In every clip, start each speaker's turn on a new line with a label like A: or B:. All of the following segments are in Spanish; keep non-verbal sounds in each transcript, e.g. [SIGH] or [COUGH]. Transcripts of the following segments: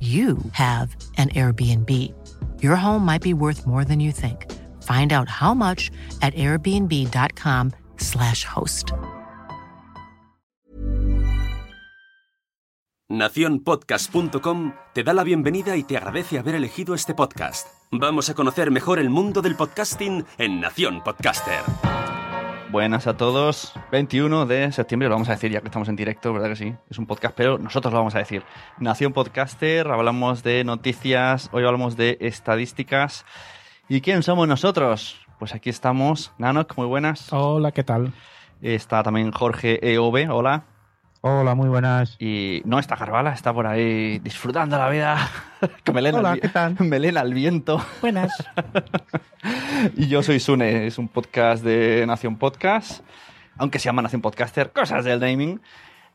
A: you have an Airbnb. Your home might be worth more than you think. Find out how much at airbnb.com/slash host.
B: Te da la bienvenida y te agradece haber elegido este podcast. Vamos a conocer mejor el mundo del podcasting en Nación Podcaster.
C: Buenas a todos. 21 de septiembre, lo vamos a decir ya que estamos en directo, ¿verdad que sí? Es un podcast, pero nosotros lo vamos a decir. Nación Podcaster, hablamos de noticias, hoy hablamos de estadísticas. ¿Y quién somos nosotros? Pues aquí estamos. Nanok, muy buenas.
D: Hola, ¿qué tal?
C: Está también Jorge EOB, hola.
D: Hola, muy buenas.
C: Y no está Carvala, está por ahí disfrutando la vida. [LAUGHS] Melena
D: Hola,
C: al
D: ¿qué tal? [LAUGHS]
C: Melena al viento.
D: Buenas. [LAUGHS]
C: y yo soy Sune, es un podcast de Nación Podcast, aunque se llama Nación Podcaster, cosas del naming.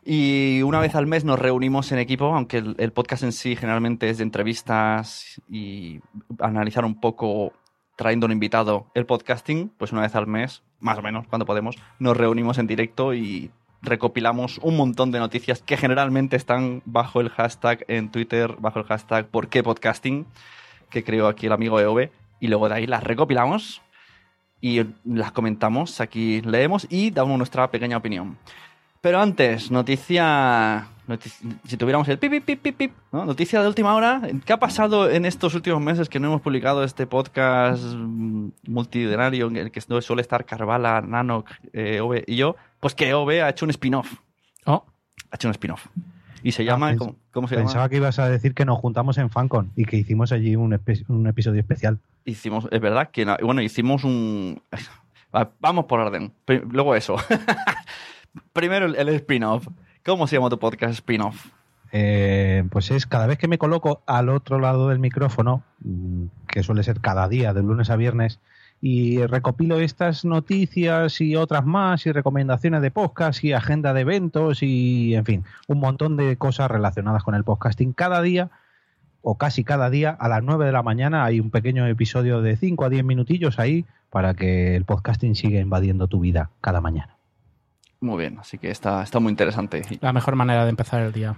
C: Y una vez al mes nos reunimos en equipo, aunque el, el podcast en sí generalmente es de entrevistas y analizar un poco, trayendo un invitado, el podcasting, pues una vez al mes, más o menos, cuando podemos, nos reunimos en directo y recopilamos un montón de noticias que generalmente están bajo el hashtag en Twitter, bajo el hashtag ¿Por qué podcasting? que creó aquí el amigo EOB y luego de ahí las recopilamos y las comentamos, aquí leemos y damos nuestra pequeña opinión. Pero antes, noticia, notici- si tuviéramos el pip, pip, pip, pip, pip, ¿no? noticia de última hora, ¿qué ha pasado en estos últimos meses que no hemos publicado este podcast mm, multidinario en el que suele estar Carvala, Nano, eh, Ove y yo? Pues que Ove ha hecho un spin-off,
D: Oh,
C: ha hecho un spin-off. Y se llama,
D: pens-
C: ¿cómo, cómo se llama?
D: pensaba que ibas a decir que nos juntamos en FanCon y que hicimos allí un, espe- un episodio especial.
C: hicimos, es verdad que, bueno, hicimos un... [LAUGHS] Va, Vamos por orden. Luego eso. [LAUGHS] Primero el, spin-off. ¿Cómo se llama tu podcast spin-off?
D: Eh, pues es cada vez que me coloco al otro lado del micrófono, mm, que suele ser cada día, de lunes a viernes, y recopilo estas noticias y otras más, y recomendaciones de podcast y agenda de eventos, y en fin, un montón de cosas relacionadas con el podcasting. Cada día, o casi cada día, a las 9 de la mañana hay un pequeño episodio de 5 a 10 minutillos ahí para que el podcasting siga invadiendo tu vida cada mañana.
C: Muy bien, así que está, está muy interesante.
E: La mejor manera de empezar el día.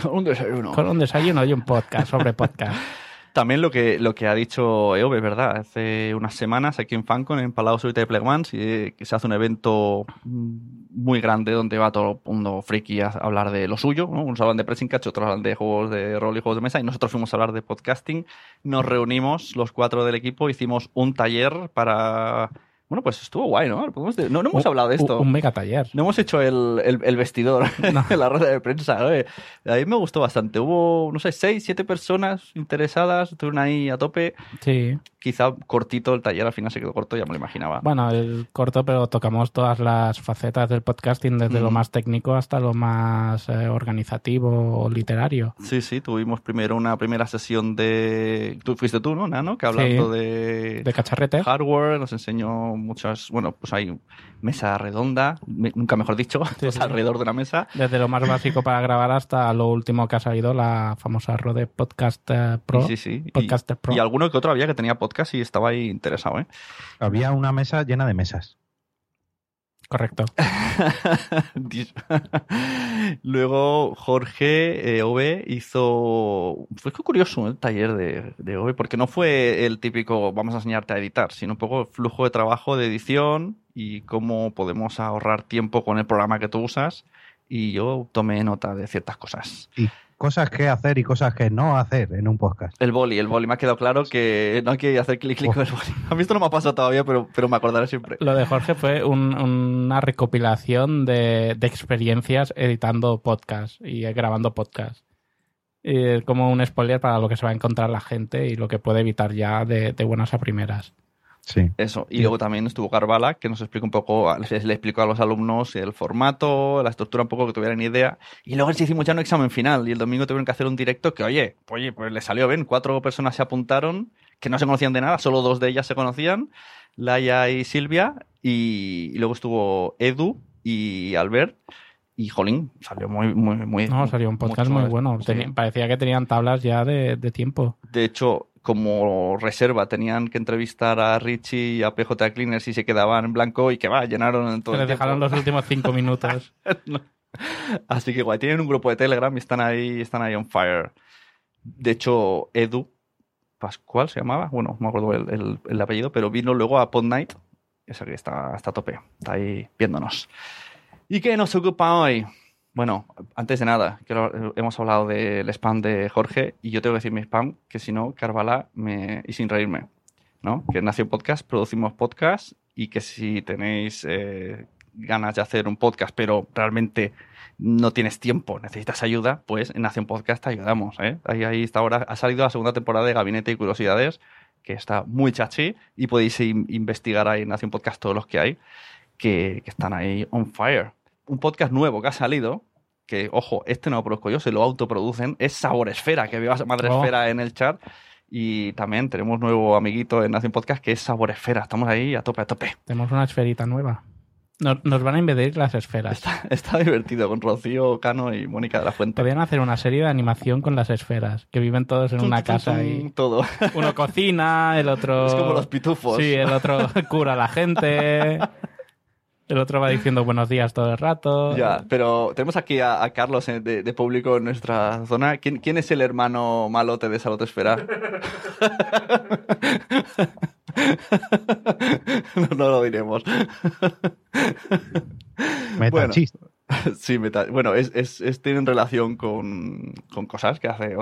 C: Con un desayuno.
E: Con un desayuno y un podcast sobre podcast. [LAUGHS]
C: También lo que, lo que ha dicho Eove, ¿verdad? Hace unas semanas aquí en Fancon, en Palau Solita de Plegmans, que se hace un evento muy grande donde va todo el mundo friki a hablar de lo suyo. ¿no? Unos hablan de pressing catch, otros hablan de juegos de rol y juegos de mesa, y nosotros fuimos a hablar de podcasting. Nos reunimos los cuatro del equipo, hicimos un taller para bueno, pues estuvo guay, ¿no? No, no hemos hablado de esto.
E: Un mega taller.
C: No hemos hecho el, el, vestidor [LAUGHS] [LAUGHS] en la rueda de prensa. ¿no? A mí me gustó bastante. Hubo, no sé, seis, siete personas interesadas. Estuvieron ahí a tope.
E: Sí.
C: Quizá cortito el taller, al final se quedó corto, ya me lo imaginaba.
E: Bueno, el corto, pero tocamos todas las facetas del podcasting, desde lo más técnico hasta lo más eh, organizativo o literario.
C: Sí, sí, tuvimos primero una primera sesión de... Tú fuiste tú, ¿no, Nano? Que hablando de...
E: De cacharrete.
C: Hardware, nos enseñó muchas, bueno, pues hay mesa redonda, nunca mejor dicho, [LAUGHS] alrededor de una mesa.
E: Desde lo más básico para grabar hasta lo último que ha salido, la famosa Rode Podcast eh, Pro.
C: Sí, sí.
E: Podcaster
C: y,
E: Pro.
C: Y alguno que otro había que tenía podcast y estaba ahí interesado, ¿eh?
D: Había una mesa llena de mesas.
E: Correcto. [LAUGHS]
C: Luego Jorge eh, hizo. Fue curioso el taller de, de porque no fue el típico vamos a enseñarte a editar, sino un poco el flujo de trabajo de edición y cómo podemos ahorrar tiempo con el programa que tú usas. Y yo tomé nota de ciertas cosas
D: cosas que hacer y cosas que no hacer en un podcast.
C: El boli, el boli. Me ha quedado claro que no hay que hacer clic clic con el boli. A mí esto no me ha pasado todavía, pero, pero me acordaré siempre.
E: Lo de Jorge fue una recopilación de, experiencias editando podcast y grabando podcast. Y como un spoiler para lo que se va a encontrar la gente y lo que puede evitar ya de buenas a primeras.
C: Eso. Y luego también estuvo Carvala, que nos explica un poco, le explicó a los alumnos el formato, la estructura un poco, que tuvieran idea. Y luego les hicimos ya un examen final y el domingo tuvieron que hacer un directo que, oye, oye, pues le salió bien. Cuatro personas se apuntaron, que no se conocían de nada, solo dos de ellas se conocían, Laia y Silvia. Y, luego estuvo Edu y Albert. Y Jolín, salió muy, muy, muy.
E: No, salió un podcast muy bueno. parecía que tenían tablas ya de, de tiempo.
C: De hecho, como reserva tenían que entrevistar a Richie y a PJ Cleaners y se quedaban en blanco y que va, llenaron en todo
E: Se les dejaron los últimos cinco minutos. [LAUGHS]
C: Así que guay, tienen un grupo de Telegram y están ahí, están ahí on fire. De hecho, Edu Pascual se llamaba, bueno, no me acuerdo el, apellido, pero vino luego a Pod Night, esa que está, está a tope, está ahí viéndonos. ¿Y qué nos ocupa hoy? Bueno, antes de nada, hemos hablado del spam de Jorge y yo tengo que decir mi spam, que si no, Carvala me, y sin reírme, ¿no? Que en Nación Podcast producimos podcast y que si tenéis eh, ganas de hacer un podcast, pero realmente no tienes tiempo, necesitas ayuda, pues en Nación Podcast te ayudamos. ¿eh? Ahí, ahí está ahora, ha salido la segunda temporada de Gabinete y Curiosidades, que está muy chachi y podéis investigar ahí en Nación Podcast todos los que hay, que, que están ahí on fire. Un podcast nuevo que ha salido, que, ojo, este no lo produzco yo, se lo autoproducen, es Sabor Esfera, que veo a Madre oh. Esfera en el chat. Y también tenemos nuevo amiguito en Nación Podcast que es Sabor Esfera. Estamos ahí a tope, a tope.
E: Tenemos una esferita nueva. Nos, van a invadir las esferas.
C: Está, divertido con Rocío, Cano y Mónica de la Fuente.
E: Podrían hacer una serie de animación con las esferas, que viven todos en una casa y
C: todo.
E: Uno cocina, el otro. [LAUGHS]
C: Es como los pitufos.
E: Sí, el otro [LAUGHS] cura a la gente. [LAUGHS] El otro va diciendo buenos días todo el rato.
C: Ya, pero tenemos aquí a, Carlos de, público en nuestra zona. ¿Quién, ¿Quién, es el hermano malote de Salotesfera? [LAUGHS] no, no lo diremos.
D: Metachista. [LAUGHS]
C: Sí, bueno, es, es, tienen relación con, con, cosas que hace.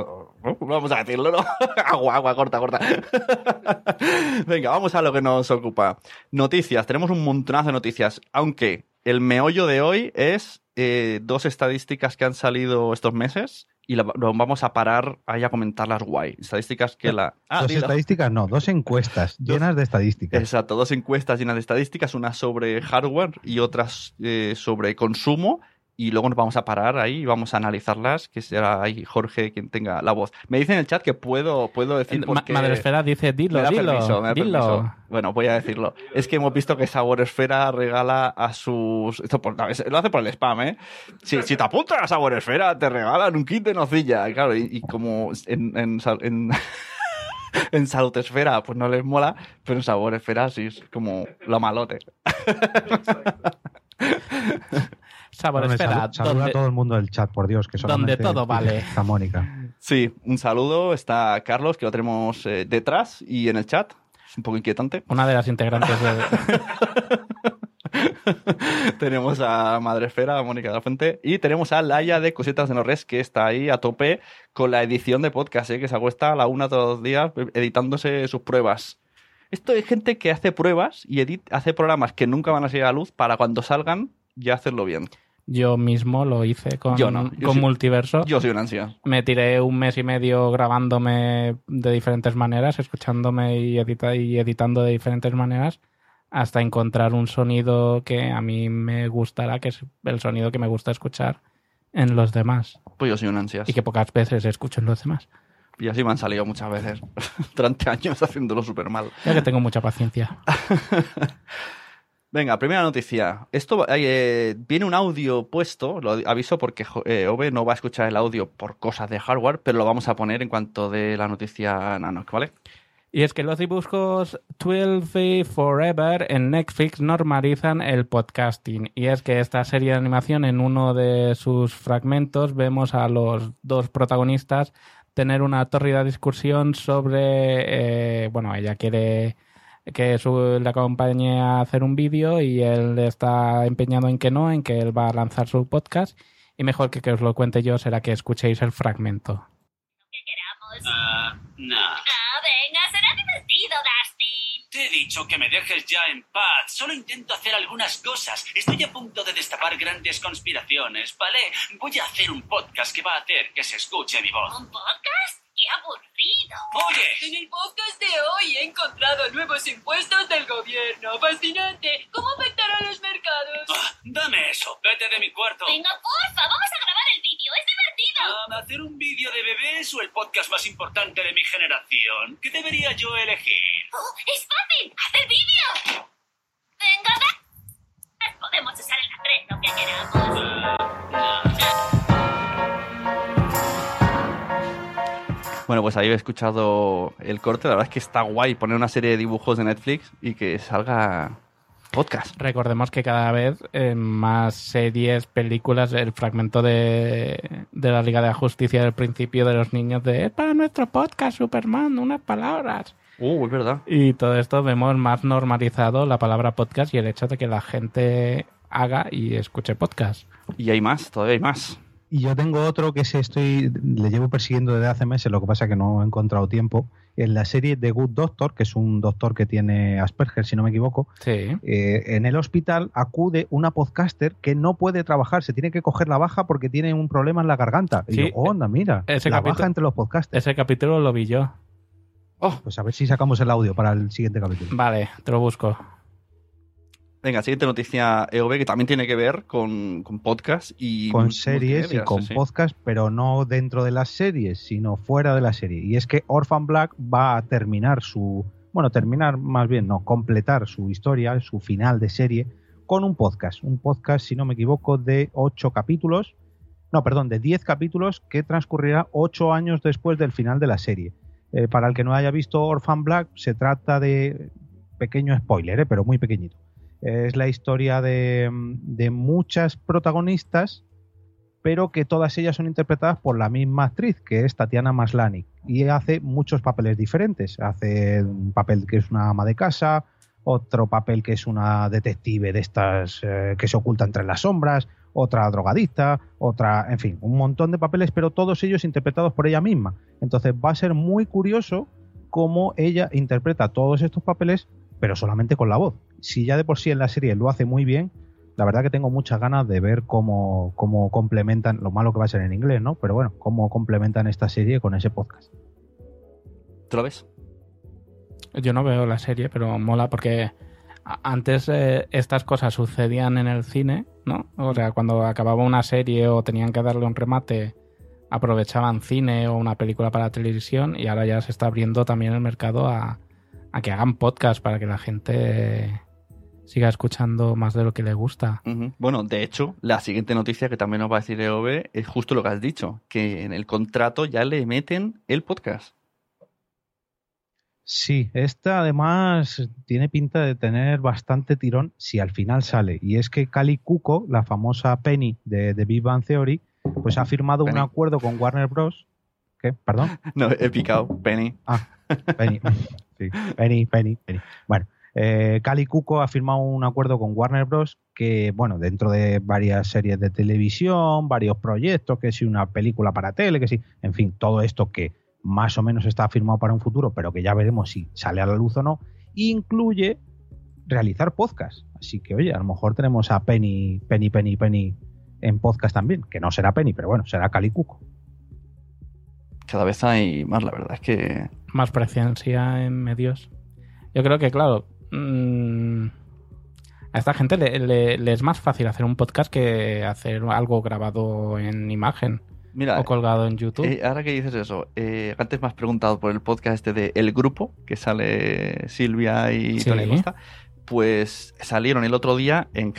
C: Vamos a decirlo, ¿no? [LAUGHS] agua, agua, corta, corta. [LAUGHS] Venga, vamos a lo que nos ocupa. Noticias, tenemos un montonazo de noticias, aunque el meollo de hoy es eh, dos estadísticas que han salido estos meses y lo vamos a parar ahí a comentar las guay. Estadísticas que la...
D: Ah, dos estadísticas, no, dos encuestas llenas de estadísticas.
C: Exacto, dos encuestas llenas de estadísticas, una sobre hardware y otras eh, sobre consumo y luego nos vamos a parar ahí y vamos a analizarlas, que será ahí Jorge quien tenga la voz. Me dice en el chat que puedo, puedo decir porque...
E: Madresfera dice, dilo, me dilo, permiso, me da Permiso.
C: Bueno, voy a decirlo. Es que hemos visto que Sabor Esfera regala a sus... Esto lo hace por el spam, ¿eh? Si, si te apuntas a Sabor Esfera, te regalan un kit de nocilla. Claro, y, como en... en, en... [LAUGHS] en Salud Esfera, pues no les mola, pero en Sabor Esfera sí es como lo malote. [LAUGHS]
E: Sabor, espera.
D: Saluda a todo el mundo del chat, por Dios, que
E: Donde todo vale.
D: Mónica.
C: Sí, un saludo. Está Carlos, que lo tenemos eh, detrás y en el chat. Es un poco inquietante.
E: Una de las integrantes de... [LAUGHS]
C: tenemos a Madrefera, a Mónica de la Fuente, y tenemos a Laia de Cositas de No Res, que está ahí a tope con la edición de podcast, ¿eh? que se acuesta a la una todos los días editándose sus pruebas. Esto es gente que hace pruebas y edit, hace programas que nunca van a salir a la luz para cuando salgan ya hacerlo bien.
E: Yo mismo lo hice con,
C: Yo no, yo
E: con
C: sí.
E: Multiverso.
C: Yo soy una ansia.
E: Me tiré un mes y medio grabándome de diferentes maneras, escuchándome y, edita- y editando de diferentes maneras, hasta encontrar un sonido que a mí me gustará, que es el sonido que me gusta escuchar en los demás.
C: Pues yo soy una ansia.
E: Y que pocas veces escucho en los demás.
C: Y así me han salido muchas veces. [LAUGHS] Durante años haciéndolo súper mal.
E: Ya que tengo mucha paciencia. [LAUGHS]
C: Venga, primera noticia. Esto eh, viene un audio puesto, lo aviso porque eh, Ove no va a escuchar el audio por cosas de hardware, pero lo vamos a poner en cuanto de la noticia Nanoc, ¿vale?
E: Y es que los dibujos 12 Forever en Netflix normalizan el podcasting. Y es que esta serie de animación, en uno de sus fragmentos, vemos a los dos protagonistas tener una tórrida discusión sobre. eh, bueno, ella quiere que su, le acompañe a hacer un vídeo y él está empeñado en que no, en que él va a lanzar su podcast. Y mejor que que os lo cuente yo será que escuchéis el fragmento.
F: Ah, no.
G: Ah, venga, será divertido, Dustin.
F: Te he dicho que me dejes ya en paz. Solo intento hacer algunas cosas. Estoy a punto de destapar grandes conspiraciones, ¿vale? Voy a hacer un podcast que va a hacer que se escuche mi voz.
G: ¿Un podcast? ¡Qué aburrido!
F: Oye,
H: En el podcast de hoy he encontrado nuevos impuestos del gobierno. Fascinante. ¿Cómo afectará a los mercados?
F: ah, dame eso. Vete de mi cuarto.
G: Venga, porfa, vamos a grabar el vídeo. ¡Es divertido!
F: Ah, ¿Hacer un vídeo de bebés o el podcast más importante de mi generación? ¿Qué debería yo elegir?
G: ¡Oh, ¡Es fácil! ¡Haz el vídeo! ¡Venga, da! Podemos usar el tren lo que queramos.
C: Bueno, pues ahí he escuchado el corte. La verdad es que está guay poner una serie de dibujos de Netflix y que salga podcast.
E: Recordemos que cada vez en más series, películas, el fragmento de, de la Liga de la Justicia del principio de los niños de es para nuestro podcast, Superman, unas palabras.
C: Uh, es verdad.
E: Y todo esto vemos más normalizado la palabra podcast y el hecho de que la gente haga y escuche podcast.
C: Y hay más, todavía hay más.
D: Y yo tengo otro que se estoy, le llevo persiguiendo desde hace meses, lo que pasa es que no he encontrado tiempo. En la serie The Good Doctor, que es un doctor que tiene Asperger, si no me equivoco,
E: Sí.
D: eh, en el hospital acude una podcaster que no puede trabajar, se tiene que coger la baja porque tiene un problema en la garganta. Y
E: Sí,
D: yo, onda, mira,
E: ese
D: la baja entre los podcasters.
E: Ese capítulo lo vi yo.
C: Oh,
D: Pues a ver si sacamos el audio para el siguiente capítulo.
E: Vale, te lo busco.
C: Venga, siguiente noticia EOB que también tiene que ver con, con podcast y
D: con series y con
C: sí, sí.
D: podcast, pero no dentro de las series, sino fuera de la serie. Y es que Orphan Black va a terminar su, bueno, terminar más bien, no, completar su historia, su final de serie, con un podcast. Un podcast, si no me equivoco, de ocho capítulos, no, perdón, de 10 capítulos que transcurrirá ocho años después del final de la serie. Eh, para el que no haya visto Orphan Black, se trata de pequeño spoiler, eh, pero muy pequeñito. Es la historia de, muchas protagonistas, pero que todas ellas son interpretadas por la misma actriz, que es Tatiana Maslany, y hace muchos papeles diferentes. Hace un papel que es una ama de casa, otro papel que es una detective de estas eh, que se oculta entre las sombras, otra drogadicta, otra, en fin, un montón de papeles, pero todos ellos interpretados por ella misma. Entonces va a ser muy curioso cómo ella interpreta todos estos papeles, pero solamente con la voz. Si ya de por sí en la serie lo hace muy bien, la verdad que tengo muchas ganas de ver cómo, cómo complementan, lo malo que va a ser en inglés, ¿no? Pero bueno, cómo complementan esta serie con ese podcast.
C: ¿Tú lo ves?
E: Yo no veo la serie, pero mola porque antes eh, estas cosas sucedían en el cine, ¿no? O sea, cuando acababa una serie o tenían que darle un remate, aprovechaban cine o una película para televisión y ahora ya se está abriendo también el mercado a, a que hagan podcast para que la gente siga escuchando más de lo que le gusta.
C: Bueno, de hecho, la siguiente noticia que también nos va a decir EOB es justo lo que has dicho, que en el contrato ya le meten el podcast.
D: Sí, esta además tiene pinta de tener bastante tirón si al final sale. Y es que Cali Cuco, la famosa Penny de, de Big Bang Theory, pues ha firmado un acuerdo con Warner Bros. ¿Qué? ¿Perdón? [LAUGHS]
C: No, he picado, Penny.
D: Ah, Penny. [LAUGHS] Sí, Penny, Penny, Penny. Bueno, eh, Cali Cuco ha firmado un acuerdo con Warner Bros. que, bueno, dentro de varias series de televisión, varios proyectos, que si una película para tele, que sí, en fin, todo esto que más o menos está firmado para un futuro, pero que ya veremos si sale a la luz o no, incluye realizar podcast. Así que, oye, a lo mejor tenemos a Penny, Penny, Penny, Penny en podcast también, que no será Penny, pero bueno, será Cali Cuco.
C: Cada vez hay más, la verdad es que.
E: Más presencia en medios. Yo creo que, claro, mm, a esta gente le, le- le es más fácil hacer un podcast que hacer algo grabado en imagen
C: Mira,
E: o colgado en YouTube.
C: eh, ahora que dices eso, eh, antes me has preguntado por el podcast este de El Grupo, que sale Silvia y
E: Sí.
C: Tony Costa. Pues salieron el otro día en.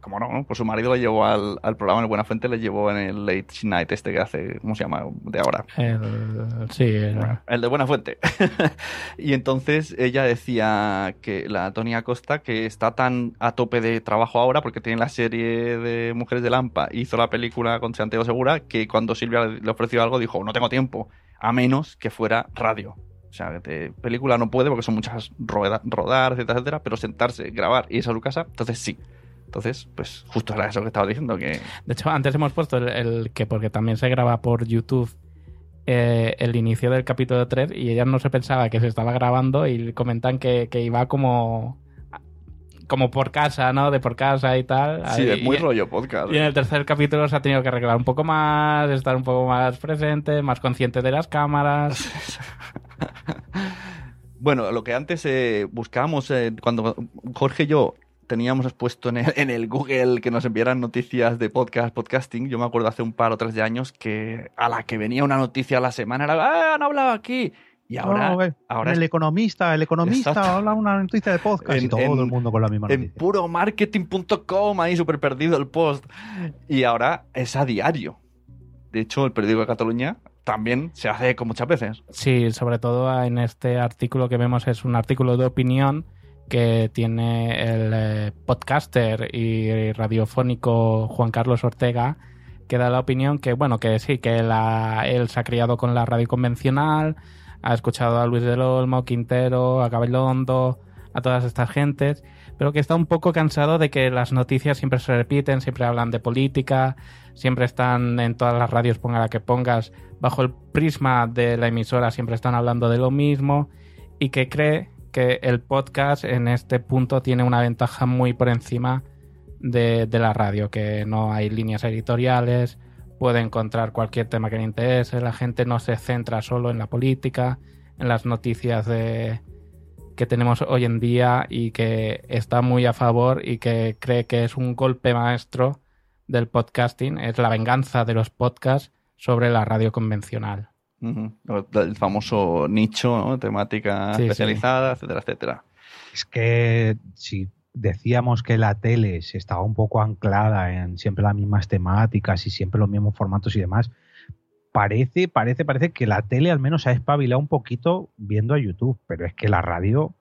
C: Como no. Pues su marido lo llevó al, al programa en Buena Fuente, le llevó en el Late Night este que hace. ¿Cómo se llama? De ahora.
E: El- sí, el-
C: El de Buena Fuente. [LAUGHS] y entonces ella decía que la Tony Acosta, que está tan a tope de trabajo ahora, porque tiene la serie de Mujeres de Lampa, hizo la película con Santiago Segura, que cuando Silvia le le ofreció algo dijo, no tengo tiempo, a menos que fuera radio. O sea, de película no puede porque son muchas roda- rodar, etcétera, etcétera, pero sentarse, grabar y irse a su casa, entonces sí. Entonces, pues justo era eso que estaba diciendo, que
E: De hecho, antes hemos puesto el, el que porque también se graba por YouTube eh, el inicio del capítulo 3 y ella no se pensaba que se estaba grabando y comentan que, que iba como como por casa, ¿no? De por casa y tal.
C: sí, es muy
E: y-
C: rollo podcast.
E: Y en el tercer capítulo se ha tenido que arreglar un poco más, estar un poco más presente, más consciente de las cámaras. [LAUGHS] [LAUGHS]
C: Bueno, lo que antes eh, buscábamos, eh, cuando Jorge y yo teníamos expuesto en el, en el Google que nos enviaran noticias de podcast, podcasting, yo me acuerdo hace un par o tres de años que a la que venía una noticia a la semana era, ¡ah, han hablado aquí! Y ahora,
D: No,
C: ahora
D: el economista, el economista
C: Exacto.
D: habla una noticia de podcast y
C: En-
D: todo
C: en-
D: el mundo con la misma
C: en
D: noticia.
C: puromarketing.com, ahí súper perdido el post. Y ahora es a diario. De hecho, el periódico de Cataluña también se hace eco muchas veces.
E: Sí, sobre todo en este artículo que vemos es un artículo de opinión que tiene el eh, podcaster y radiofónico Juan Carlos Ortega, que da la opinión que, bueno, que sí, que él se ha criado con la radio convencional, ha escuchado a Luis del Olmo, Quintero, a Gabilondo, a todas estas gentes, pero que está un poco cansado de que las noticias siempre se repiten, siempre hablan de política, siempre están en todas las radios, ponga la que pongas, bajo el prisma de la emisora, siempre están hablando de lo mismo, y que cree que el podcast en este punto tiene una ventaja muy por encima de, la radio, que no hay líneas editoriales, puede encontrar cualquier tema que le interese, la gente no se centra solo en la política, en las noticias de, que tenemos hoy en día y que está muy a favor y que cree que es un golpe maestro del podcasting, es la venganza de los podcasts sobre la radio convencional.
C: El famoso nicho, ¿no? temática
E: Sí,
C: especializada, etcétera, etcétera.
D: Es que si decíamos que la tele se estaba un poco anclada en siempre las mismas temáticas y siempre los mismos formatos y demás, parece, parece, parece que la tele al menos ha espabilado un poquito viendo a YouTube, pero es que la radio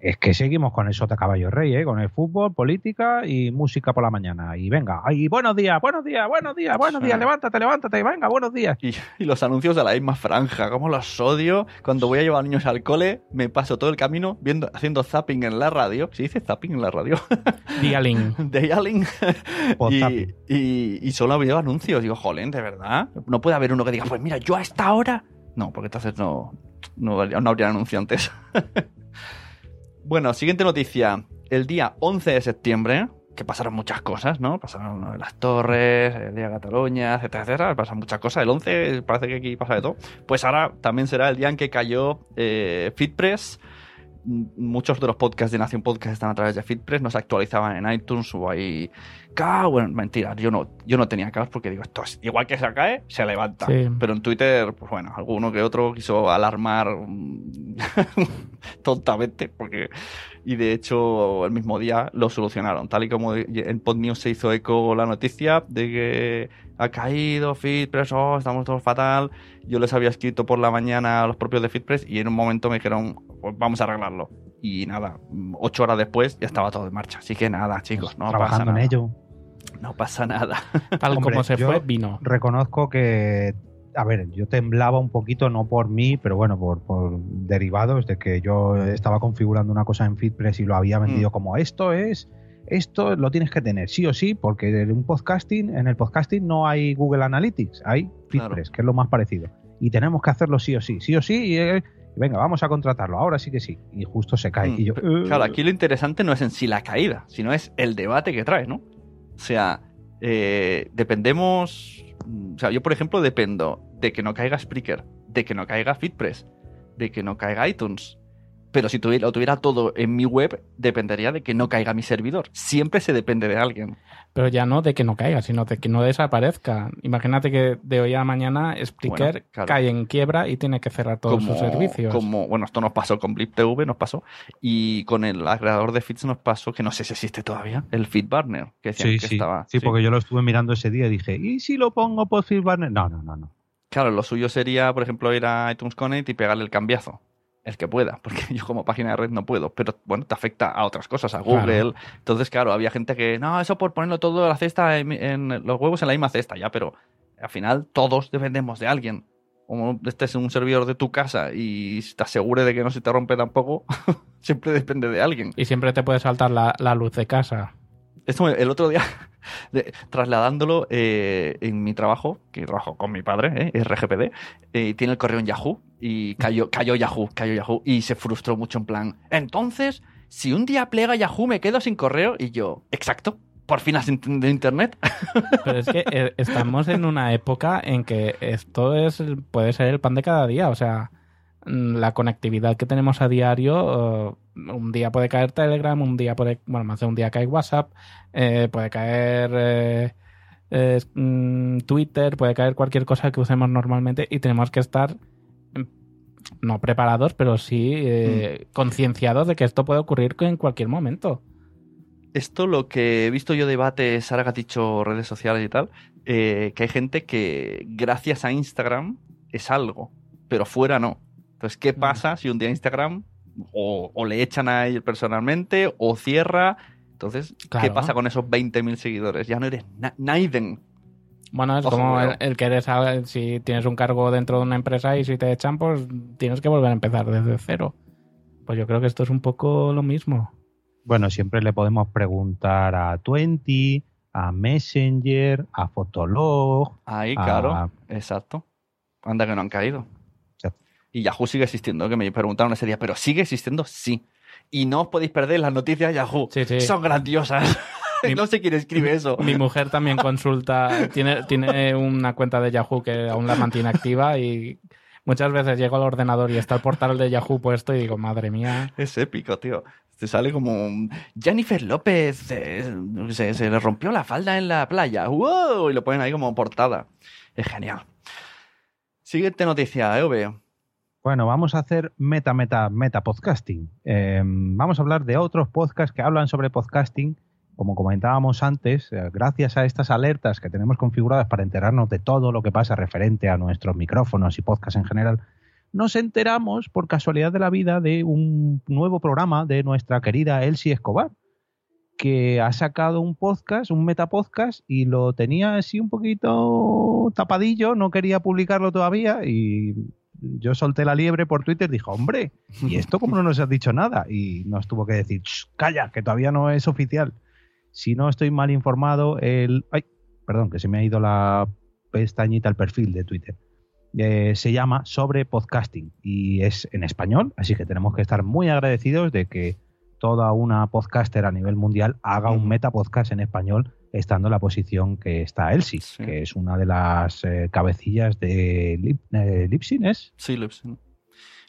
D: es que seguimos con el sota caballo rey, ¿eh? con el fútbol, política y música por la mañana. Y venga, ay, buenos días, buenos días, buenos días, buenos días, levántate, levántate, venga, buenos días.
C: Y, y los anuncios de la misma franja, como los odio. Cuando voy a llevar niños al cole, me paso todo el camino viendo, haciendo zapping en la radio. ¿Se dice zapping en la radio? [LAUGHS]
E: Dialing.
C: Dialing. y, y, y solo veo anuncios. Digo, jolín, ¿de verdad? No puede haber uno que diga, pues mira, yo a esta hora. No, porque entonces no, no, no habría anunciantes. [LAUGHS] bueno, siguiente noticia. El día 11 de septiembre, que pasaron muchas cosas, ¿no? Pasaron las torres, el día Cataluña, etcétera, etcétera. Pasan muchas cosas. El 11 parece que aquí pasa de todo. Pues ahora también será el día en que cayó eh, FitPress. Muchos de los podcasts de Nación Podcast están a través de FitPress, no se actualizaban en iTunes o ahí. Bueno, mentira, yo no, yo no tenía caos porque digo, esto es igual que se cae, se levanta.
E: Sí.
C: Pero en Twitter, pues bueno, alguno que otro quiso alarmar mm, [LAUGHS] tontamente, porque. Y de hecho, el mismo día lo solucionaron. Tal y como en PodNews se hizo eco la noticia de que ha caído FitPress, oh, estamos todos fatal. Yo les había escrito por la mañana a los propios de FitPress y en un momento me dijeron, pues vamos a arreglarlo. Y nada, mm, ocho horas después ya estaba todo en marcha. Así que nada, chicos, no pasa
D: trabajando en
C: nada.
D: ello.
C: No pasa nada.
E: Tal
D: Hombre,
E: como se fue, vino.
D: Reconozco que a ver, yo temblaba un poquito, no por mí, pero bueno, por, por derivados de que yo estaba configurando una cosa en FitPress y lo había vendido
C: Mm.
D: como esto es, esto lo tienes que tener sí o sí, porque en un podcasting, en el podcasting no hay Google Analytics, hay FitPress, que es lo más parecido. Y tenemos que hacerlo sí o sí, sí o sí, y eh, venga, vamos a contratarlo, ahora sí que sí. Y justo se cae.
C: Mm,
D: Y yo,
C: pero,
D: "Eh".
C: Claro, aquí lo interesante no es en sí la caída, sino es el debate que trae, ¿no? O sea, eh, dependemos. O sea, yo, por ejemplo, dependo de que no caiga Spreaker, de que no caiga FitPress, de que no caiga iTunes. Pero si lo tuviera todo en mi web, dependería de que no caiga mi servidor. Siempre se depende de alguien.
E: Pero ya no de que no caiga, sino de que no desaparezca. Imagínate que de hoy a mañana Spreaker
C: Bueno, claro.
E: cae en quiebra y tiene que cerrar todos sus servicios.
C: Como, bueno, esto nos pasó con Blip TV, nos pasó. Y con el agregador de feeds nos pasó, que no sé si existe todavía, el FeedBurner, que decían
D: Sí,
C: que
D: sí,
C: estaba.
D: sí, porque yo lo estuve mirando ese día y dije, ¿y si lo pongo por FitBurner? No, no, no, no.
C: Claro, lo suyo sería, por ejemplo, ir a iTunes Connect y pegarle el cambiazo. El que pueda, [LAUGHS] porque yo como página de red no puedo, pero bueno, te afecta a otras cosas, a Google.
E: Claro.
C: Entonces, claro, había gente que, no, eso por ponerlo todo en la cesta, en, en los huevos en la misma cesta, ya, pero al final todos dependemos de alguien. Como este es un servidor de tu casa y te asegure de que no se te rompe tampoco, [LAUGHS] siempre depende de alguien.
E: Y siempre te puede saltar la, la luz de casa.
C: Esto el otro día, [LAUGHS] de- trasladándolo eh, en mi trabajo, que trabajo con mi padre, eh, RGPD, eh, tiene el correo en Yahoo y cayó, cayó Yahoo, cayó Yahoo y se frustró mucho en plan, entonces, si un día plega Yahoo me quedo sin correo y yo, exacto, por fin has entendido Internet. [LAUGHS]
E: Pero es que eh, estamos en una época en que esto es puede ser el pan de cada día. O sea, mm, la conectividad que tenemos a diario, eh, un día puede caer Telegram, un día puede, bueno, más de un día cae WhatsApp, eh, puede caer eh, mm, Twitter, puede caer cualquier cosa que usemos normalmente y tenemos que estar no preparados, pero sí eh, concienciados de que esto puede ocurrir en cualquier momento.
C: Esto lo que he visto yo debates, ahora que has dicho redes sociales y tal, eh, que hay gente que gracias a Instagram es algo, pero fuera no. Entonces, ¿qué pasa si un día Instagram o, o le echan a él personalmente o cierra? Entonces, ¿qué pasa con esos 20.000 seguidores? Ya no eres na- Naiden.
E: Bueno, es
C: Ojo,
E: como el, el que eres, al- si tienes un cargo dentro de una empresa y si te echan, pues tienes que volver a empezar desde cero. Pues yo creo que esto es un poco lo mismo.
D: Bueno, siempre le podemos preguntar a Twenty, a Messenger, a Fotolog.
C: Ahí,
D: Ah.
C: claro. Exacto. Anda que no han caído. Y Yahoo sigue existiendo, que me preguntaron ese día, pero ¿sigue existiendo? Sí. Y no os podéis perder las noticias de Yahoo.
E: Sí, sí.
C: Son grandiosas. [LAUGHS] [LAUGHS]
E: Mi-
C: no sé quién escribe eso.
E: Mi mujer también consulta, tiene, tiene una cuenta de Yahoo que aún la mantiene activa y muchas veces llego al ordenador y está el portal de Yahoo puesto y digo, madre mía.
C: Es épico, tío. Te sale como un- Jennifer López eh, se, se le rompió la falda en la playa. ¡Wow! Y lo ponen ahí como portada. Es genial. Siguiente noticia, EV.
D: Bueno, vamos a hacer meta, meta, meta podcasting. Eh, vamos a hablar de otros podcasts que hablan sobre podcasting. Como comentábamos antes, eh, gracias a estas alertas que tenemos configuradas para enterarnos de todo lo que pasa referente a nuestros micrófonos y podcast en general, nos enteramos por casualidad de la vida de un nuevo programa de nuestra querida Elsie Escobar, que ha sacado un podcast, un metapodcast, y lo tenía así un poquito tapadillo, no quería publicarlo todavía, y yo solté la liebre por Twitter, dijo, hombre, ¿y esto cómo no nos has dicho nada? Y nos tuvo que decir, "Shh, calla, que todavía no es oficial. Si no estoy mal informado, el... Ay, perdón, que se me ha ido la pestañita al perfil de Twitter. Eh, se llama Sobre Podcasting y es en español, así que tenemos que estar muy agradecidos de que toda una podcaster a nivel mundial haga un metapodcast en español estando en la posición que está Elsie, que es una de las eh, cabecillas de Lip, eh, Lipsin, ¿es?
C: Sí, Libsyn.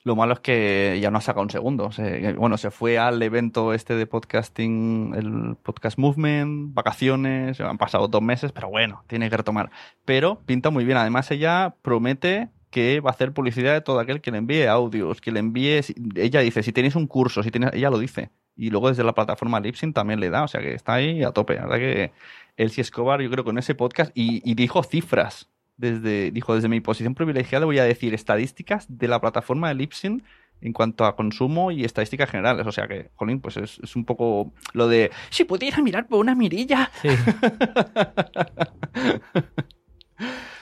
C: Lo malo es que ya no ha sacado un segundo. Se- bueno, se fue al evento este de podcasting, el Podcast Movement, vacaciones, han pasado dos meses, pero bueno, tiene que retomar. Pero pinta muy bien. Además, ella promete que va a hacer publicidad de todo aquel que le envíe audios, que le envíe... Ella dice, si tenéis un curso, si tienes, ella lo dice. Y luego desde la plataforma Lipsyn también le da, o sea que está ahí a tope. La verdad que Elsie Escobar, yo creo que con ese podcast, y dijo cifras desde, dijo, desde mi posición privilegiada voy a decir estadísticas de la plataforma de Lipsyn en cuanto a consumo y estadísticas generales. O sea que, jolín, pues es, es un poco lo de, si pudiera mirar por una mirilla. [LAUGHS]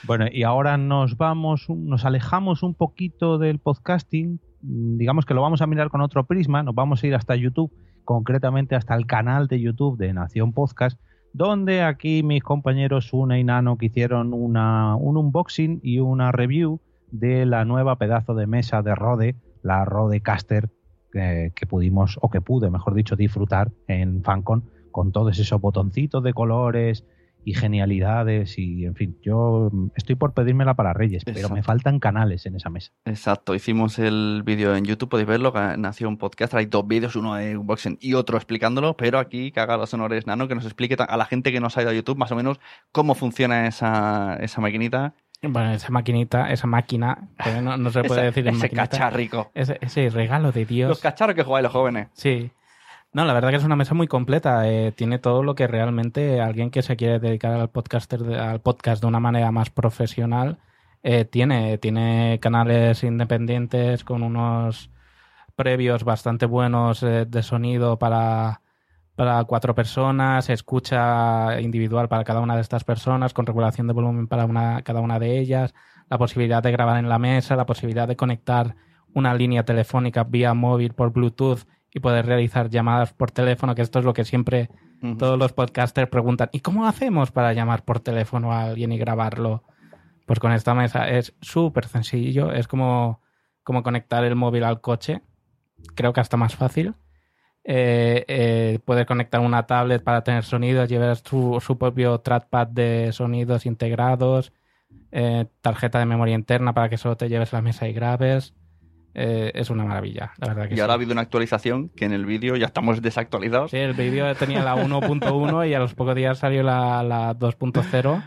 D: Bueno, y ahora nos vamos, nos alejamos un poquito del podcasting. Mm, Digamos que lo vamos a mirar con otro prisma. Nos vamos a ir hasta YouTube, concretamente hasta el canal de YouTube de Nación Podcast, donde aquí mis compañeros Sune y Nano que hicieron una, un unboxing y una review de la nueva pedazo de mesa de Rode, la Rodecaster, que, que pudimos, o que pude, mejor dicho, disfrutar en FanCon con todos esos botoncitos de colores y genialidades y en fin, yo estoy por pedírmela para Reyes, pero me faltan canales en esa mesa.
C: Exacto, hicimos el vídeo en YouTube, podéis verlo, nació un podcast, hay dos vídeos, uno de unboxing y otro explicándolo, pero aquí que haga los honores Nano, que nos explique a la gente que no se ha ido a YouTube más o menos cómo funciona esa, esa maquinita,
E: Bueno, esa maquinita, esa máquina, que no, no se puede
C: ese,
E: decir en
C: ese
E: maquinita.
C: cacharrico.
E: Ese, ese regalo de Dios.
C: Los cacharros que jugáis los jóvenes.
E: Sí. No, la verdad que es una mesa muy completa. eh, tiene todo lo que realmente alguien que se quiere dedicar al podcaster al podcast de una manera más profesional eh, tiene. Tiene canales independientes con unos previos bastante buenos eh, de sonido para, para cuatro personas, escucha individual para cada una de estas personas, con regulación de volumen para una, cada una de ellas, la posibilidad de grabar en la mesa, la posibilidad de conectar una línea telefónica vía móvil por Bluetooth y poder realizar llamadas por teléfono, que esto es lo que siempre todos los podcasters preguntan, ¿y cómo hacemos para llamar por teléfono a alguien y grabarlo? Pues con esta mesa es súper sencillo, es como, como conectar el móvil al coche, creo que hasta más fácil. Eh, eh, poder conectar una tablet para tener sonidos, llevar su, su propio trackpad de sonidos integrados, eh, tarjeta de memoria interna para que solo te lleves la mesa y grabes. Eh, es una maravilla, la verdad que
C: Y
E: sí.
C: ahora ha habido una actualización que en el vídeo ya estamos [LAUGHS] desactualizados.
E: Sí, el vídeo tenía la 1.1 y a los pocos días salió la, la 2.0,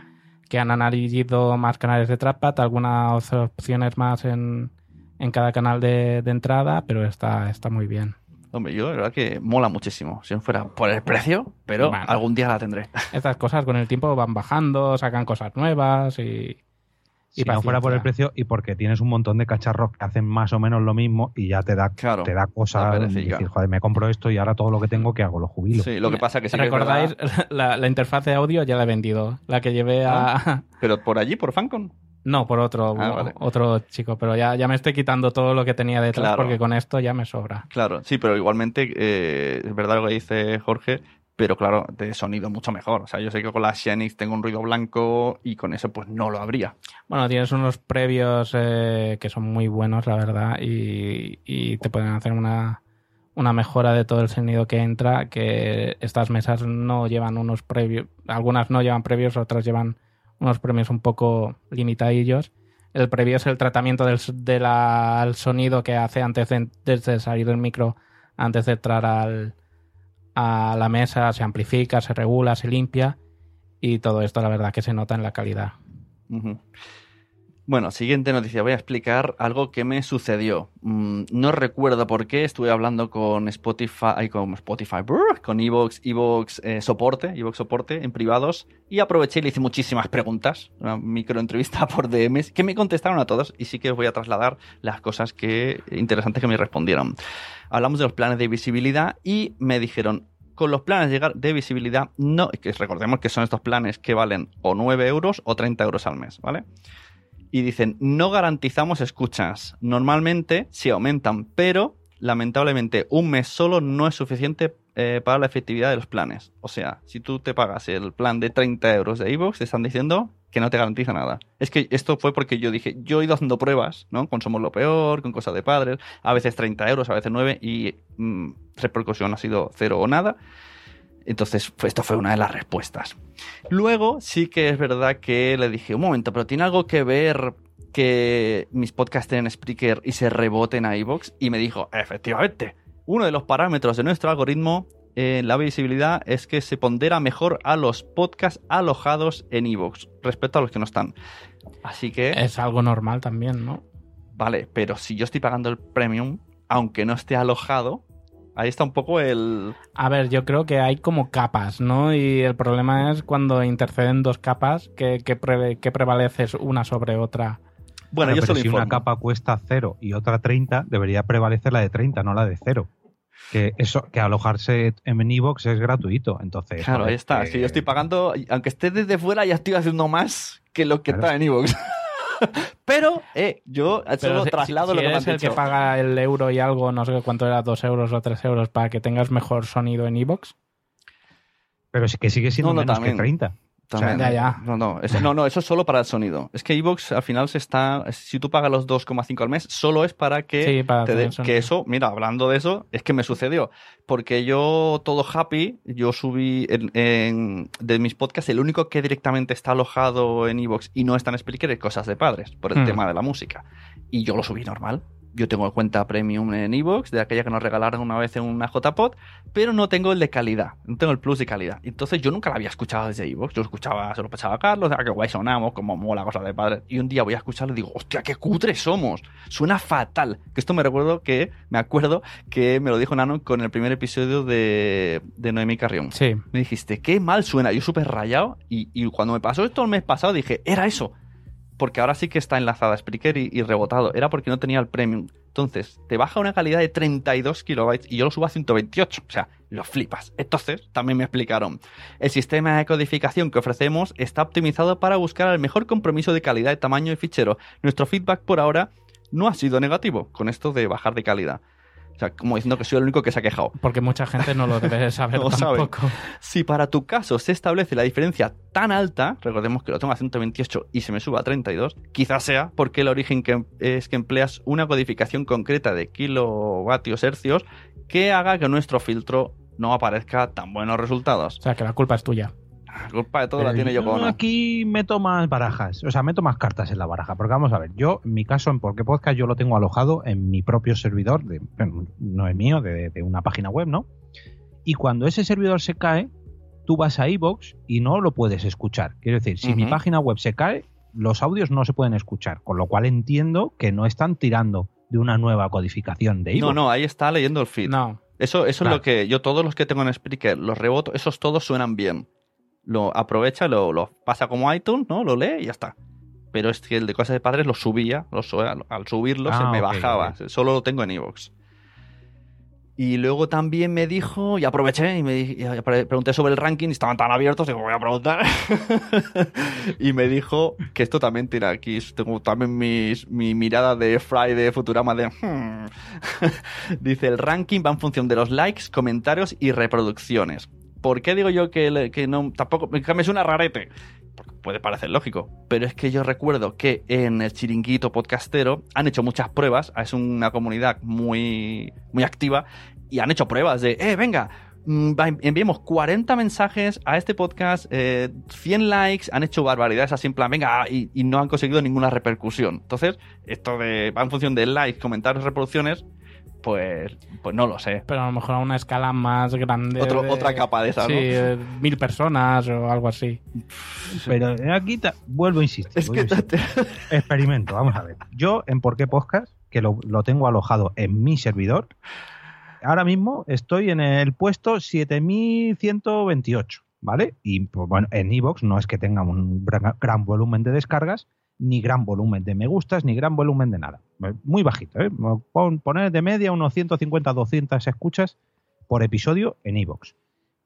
E: que han añadido más canales de trackpad, algunas opciones más en, en cada canal de, de entrada, pero está, está muy bien.
C: Hombre, yo la verdad que mola muchísimo. Si no fuera por el precio, pero
E: Bueno.
C: algún día la tendré.
E: Estas cosas con el tiempo van bajando, sacan cosas nuevas y...
D: Si no fuera por el precio y porque tienes un montón de cacharros que hacen más o menos lo mismo y ya te da,
C: Claro,
D: te da cosa decir, joder, me compro esto y ahora todo lo que tengo, que hago? Lo jubilo.
C: Sí, lo que pasa que sí que es
E: ¿Recordáis?
C: verdad, [LAUGHS]
E: La, la interfaz de audio ya la he vendido. La que llevé a... [LAUGHS]
C: pero por allí, por Fancon.
E: No, por otro,
C: Ah, vale.
E: otro chico, pero ya, ya me estoy quitando todo lo que tenía detrás
C: Claro.
E: porque con esto ya me sobra.
C: Claro, sí, pero igualmente eh, es verdad lo que dice Jorge, pero claro, de sonido mucho mejor. O sea, yo sé que con la Xenix tengo un ruido blanco y con eso pues no lo habría.
E: Bueno, tienes unos previos eh, que son muy buenos, la verdad, y, te pueden hacer una, una mejora de todo el sonido que entra, que estas mesas no llevan unos previos, algunas no llevan previos, otras llevan unos premios un poco limitadillos. El previo es el tratamiento del, de sonido que hace antes de, salir del micro, antes de entrar al, a la mesa, se amplifica, se regula, se limpia, y todo esto la verdad que se nota en la calidad.
C: Bueno, siguiente noticia. Voy a explicar algo que me sucedió. Mm, no recuerdo por qué. Estuve hablando con Spotify, con Spotify, con Evox, Evox eh, soporte, Evox soporte en privados y aproveché y le hice muchísimas preguntas, una microentrevista [LAUGHS] por DMs que me contestaron a todos y sí que os voy a trasladar las cosas que interesantes que me respondieron. Hablamos de los planes de visibilidad y me dijeron con los planes de llegar de visibilidad, no, recordemos que son estos planes que valen o 9 euros o 30 euros al mes, ¿vale? Y dicen, no garantizamos escuchas. Normalmente sí aumentan, pero lamentablemente un mes solo no es suficiente eh, para la efectividad de los planes. O sea, si tú te pagas el plan de 30 euros de iVoox, te están diciendo que no te garantiza nada. Es que esto fue porque yo dije, yo he ido haciendo pruebas, ¿no? Con Somos lo Peor, con Cosas de Padres, a veces 30 euros, a veces 9, y mm, repercusión ha sido cero o nada. Entonces, pues, esto fue una de las respuestas. Luego, sí que es verdad que le dije, un momento, pero ¿tiene algo que ver que mis podcasts estén en Spreaker y se reboten a iVoox? Y me dijo, efectivamente, uno de los parámetros de nuestro algoritmo en la visibilidad es que se pondera mejor a los podcasts alojados en iVoox respecto a los que no están. Así que,
E: Es algo normal también, ¿no?
C: vale, pero si yo estoy pagando el premium, aunque no esté alojado, ahí está un poco el...
E: A ver, yo creo que hay como capas, ¿no? Y el problema es cuando interceden dos capas, que, que, pre- que prevaleces una sobre otra.
C: Bueno,
D: Claro,
C: yo
D: pero
C: solo
D: si
C: informo.
D: una capa cuesta cero y otra 30, debería prevalecer la de 30, no la de cero. Que eso, que alojarse en Evox es gratuito, entonces.
C: Claro, ahí está.
D: que-
C: Si yo estoy pagando, aunque esté desde fuera, ya estoy haciendo más que lo que
D: Claro.
C: está en iVoox. [LAUGHS] Pero, eh, yo
E: Pero
C: solo
E: si-
C: traslado
E: si
C: lo que me
E: eres
C: han
E: el que
C: dicho.
E: paga el euro y algo, no sé cuánto era, dos euros o tres euros para que tengas mejor sonido en iVoox.
D: Pero sí que sigue siendo
C: No, no,
D: menos
C: también.
D: que 30.
C: También.
E: Ya, ya.
C: No, no, eso, no, no, eso es solo para el sonido. Es que iVoox al final se está. Si tú pagas los 2,5 al mes, solo es para que.
E: Sí, para
C: te
E: sonido.
C: que eso, mira, hablando de eso, es que me sucedió. Porque yo, todo happy, yo subí en, en- de mis podcasts, el único que directamente está alojado en iVoox y no está en Spreaker es Cosas de Padres, por el
E: Hmm.
C: tema de la música. Y yo lo subí normal. Yo tengo cuenta premium en iVoox, de aquella que nos regalaron una vez en una JPod, pero no tengo el de calidad, no tengo el plus de calidad. Entonces yo nunca la había escuchado desde iVoox, yo lo escuchaba, se lo pasaba a Carlos, ah, qué guay sonamos, como mola cosa de padre. Y un día voy a escucharlo y digo, hostia, qué cutre somos, suena fatal. Que esto me recuerdo que, me acuerdo que me lo dijo Nano con el primer episodio de, de Noemí Carrión.
E: Sí.
C: Me dijiste, qué mal suena, yo súper rayado, y, y cuando me pasó esto el mes pasado dije, era eso. Porque ahora sí que está enlazada Spreaker y, y rebotado. Era porque no tenía el premium. Entonces, te baja una calidad de 32 kilobytes y yo lo subo a 128. O sea, lo flipas. Entonces, también me explicaron. El sistema de codificación que ofrecemos está optimizado para buscar el mejor compromiso de calidad de tamaño de fichero. Nuestro feedback por ahora no ha sido negativo con esto de bajar de calidad. O sea, como diciendo que soy el único que se ha quejado.
E: Porque mucha gente no lo debe [LAUGHS] saber
C: No lo sabe.
E: tampoco.
C: Si para tu caso se establece la diferencia tan alta, recordemos que lo tengo a 128 y se me suba a 32, quizás sea porque el origen que, es que empleas una codificación concreta de kilovatios hercios que haga que nuestro filtro no aparezca tan buenos resultados.
E: O sea, que la culpa es tuya.
C: La culpa de todo la tiene Yoko Ono.
D: Aquí meto más barajas, o sea, meto más cartas en la baraja, porque vamos a ver, yo, en mi caso, en Porque Podcast, yo lo tengo alojado en mi propio servidor, de, bueno, no es mío, de, de una página web, ¿no? Y cuando ese servidor se cae, tú vas a iVoox y no lo puedes escuchar. Quiero decir, si mi página web se cae, los audios no se pueden escuchar, con lo cual entiendo que no están tirando de una nueva codificación de iVoox.
C: No, no, ahí está leyendo el feed.
E: No.
C: Eso, eso
D: Claro.
C: es lo que yo, todos los que tengo en Spreaker, los reboto, esos todos suenan bien. Lo aprovecha, lo, lo pasa como iTunes, ¿no? Lo lee y ya está. Pero es que el de cosas de padres lo subía, lo al, al subirlo se
D: Ah,
C: me bajaba. Solo lo tengo en iVoox. Y luego también me dijo, y aproveché y me y pregunté sobre el ranking y estaban tan abiertos, digo, voy a preguntar. [LAUGHS] y me dijo que esto también tira aquí. Tengo también mis- mi mirada de Fry de Futurama de. "Hmm". [LAUGHS] Dice: el ranking va en función de los likes, comentarios y reproducciones. ¿Por qué digo yo que, no. Tampoco. Que me suena rarete? Porque puede parecer lógico. Pero es que yo recuerdo que en el chiringuito podcastero han hecho muchas pruebas. Es una comunidad muy, muy activa. Y han hecho pruebas de, eh, venga, mm, enviemos 40 mensajes a este podcast, eh, 100 likes, han hecho barbaridades así en plan, venga, y, y no han conseguido ninguna repercusión. Entonces, esto de va en función de likes, comentarios, reproducciones, pues, pues no lo sé.
E: Pero a lo mejor a una escala más grande.
C: Otro-
E: de-
C: otra capa de esa,
E: Sí,
C: ¿no?
E: eh, mil personas o algo así. [LAUGHS]
D: Pero aquí ta- vuelvo a insistir.
C: Es que
D: vuelvo a insistir. [LAUGHS] experimento, vamos a ver. Yo en Por qué Podcast, que lo, lo tengo alojado en mi servidor, ahora mismo estoy en el puesto 7128, ¿vale? Y pues, bueno, en Evox no es que tenga un gran, gran volumen de descargas, ni gran volumen de me gustas, ni gran volumen de nada. Muy bajito, ¿eh? Pon- poner de media unos 150, 200 escuchas por episodio en Evox.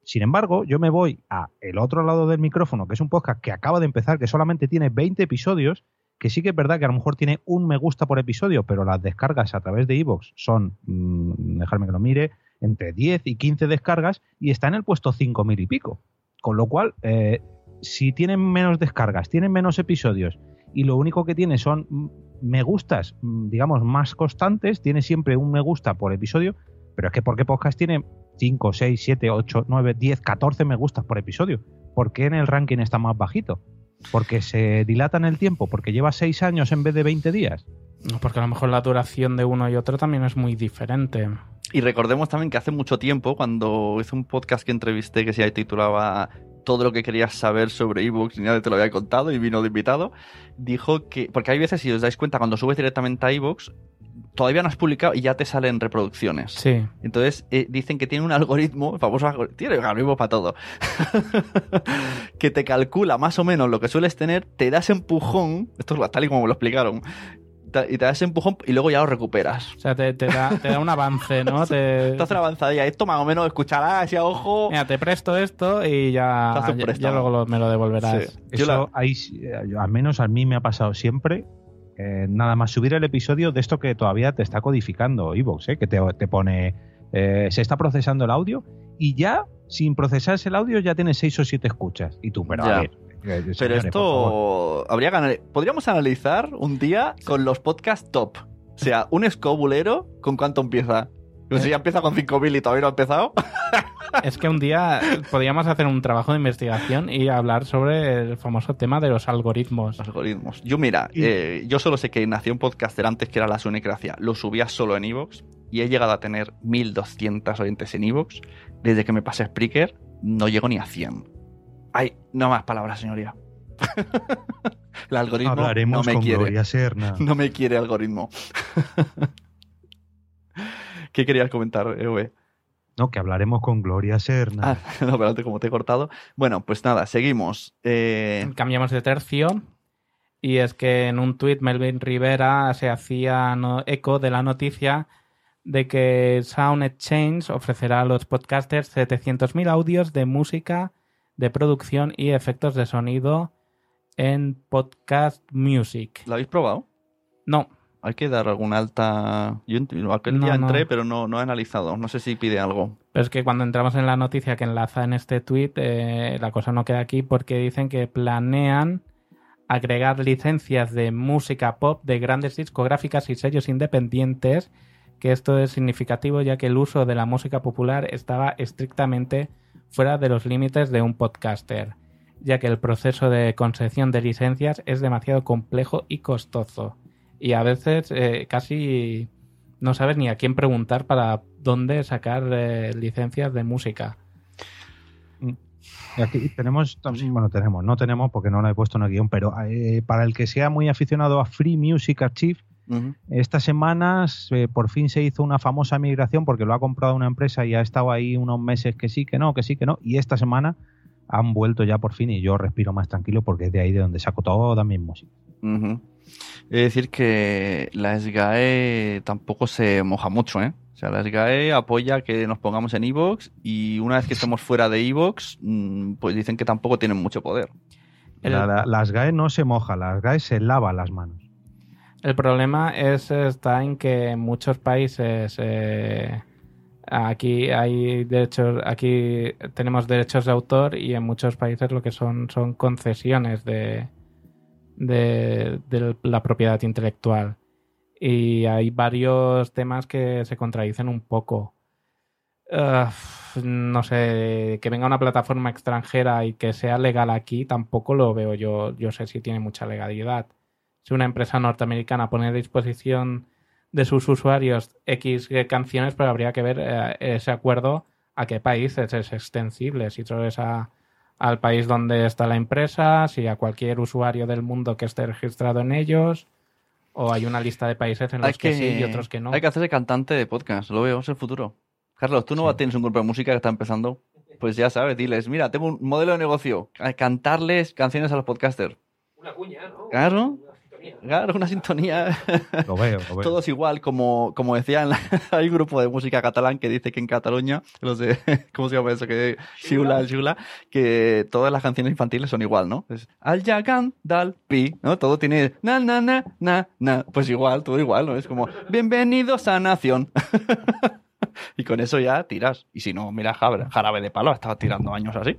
D: Sin embargo, yo me voy a el otro lado del micrófono, que es un podcast que acaba de empezar, que solamente tiene 20 episodios, que sí que es verdad que a lo mejor tiene un me gusta por episodio, pero las descargas a través de iVoox son, mm, dejarme que lo mire, entre 10 y 15 descargas y está en el puesto 5.000 y pico. Con lo cual, eh, si tienen menos descargas, tienen menos episodios y lo único que tiene son me gustas, digamos, más constantes, tiene siempre un me gusta por episodio, pero es que ¿por qué podcast tiene 5, 6, 7, 8, 9, 10, 14 me gustas por episodio? ¿Por qué en el ranking está más bajito? ¿Porque se dilata en el tiempo? ¿Porque lleva 6 años en vez de 20 días?
E: No, Porque a lo mejor la duración de uno y otro también es muy diferente.
C: Y recordemos también que hace mucho tiempo, cuando hice un podcast que entrevisté que se titulaba Todo lo que querías saber sobre ebooks nadie te lo había contado y vino de invitado, dijo que, porque hay veces, si os dais cuenta, cuando subes directamente a ebooks, todavía no has publicado y ya te salen reproducciones.
E: Sí.
C: Entonces eh, dicen que tiene un algoritmo, el famoso algoritmo, tiene un algoritmo para todo, [LAUGHS] que te calcula más o menos lo que sueles tener, te das empujón, esto es tal y como me lo explicaron, te, y te da ese empujón y luego ya lo recuperas.
E: O sea, te, te da, te da un avance, ¿no? [LAUGHS] Te,
C: Te hace una avanzadilla. Esto más o menos escucharás y a ojo.
E: mira, te presto esto y ya,
C: Te hace un
E: ya, ya luego lo- me lo devolverás.
C: Sí.
D: Eso
C: Yo la-
D: ahí, eh, al menos a mí me ha pasado siempre. eh, nada más subir el episodio de esto que todavía te está codificando Evox, eh, que te, te pone eh, se está procesando el audio y ya sin procesarse el audio ya tienes seis o siete escuchas y tú, pero
C: Ya.
D: a ver, eh,
C: Pero esto habría que podríamos analizar un día con los podcasts top. O sea, un escobulero, ¿con cuánto empieza? No sé si ya empieza con 5.000 y todavía no ha empezado. [LAUGHS]
E: Es que un día podríamos hacer un trabajo de investigación y hablar sobre el famoso tema de los algoritmos.
C: Algoritmos. Yo, mira, eh, yo solo sé que nació un podcaster antes que era la Sunecracia. Lo subía solo en Evox y he llegado a tener 1.200 oyentes en Evox. Desde que me pasé Spreaker, no llego ni a 100. Ay, no más palabras, señoría. [LAUGHS] el algoritmo
D: Hablaremos
C: no me
D: con
C: quiere.
D: Gloria Serna. [LAUGHS]
C: No me quiere algoritmo. [LAUGHS] ¿Qué querías comentar, EV?
D: No, que hablaremos con Gloria Serna.
C: Ah, no, pero antes como te he cortado. Bueno, pues nada, seguimos. Eh,
E: Cambiamos de tercio. Y es que en un tuit Melvin Rivera se hacía no- eco de la noticia de que Sound Exchange ofrecerá a los podcasters 700.000 audios de música, de producción y efectos de sonido en Podcast Music.
C: ¿Lo habéis probado?
E: No,
C: Hay que dar alguna alta. Yo aquel
E: No,
C: día
E: no.
C: entré, pero no, no he analizado. No sé si pide algo.
E: Pero es que cuando entramos en la noticia que enlaza en este tweet, eh, la cosa no queda aquí porque dicen que planean agregar licencias de música pop de grandes discográficas y sellos independientes, que esto es significativo ya que el uso de la música popular estaba estrictamente fuera de los límites de un podcaster, ya que el proceso de concesión de licencias es demasiado complejo y costoso. Y a veces eh, casi no sabes ni a quién preguntar para dónde sacar eh, licencias de música.
D: Y aquí tenemos, bueno, tenemos, no tenemos porque no lo he puesto en el guion, pero eh, para el que sea muy aficionado a Free Music Archive,
C: Ujú.
D: Estas semanas eh, por fin se hizo una famosa migración porque lo ha comprado una empresa y ha estado ahí unos meses que sí, que no, que sí, que no. Y esta semana han vuelto ya por fin y yo respiro más tranquilo porque es de ahí de donde saco toda mi música.
C: Ujú. He de decir que la SGAE tampoco se moja mucho, ¿eh? O sea, la SGAE apoya que nos pongamos en Evox y una vez que estemos fuera de Evox, mm, pues dicen que tampoco tienen mucho poder.
E: El-
D: La- la- las GAE no se moja, las GAE se lava las manos.
E: El problema es está en que en muchos países eh, aquí hay derechos, aquí tenemos derechos de autor y en muchos países lo que son son concesiones de, de, la propiedad intelectual. Y hay varios temas que se contradicen un poco. No sé, que venga una plataforma extranjera y que sea legal aquí, tampoco lo veo yo. Yo sé si tiene mucha legalidad si una empresa norteamericana pone a disposición de sus usuarios X canciones, pero habría que ver eh, ese acuerdo a qué países es extensible, si solo es a- al país donde está la empresa, si a cualquier usuario del mundo que esté registrado en ellos, o hay una lista de países en los que, sí y otros que no.
C: Hay que hacerse cantante de podcast, lo veo, es el futuro. Carlos, tú no
D: Sí.
C: tienes un grupo de música que está empezando. Pues ya sabes, diles, mira, tengo un modelo de negocio, cantarles canciones a los podcasters.
I: Una cuña, ¿no?
C: Claro. Claro, una sintonía.
D: Lo veo, lo veo.
C: Todos igual, como, como decían, [LAUGHS] hay un grupo de música catalán que dice que en Cataluña, los de, [LAUGHS] ¿cómo se llama eso? Que Xula, Xula, que todas las canciones infantiles son igual, ¿no? Es Al Yagan Dal Pi, ¿no? Todo tiene na, na, na, na, na. Pues igual, todo igual, ¿no? Es como, bienvenidos a Nación. [LAUGHS] y con eso ya tiras. Y si no, mira, Jarabe, Jarabe de Palo, estaba tirando años así.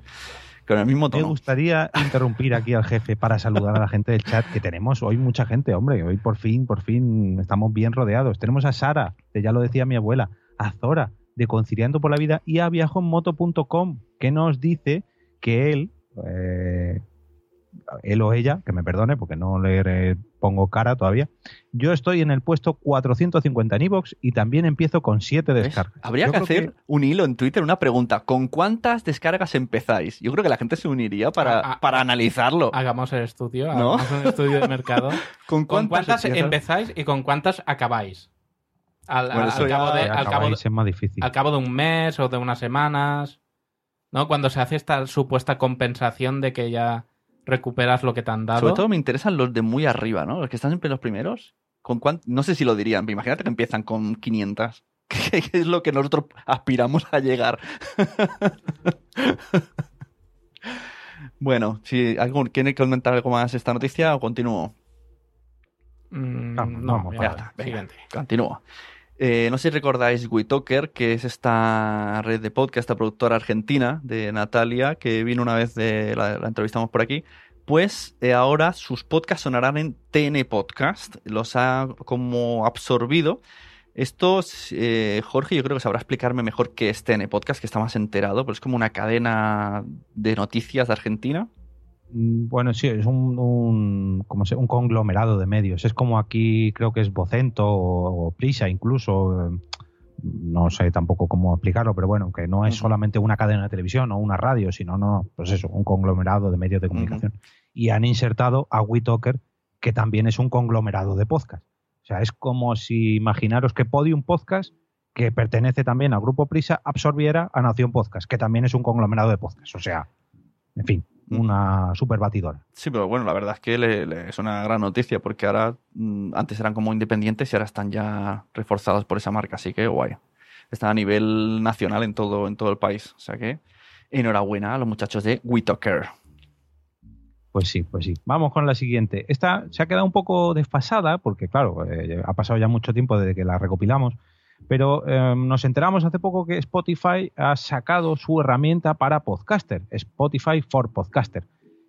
C: Con el mismo
D: Me gustaría [LAUGHS] interrumpir aquí al jefe para saludar a la gente del chat, que tenemos hoy mucha gente, hombre. Hoy por fin, por fin estamos bien rodeados. Tenemos a Sara, que ya lo decía mi abuela, a Zora, de Conciliando por la Vida, y a viajoenmoto.com, que nos dice que él, eh, él o ella, que me perdone porque no le eh, pongo cara todavía, yo estoy en el puesto 450 en iVoox y también empiezo con 7
C: ¿Ves?
D: descargas.
C: Habría
D: Yo
C: que hacer un hilo en Twitter, una pregunta. ¿Con cuántas descargas empezáis? Yo creo que la gente se uniría para,
E: Ah, ah,
C: para analizarlo.
E: Hagamos el estudio,
C: ¿No?
E: hagamos un estudio de mercado. [LAUGHS]
C: ¿Con
E: ¿Con cuántas empezáis y con cuántas acabáis? Al,
C: Bueno,
E: al cabo de,
D: que
E: al, cabo,
D: acabáis es más difícil.
E: al cabo de un mes o de unas semanas, ¿no? Cuando se hace esta supuesta compensación de que ya recuperas lo que te han dado.
C: Sobre todo me interesan los de muy arriba, ¿no? Los que están siempre los primeros. ¿Con cuán- No sé si lo dirían, pero imagínate que empiezan con 500. [LAUGHS] Que es lo que nosotros aspiramos a llegar. [LAUGHS] bueno, si alguien quiere comentar algo más esta noticia o continúo.
E: Mm,
D: Vamos,
E: no,
D: vamos,
E: ya está,
C: venga,
E: siguiente.
C: continúo. Eh, no sé si recordáis WeTalker, que es esta red de podcast, esta productora argentina de Natalia, que vino una vez, de, la, entrevistamos por aquí. Pues eh, ahora sus podcasts sonarán en TN Podcast, los ha como absorbido. Esto, eh, Jorge, yo creo que sabrá explicarme mejor qué es TN Podcast, que está más enterado, pero es como una cadena de noticias de Argentina.
D: Mm, Bueno, sí, es un, un, como se- un conglomerado de medios. Es como aquí, creo que es Vocento o, o Prisa incluso. eh, No sé tampoco cómo explicarlo, pero bueno, que no es solamente una cadena de televisión o una radio, sino, no, no, pues eso, un conglomerado de medios de comunicación. Y han insertado a WeTalker, que también es un conglomerado de podcast. O sea, es como si imaginaros que Podium Podcast, que pertenece también al grupo Prisa, absorbiera a Nación Podcast, que también es un conglomerado de podcast. O sea, en fin. Una super batidora.
C: Sí, pero bueno, la verdad es que le- le- es una gran noticia porque ahora mm, antes eran como independientes y ahora están ya reforzados por esa marca, así que guay. Están a nivel nacional en todo, en todo el país. O sea que enhorabuena a los muchachos de WeTalker.
D: Pues sí, pues sí. Vamos con la siguiente. Esta se ha quedado un poco desfasada porque, claro, eh, ha pasado ya mucho tiempo desde que la recopilamos. Pero eh, nos enteramos hace poco que Spotify ha sacado su herramienta para podcaster, Spotify for Podcaster.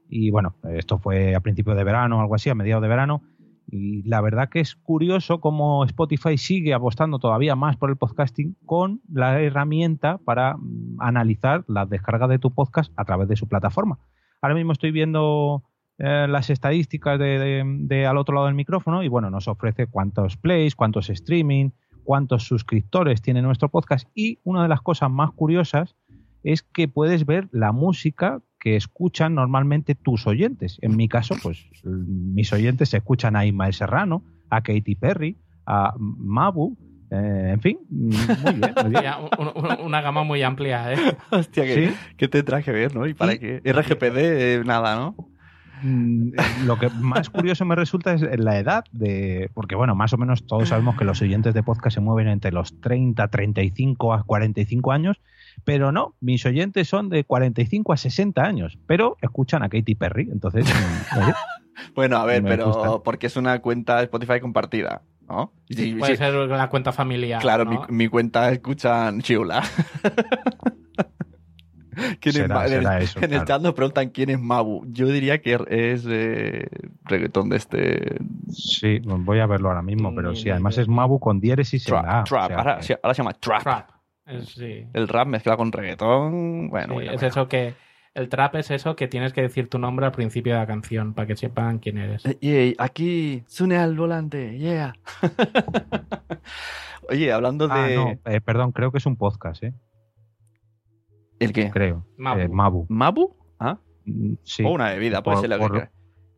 D: Y bueno, esto fue a principios de verano, algo así, a mediados de verano. Y la verdad que es curioso cómo Spotify sigue apostando todavía más por el podcasting con la herramienta para mm, analizar las descargas de tu podcast a través de su plataforma. Ahora mismo estoy viendo eh, las estadísticas de al otro lado del micrófono y bueno, nos ofrece cuántos plays, cuántos streaming, cuántos suscriptores tiene nuestro podcast y una de las cosas más curiosas es que puedes ver la música que escuchan normalmente tus oyentes. En mi caso, pues mis oyentes escuchan a Ismael Serrano, a Katy Perry, a Mabu, eh, en fin, muy bien. muy [LAUGHS]
E: una gama muy amplia, ¿eh?
C: Hostia, que,
D: Sí.
C: que tendrá que ver, ¿no? ¿Y para
D: Y-
C: qué? RGPD, eh, nada, ¿no?
D: Mm, Lo que más curioso me resulta es la edad de. Porque, bueno, más o menos todos sabemos que los oyentes de podcast se mueven entre los 30, 35 a 45 años, pero no, mis oyentes son de 45 a 60 años, pero escuchan a Katy Perry, entonces. mm, [LAUGHS]
C: Bueno, a ver,
D: Me
C: pero
D: gusta.
C: porque es una cuenta Spotify compartida, ¿no? Sí,
E: Puede
C: sí,
E: ser la cuenta familiar.
C: claro,
E: ¿no?
C: mi, mi cuenta escuchan Chiula. [LAUGHS] ¿Quién es
D: Será-
C: en el-
D: será eso,
C: en el
D: claro.
C: chat nos preguntan quién es Mabu. Yo diría que es eh, reggaetón de este
D: sí, voy a verlo ahora mismo, pero sí,
E: ni
D: además
E: idea.
D: es Mabu con diéresis en
C: trap.
D: la A, o
C: trap.
D: sea
C: ahora,
D: que-
C: sí, ahora se llama trap.
E: Trap. Es, sí.
C: El rap mezclado con reggaetón. Bueno,
E: Sí,
C: bueno,
E: es
C: bueno.
E: eso que. El trap es eso que tienes que decir tu nombre al principio de la canción para que sepan quién eres.
C: Eh, yey, aquí, Sune al volante, yeah. [LAUGHS] Oye, hablando de.
D: Ah, no, eh, perdón, creo que es un podcast, ¿eh?
C: ¿El qué?
D: Creo.
E: Mabu.
D: Eh, Mabu.
C: ¿Mabu? ¿Ah?
D: Mm, Sí.
C: O una bebida, puede
D: Por-
C: ser que
D: por-
C: quiera.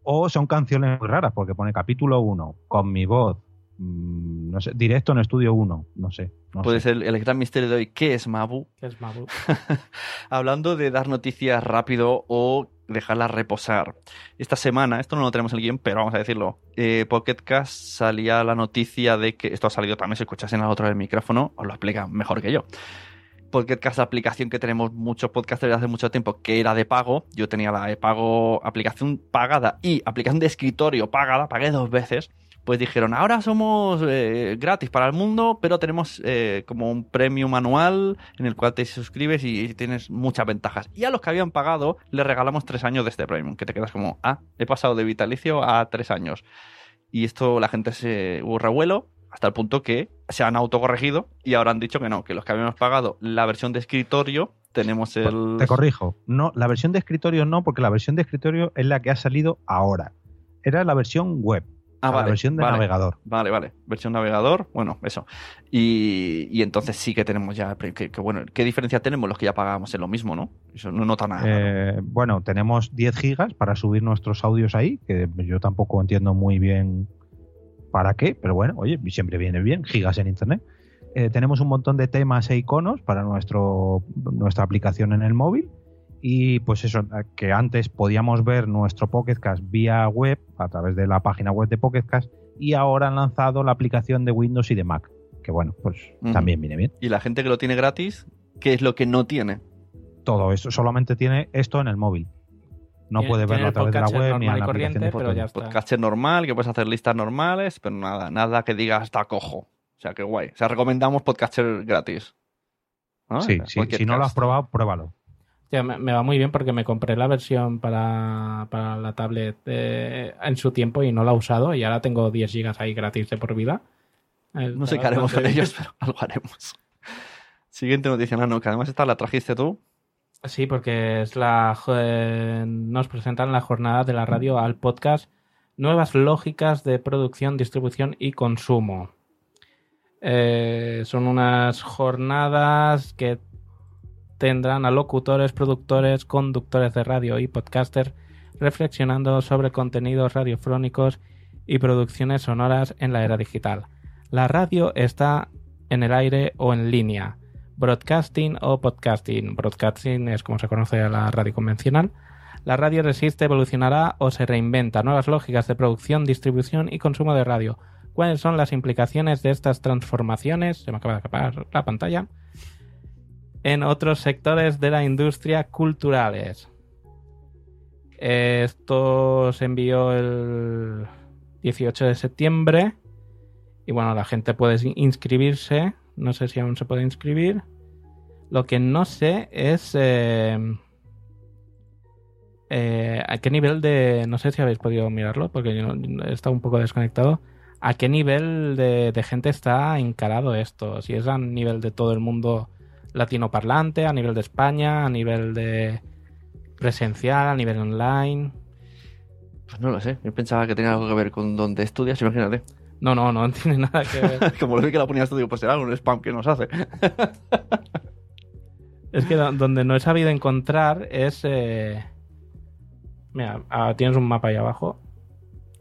D: O son canciones muy raras, porque pone capítulo 1, con mi voz, mm, no sé, directo en estudio 1, no sé. no
C: Puede
D: sé.
C: ser el gran misterio de hoy. ¿Qué es Mabu?
E: Que es Mabu. [LAUGHS]
C: Hablando de dar noticias rápido o dejarlas reposar. Esta semana, esto no lo tenemos en el guion, pero vamos a decirlo. Eh, Pocket Cast salía la noticia de que. Esto ha salido también, si escuchas en el otro del micrófono, os lo explica mejor que yo. Pocket Cast, la aplicación que tenemos muchos podcasters hace mucho tiempo, que era de pago. Yo tenía la de pago, aplicación pagada y aplicación de escritorio pagada, pagué dos veces. Pues dijeron, ahora somos eh, gratis para el mundo, pero tenemos eh, como un premium anual en el cual te suscribes y tienes muchas ventajas. Y a los que habían pagado les regalamos tres años de este premium, que te quedas como, ah, he pasado de vitalicio a tres años. Y esto la gente se hubo revuelo hasta el punto que se han autocorregido y ahora han dicho que no, que los que habíamos pagado la versión de escritorio tenemos el...
D: Te corrijo, no, la versión de escritorio no, porque la versión de escritorio es la que ha salido ahora. Era la versión web,
C: Ah,
D: la versión de
C: vale.
D: navegador.
C: Vale, vale. Versión navegador, bueno, eso. Y, y entonces sí que tenemos ya. Que, que bueno, ¿qué diferencia tenemos los que ya pagábamos en lo mismo, no? Eso no nota nada. ¿no?
D: Eh, bueno, tenemos 10 gigas para subir nuestros audios ahí, que yo tampoco entiendo muy bien para qué, pero bueno, oye, siempre viene bien, gigas en internet. Eh, tenemos un montón de temas e iconos para nuestro, nuestra aplicación en el móvil Y pues eso, que antes podíamos ver nuestro Pocketcast vía web, a través de la página web de Pocketcast, y ahora han lanzado la aplicación de Windows y de Mac. Que bueno, pues también viene bien.
C: Y la gente que lo tiene gratis, ¿qué es lo que no tiene?
D: Todo eso, solamente tiene esto en el móvil. No
E: Tiene-
D: puede
E: tiene
D: verlo a través de la web ni
E: y
D: la aplicación de
E: corriente, pero ya está.
C: Podcaster normal, que puedes hacer listas normales, pero nada, nada que diga hasta cojo. O sea, que guay. O sea, recomendamos podcaster gratis. ¿no?
D: Sí,
C: O sea,
D: sí,
C: cualquier
D: si no lo has probado, pruébalo.
E: Ya, me, me va muy bien porque me compré la versión para, para la tablet eh, en su tiempo y no la he usado y ahora tengo 10 gigas ahí gratis de por vida. Eh,
C: No sé
E: está
C: qué haremos con ellos, [LAUGHS] pero algo haremos. Siguiente noticia, no, que además esta la trajiste tú.
E: Sí, porque nos presentan la jornada de la radio al podcast Nuevas lógicas de producción, distribución y consumo. Eh, son unas jornadas que tendrán a locutores, productores, conductores de radio y podcasters reflexionando sobre contenidos radiofónicos y producciones sonoras en la era digital. La radio está en el aire o en línea broadcasting o podcasting. Broadcasting es como se conoce la radio convencional. La radio resiste, evolucionará o se reinventa. Nuevas lógicas de producción, distribución y consumo de radio. ¿Cuáles son las implicaciones de estas transformaciones? Se me acaba de acabar la pantalla. En otros sectores de la industria culturales. Esto se envió el 18 de septiembre. Y bueno, la gente puede inscribirse. No sé si aún se puede inscribir. Lo que no sé es eh, eh, a qué nivel de... No sé si habéis podido mirarlo, porque yo he estado un poco desconectado. ¿A qué nivel de, de gente está encarado esto? Si es a nivel de todo el mundo latinoparlante, a nivel de España, a nivel de presencial, a nivel online.
C: Pues no lo sé. Yo pensaba que tenía algo que ver con donde estudias, imagínate.
E: No, no, no [LAUGHS] tiene nada que ver. [LAUGHS]
C: Como lo vi que la ponías tú, digo, pues será un spam que nos hace. [LAUGHS]
E: Es que do- donde no he sabido encontrar es. eh, Mira, ah, tienes un mapa ahí abajo.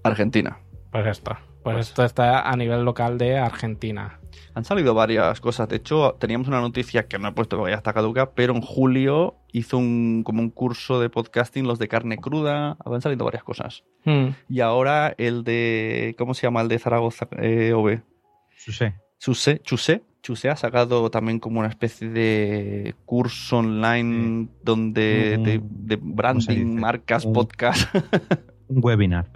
C: Argentina.
E: Pues esto. Pues esto está a nivel local de Argentina.
C: Han salido varias cosas. De hecho, teníamos una noticia que no he puesto porque ya está caduca, pero en julio hizo un, como un curso de podcasting, los de carne cruda. Han salido varias cosas.
E: Hmm.
C: Y ahora el de. ¿Cómo se llama? El de Zaragoza eh, OB.
D: Chusé.
C: Chuse, Chuse, Chuse ha sacado también como una especie de curso online donde
D: Un-
C: de, de
D: ¿cómo se
C: branding, marcas,
D: Un-
C: podcast.
D: Un [LAUGHS] webinar.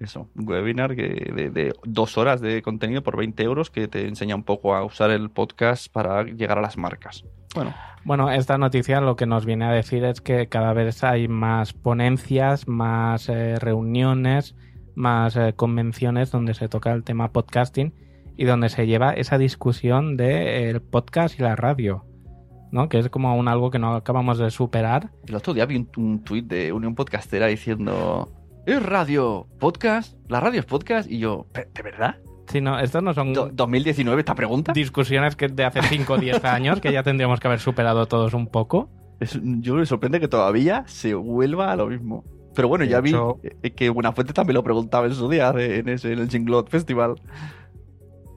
C: Eso, un webinar que de, de dos horas de contenido por 20 euros que te enseña un poco a usar el podcast para llegar a las marcas. Bueno,
E: Bueno, esta noticia lo que nos viene a decir es que cada vez hay más ponencias, más eh, reuniones, más eh, convenciones donde se toca el tema podcasting y donde se lleva esa discusión del podcast y la radio, ¿no? Que es como un algo que no acabamos de superar.
C: el otro día vi un, un tuit de Unión Podcastera diciendo: ¿Es radio podcast? ¿La radio es podcast? Y yo, ¿de verdad?
E: Si no, estas no son
C: Do- ¿2019 esta pregunta?
E: discusiones que de hace 5 o 10 [LAUGHS] años que ya tendríamos que haber superado todos un poco.
C: Es- yo me sorprende que todavía se vuelva a lo mismo. Pero bueno,
D: De
C: ya vi
D: hecho-
C: eh, que Buenafuente también lo preguntaba en su día de- en, ese, en el Jinglot Festival.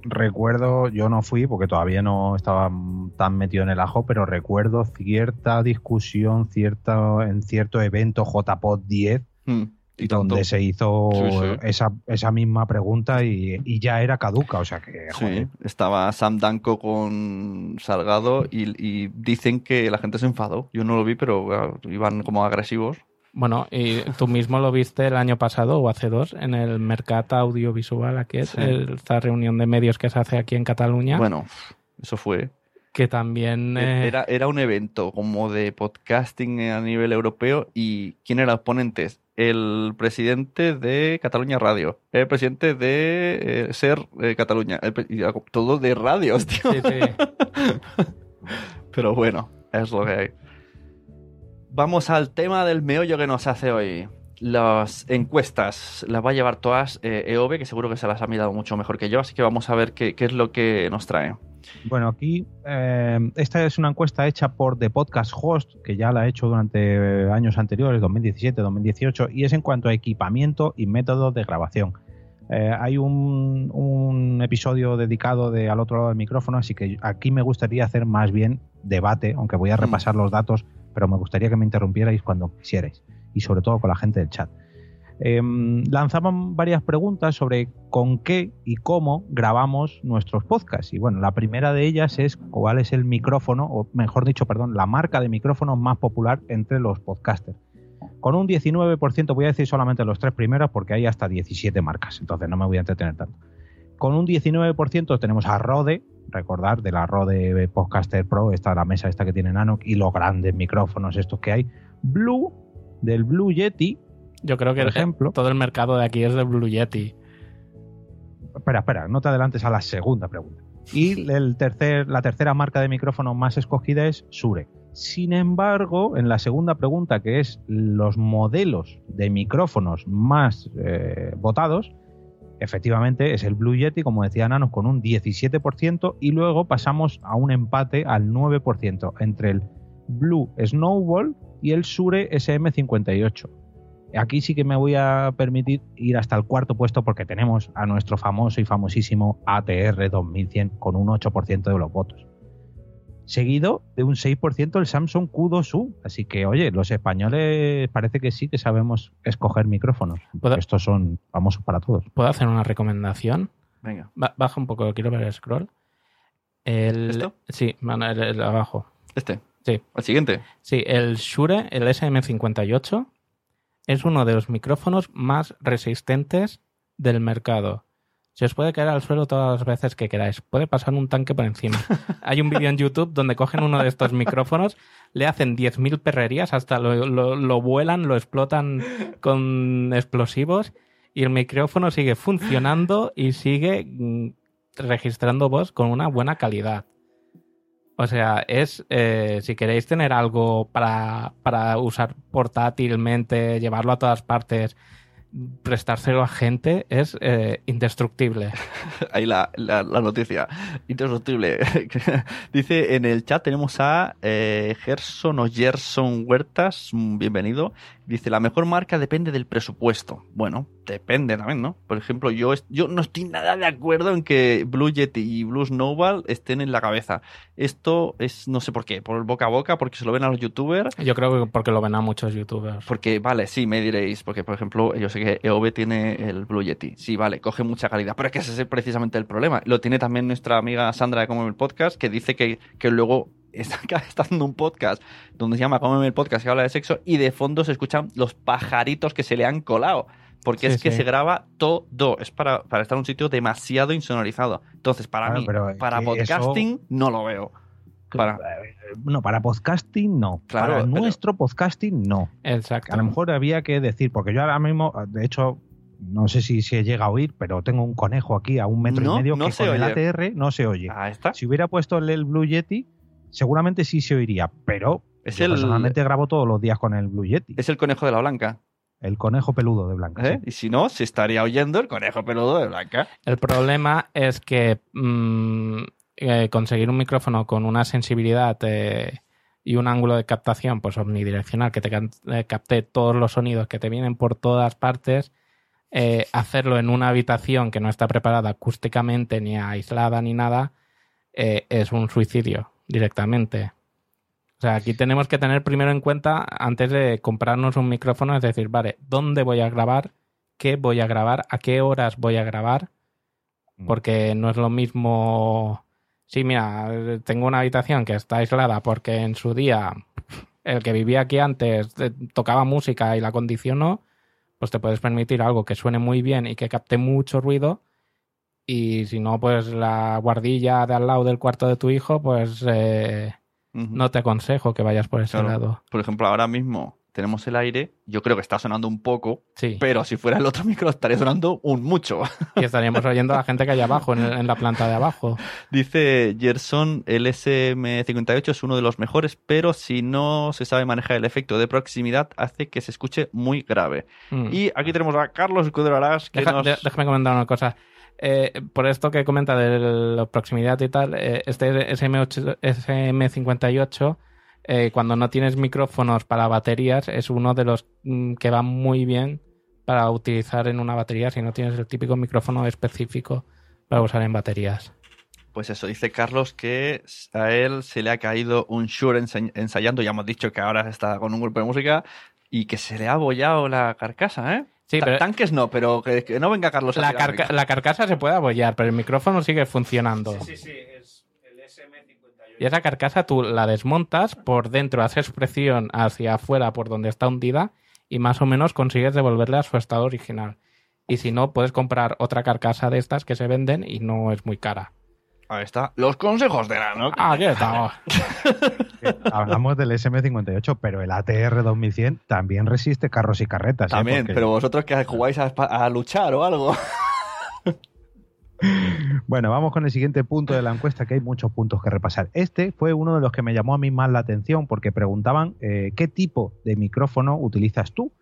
D: Recuerdo, yo no fui porque todavía no estaba tan metido en el ajo, pero recuerdo cierta discusión cierta, en cierto evento JPod 10
C: Hmm, y tanto.
D: donde se hizo
C: Sí, sí.
D: Esa, esa misma pregunta y, y ya era caduca, o sea que joder,
C: Sí, estaba Sam Danko con Salgado y, y dicen que la gente se enfadó. Yo no lo vi, pero claro, iban como agresivos.
E: Bueno, y tú mismo lo viste el año pasado o hace dos en el Mercat Audiovisual, aquí es
C: Sí.
E: esta reunión de medios que se hace aquí en Cataluña,
C: Bueno, eso fue.
E: que también eh,
C: Era, era un evento como de podcasting a nivel europeo y ¿quién eran los ponentes? El presidente de Cataluña Radio, el presidente de eh, Ser eh, Cataluña, el todo de radios, tío.
E: sí, sí. [LAUGHS]
C: Pero bueno, es lo que hay. Vamos al tema del meollo que nos hace hoy. Las encuestas las va a llevar todas eh, EOB, que seguro que se las ha mirado mucho mejor que yo, así que vamos a ver qué, qué es lo que nos trae.
D: Bueno, aquí eh, esta es una encuesta hecha por The Podcast Host, que ya la ha hecho durante años anteriores, 2017, 2018, y es en cuanto a equipamiento y método de grabación. Eh, hay un, un episodio dedicado de al otro lado del micrófono, así que aquí me gustaría hacer más bien debate, aunque voy a repasar los datos pero me gustaría que me interrumpierais cuando quisierais y sobre todo con la gente del chat. Em, lanzaban varias preguntas sobre con qué y cómo grabamos nuestros podcasts. Y bueno, la primera de ellas es cuál es el micrófono, o mejor dicho, perdón, la marca de micrófono más popular entre los podcasters. Con un 19%, voy a decir solamente los tres primeros porque hay hasta 17 marcas, entonces no me voy a entretener tanto. Con un 19% tenemos a Rode, recordar de la Rode Podcaster Pro, esta la mesa esta que tiene Nano y los grandes micrófonos estos que hay. Blue, del Blue Yeti,
E: Yo creo que
D: Por
E: el-
D: ejemplo.
E: todo el mercado de aquí es de Blue Yeti.
D: Espera, espera, no te adelantes a la segunda pregunta. Y el tercer, la tercera marca de micrófono más escogida es Sure. Sin embargo, en la segunda pregunta, que es los modelos de micrófonos más eh, votados, efectivamente es el Blue Yeti, como decía Nanos, con un 17%, y luego pasamos a un empate al 9% entre el Blue Snowball y el Sure SM58. Aquí sí que me voy a permitir ir hasta el cuarto puesto porque tenemos a nuestro famoso y famosísimo ATR 2100 con un 8% de los votos. Seguido de un 6% el Samsung Q2U. Así que, oye, los españoles parece que sí que sabemos escoger micrófonos.
E: ¿Puedo-
D: Estos son famosos para todos.
E: ¿Puedo hacer una recomendación?
C: Venga.
E: Ba- baja un poco, quiero ver el scroll. El,
C: ¿Esto?
E: Sí, bueno, el, el abajo.
C: Este.
E: Sí.
C: El siguiente.
E: Sí, el Shure, el SM58, es uno de los micrófonos más resistentes del mercado. Se os puede caer al suelo todas las veces que queráis. Puede pasar un tanque por encima. [LAUGHS] Hay un vídeo en YouTube donde cogen uno de estos micrófonos, le hacen 10.000 perrerías, hasta lo, lo- lo vuelan, lo explotan con explosivos y el micrófono sigue funcionando y sigue mm, registrando voz con una buena calidad. O sea, es eh, si queréis tener algo para, para usar portátilmente, llevarlo a todas partes, prestárselo a gente, es eh, indestructible. [LAUGHS]
C: Ahí la, la, la noticia. Indestructible. [LAUGHS] Dice en el chat tenemos a eh, Gerson o Gerson Huertas. mm, Bienvenido. Dice, la mejor marca depende del presupuesto. Bueno, depende también, ¿no? Por ejemplo, yo, yo no estoy nada de acuerdo en que Blue Yeti y Blue Snowball estén en la cabeza. Esto es, no sé por qué, por el boca a boca, porque se lo ven a los youtubers.
E: Yo creo que porque lo ven a muchos youtubers.
C: Porque, vale, sí, me diréis, porque por ejemplo, yo sé que EOB tiene el Blue Yeti. Sí, vale, coge mucha calidad, pero es que ese es precisamente el problema. Lo tiene también nuestra amiga Sandra de Come el Podcast, que dice que, que luego [LAUGHS] está, haciendo un podcast donde se llama Come el Podcast, que habla de sexo, y de fondo se escuchan los pajaritos que se le han colado. Porque
E: Sí,
C: es que
E: sí.
C: se graba todo. Es para, para estar en un sitio demasiado insonorizado. Entonces, para
D: Claro,
C: mí,
D: pero
C: para podcasting, no lo veo. Para,
D: Eh, No, para podcasting no.
C: Claro,
D: para
C: pero-
D: nuestro podcasting no.
E: Exacto.
D: A lo mejor había que decir, porque yo ahora mismo, de hecho, no sé si se llega a oír, pero tengo un conejo aquí a un metro
C: No,
D: y medio
C: no
D: que
C: se
D: con el
C: oye.
D: ATR no se oye.
C: ahí está.
D: Si hubiera puesto el, el Blue Yeti, seguramente sí se oiría, pero
C: Es
D: yo
C: el-
D: personalmente grabo todos los días con el Blue Yeti,
C: Es el conejo de la blanca.
D: El conejo peludo de Blanca.
C: ¿eh?
D: sí.
C: Y si no, se estaría oyendo el conejo peludo de Blanca.
E: El problema es que mm, eh, conseguir un micrófono con una sensibilidad eh, y un ángulo de captación pues omnidireccional que te eh, capte todos los sonidos que te vienen por todas partes, eh, hacerlo en una habitación que no está preparada acústicamente ni aislada ni nada, eh, es un suicidio directamente. O sea, aquí tenemos que tener primero en cuenta, antes de comprarnos un micrófono, es decir, vale, ¿dónde voy a grabar? ¿Qué voy a grabar? ¿A qué horas voy a grabar? Porque no es lo mismo. Sí, mira, tengo una habitación que está aislada porque en su día el que vivía aquí antes eh, tocaba música y la acondicionó, pues te puedes permitir algo que suene muy bien y que capte mucho ruido. Y si no, pues la guardilla de al lado del cuarto de tu hijo, pues eh, No te aconsejo que vayas por ese
C: Claro.
E: lado.
C: Por ejemplo, ahora mismo tenemos el aire. Yo creo que está sonando un poco,
E: Sí.
C: pero si fuera el otro [LAUGHS] micro estaría sonando un mucho.
E: Y estaríamos oyendo a la gente que hay abajo, en, el- en la planta de abajo. [LAUGHS]
C: Dice Gerson, el SM58 es uno de los mejores, pero si no se sabe manejar el efecto de proximidad, hace que se escuche muy grave.
E: Mm.
C: Y aquí tenemos a Carlos Escudero Arás, que
E: Deja-
C: nos...
E: déjame comentar una cosa. Eh, por esto que comenta de la proximidad y tal, eh, este SM8, SM58, eh, cuando no tienes micrófonos para baterías, es uno de los mm, que va muy bien para utilizar en una batería si no tienes el típico micrófono específico para usar en baterías.
C: Pues eso, dice Carlos que a él se le ha caído un Shure ensayando, ya hemos dicho que ahora está con un grupo de música, y que se le ha abollado la carcasa, ¿eh?
E: Sí,
C: Ta-
E: pero-
C: Tanques no, pero que, que no venga Carlos
E: La, carca- carcasa se puede abollar, pero el micrófono sigue funcionando.
D: sí, es el SM58.
E: Y esa carcasa tú la desmontas, por dentro haces presión hacia afuera por donde está hundida y más o menos consigues devolverle a su estado original. Y si no, puedes comprar otra carcasa de estas que se venden y no es muy cara.
C: Ahí está. Los consejos de Nano.
E: Ah, aquí estamos. [LAUGHS]
D: Hablamos del SM58, pero el ATR 2100 también resiste carros y carretas. ¿eh?
C: También,
D: Porque-
C: pero vosotros que jugáis a, luchar o algo. [LAUGHS]
D: Bueno, vamos con el siguiente punto de la encuesta, que hay muchos puntos que repasar. Este fue uno de los que me llamó a mí más la atención porque preguntaban eh, qué tipo de micrófono utilizas tú.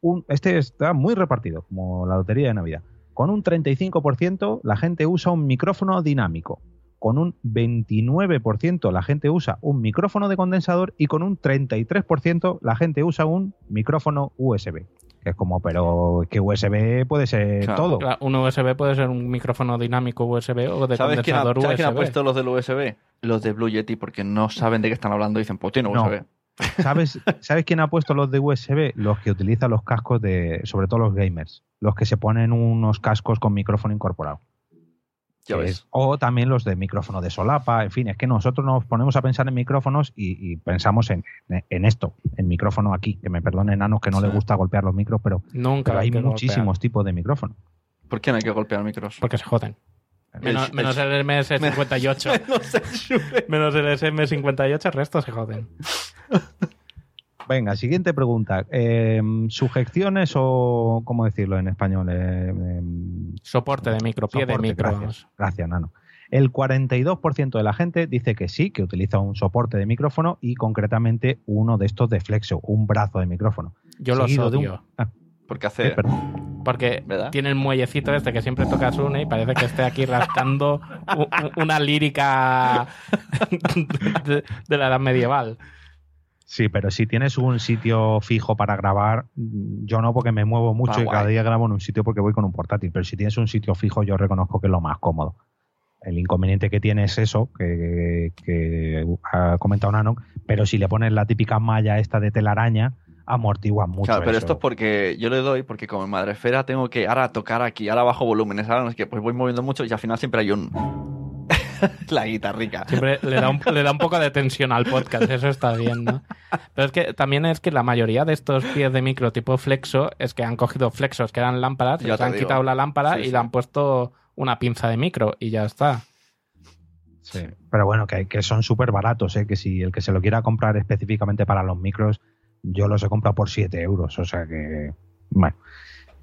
D: Un- este está muy repartido, como la lotería de Navidad. Con un 35% la gente usa un micrófono dinámico. Con un 29% la gente usa un micrófono de condensador y con un 33% la gente usa un micrófono USB. Que es como, pero que USB puede ser
C: Claro,
D: todo.
E: Claro, Un USB puede ser un micrófono dinámico USB o de
C: ¿Sabes quién, ha,
E: condensador
C: ¿sabes quién ha
E: USB.
C: puesto los del USB? Los de Blue Yeti, porque no saben de qué están hablando. Dicen, pues tiene
D: No. ¿Sabes, ¿Sabes quién ha puesto los de USB? Los que utilizan los cascos de, sobre todo los gamers, los que se ponen unos cascos con micrófono incorporado.
C: Ya ves.
D: es- o también los de micrófono de solapa, en fin, es que nosotros nos ponemos a pensar en micrófonos y, y pensamos en, en esto, en micrófono aquí, que me perdone enanos que no
C: Sí.
D: le gusta golpear los micros, pero,
E: Nunca
D: pero hay muchísimos tipos de micrófono.
C: ¿Por qué no hay que golpear micros?
E: Porque se joden. Menos,
C: El-
E: menos el MS58.
C: No sé, Shure.
E: menos el SM58, el resto se joden. [LAUGHS]
D: Venga, siguiente pregunta. Eh, ¿Sujeciones o cómo decirlo en español? Eh, em,
E: Soporte de micro, pie de
D: Soporte,
E: micro.
D: Gracias, gracias, Nano. El 42% de la gente dice que sí, que utiliza un soporte de micrófono y concretamente uno de estos de flexo, un brazo de micrófono.
E: Yo los
D: Seguido de un-
E: odio.
D: Ah,
C: Porque
D: eh,
C: hace.
D: perdón.
E: Porque
C: ¿Verdad?
E: tiene el muellecito este que siempre toca Sune y parece que esté aquí rascando una lírica [LAUGHS] de, de la edad medieval.
D: Sí, pero si tienes un sitio fijo para grabar, yo no porque me muevo mucho
C: Ah,
D: y cada día grabo en un sitio porque voy con un portátil, pero si tienes un sitio fijo yo reconozco que es lo más cómodo. El inconveniente que tiene es eso, que, que ha comentado Nano, pero si le pones la típica malla esta de telaraña, amortigua mucho.
C: Claro, pero
D: eso.
C: esto es porque yo le doy, porque como en Madrefera tengo que ahora tocar aquí, ahora bajo volúmenes, ahora no sé qué, pues voy moviendo mucho y al final siempre hay un. [LAUGHS] la guitarrica.
E: Siempre le da, un, le da un poco de tensión al podcast, eso está bien, ¿no? Pero es que también es que la mayoría de estos pies de micro tipo flexo es que han cogido flexos que eran lámparas,
C: Ya
E: les
C: te
E: han
C: digo.
E: quitado la lámpara
C: Sí,
E: y
C: sí.
E: le han puesto una pinza de micro y ya está.
D: Sí, pero bueno, que, que son súper baratos, ¿eh? que si el que se lo quiera comprar específicamente para los micros, yo los he comprado por 7 euros, o sea que, bueno.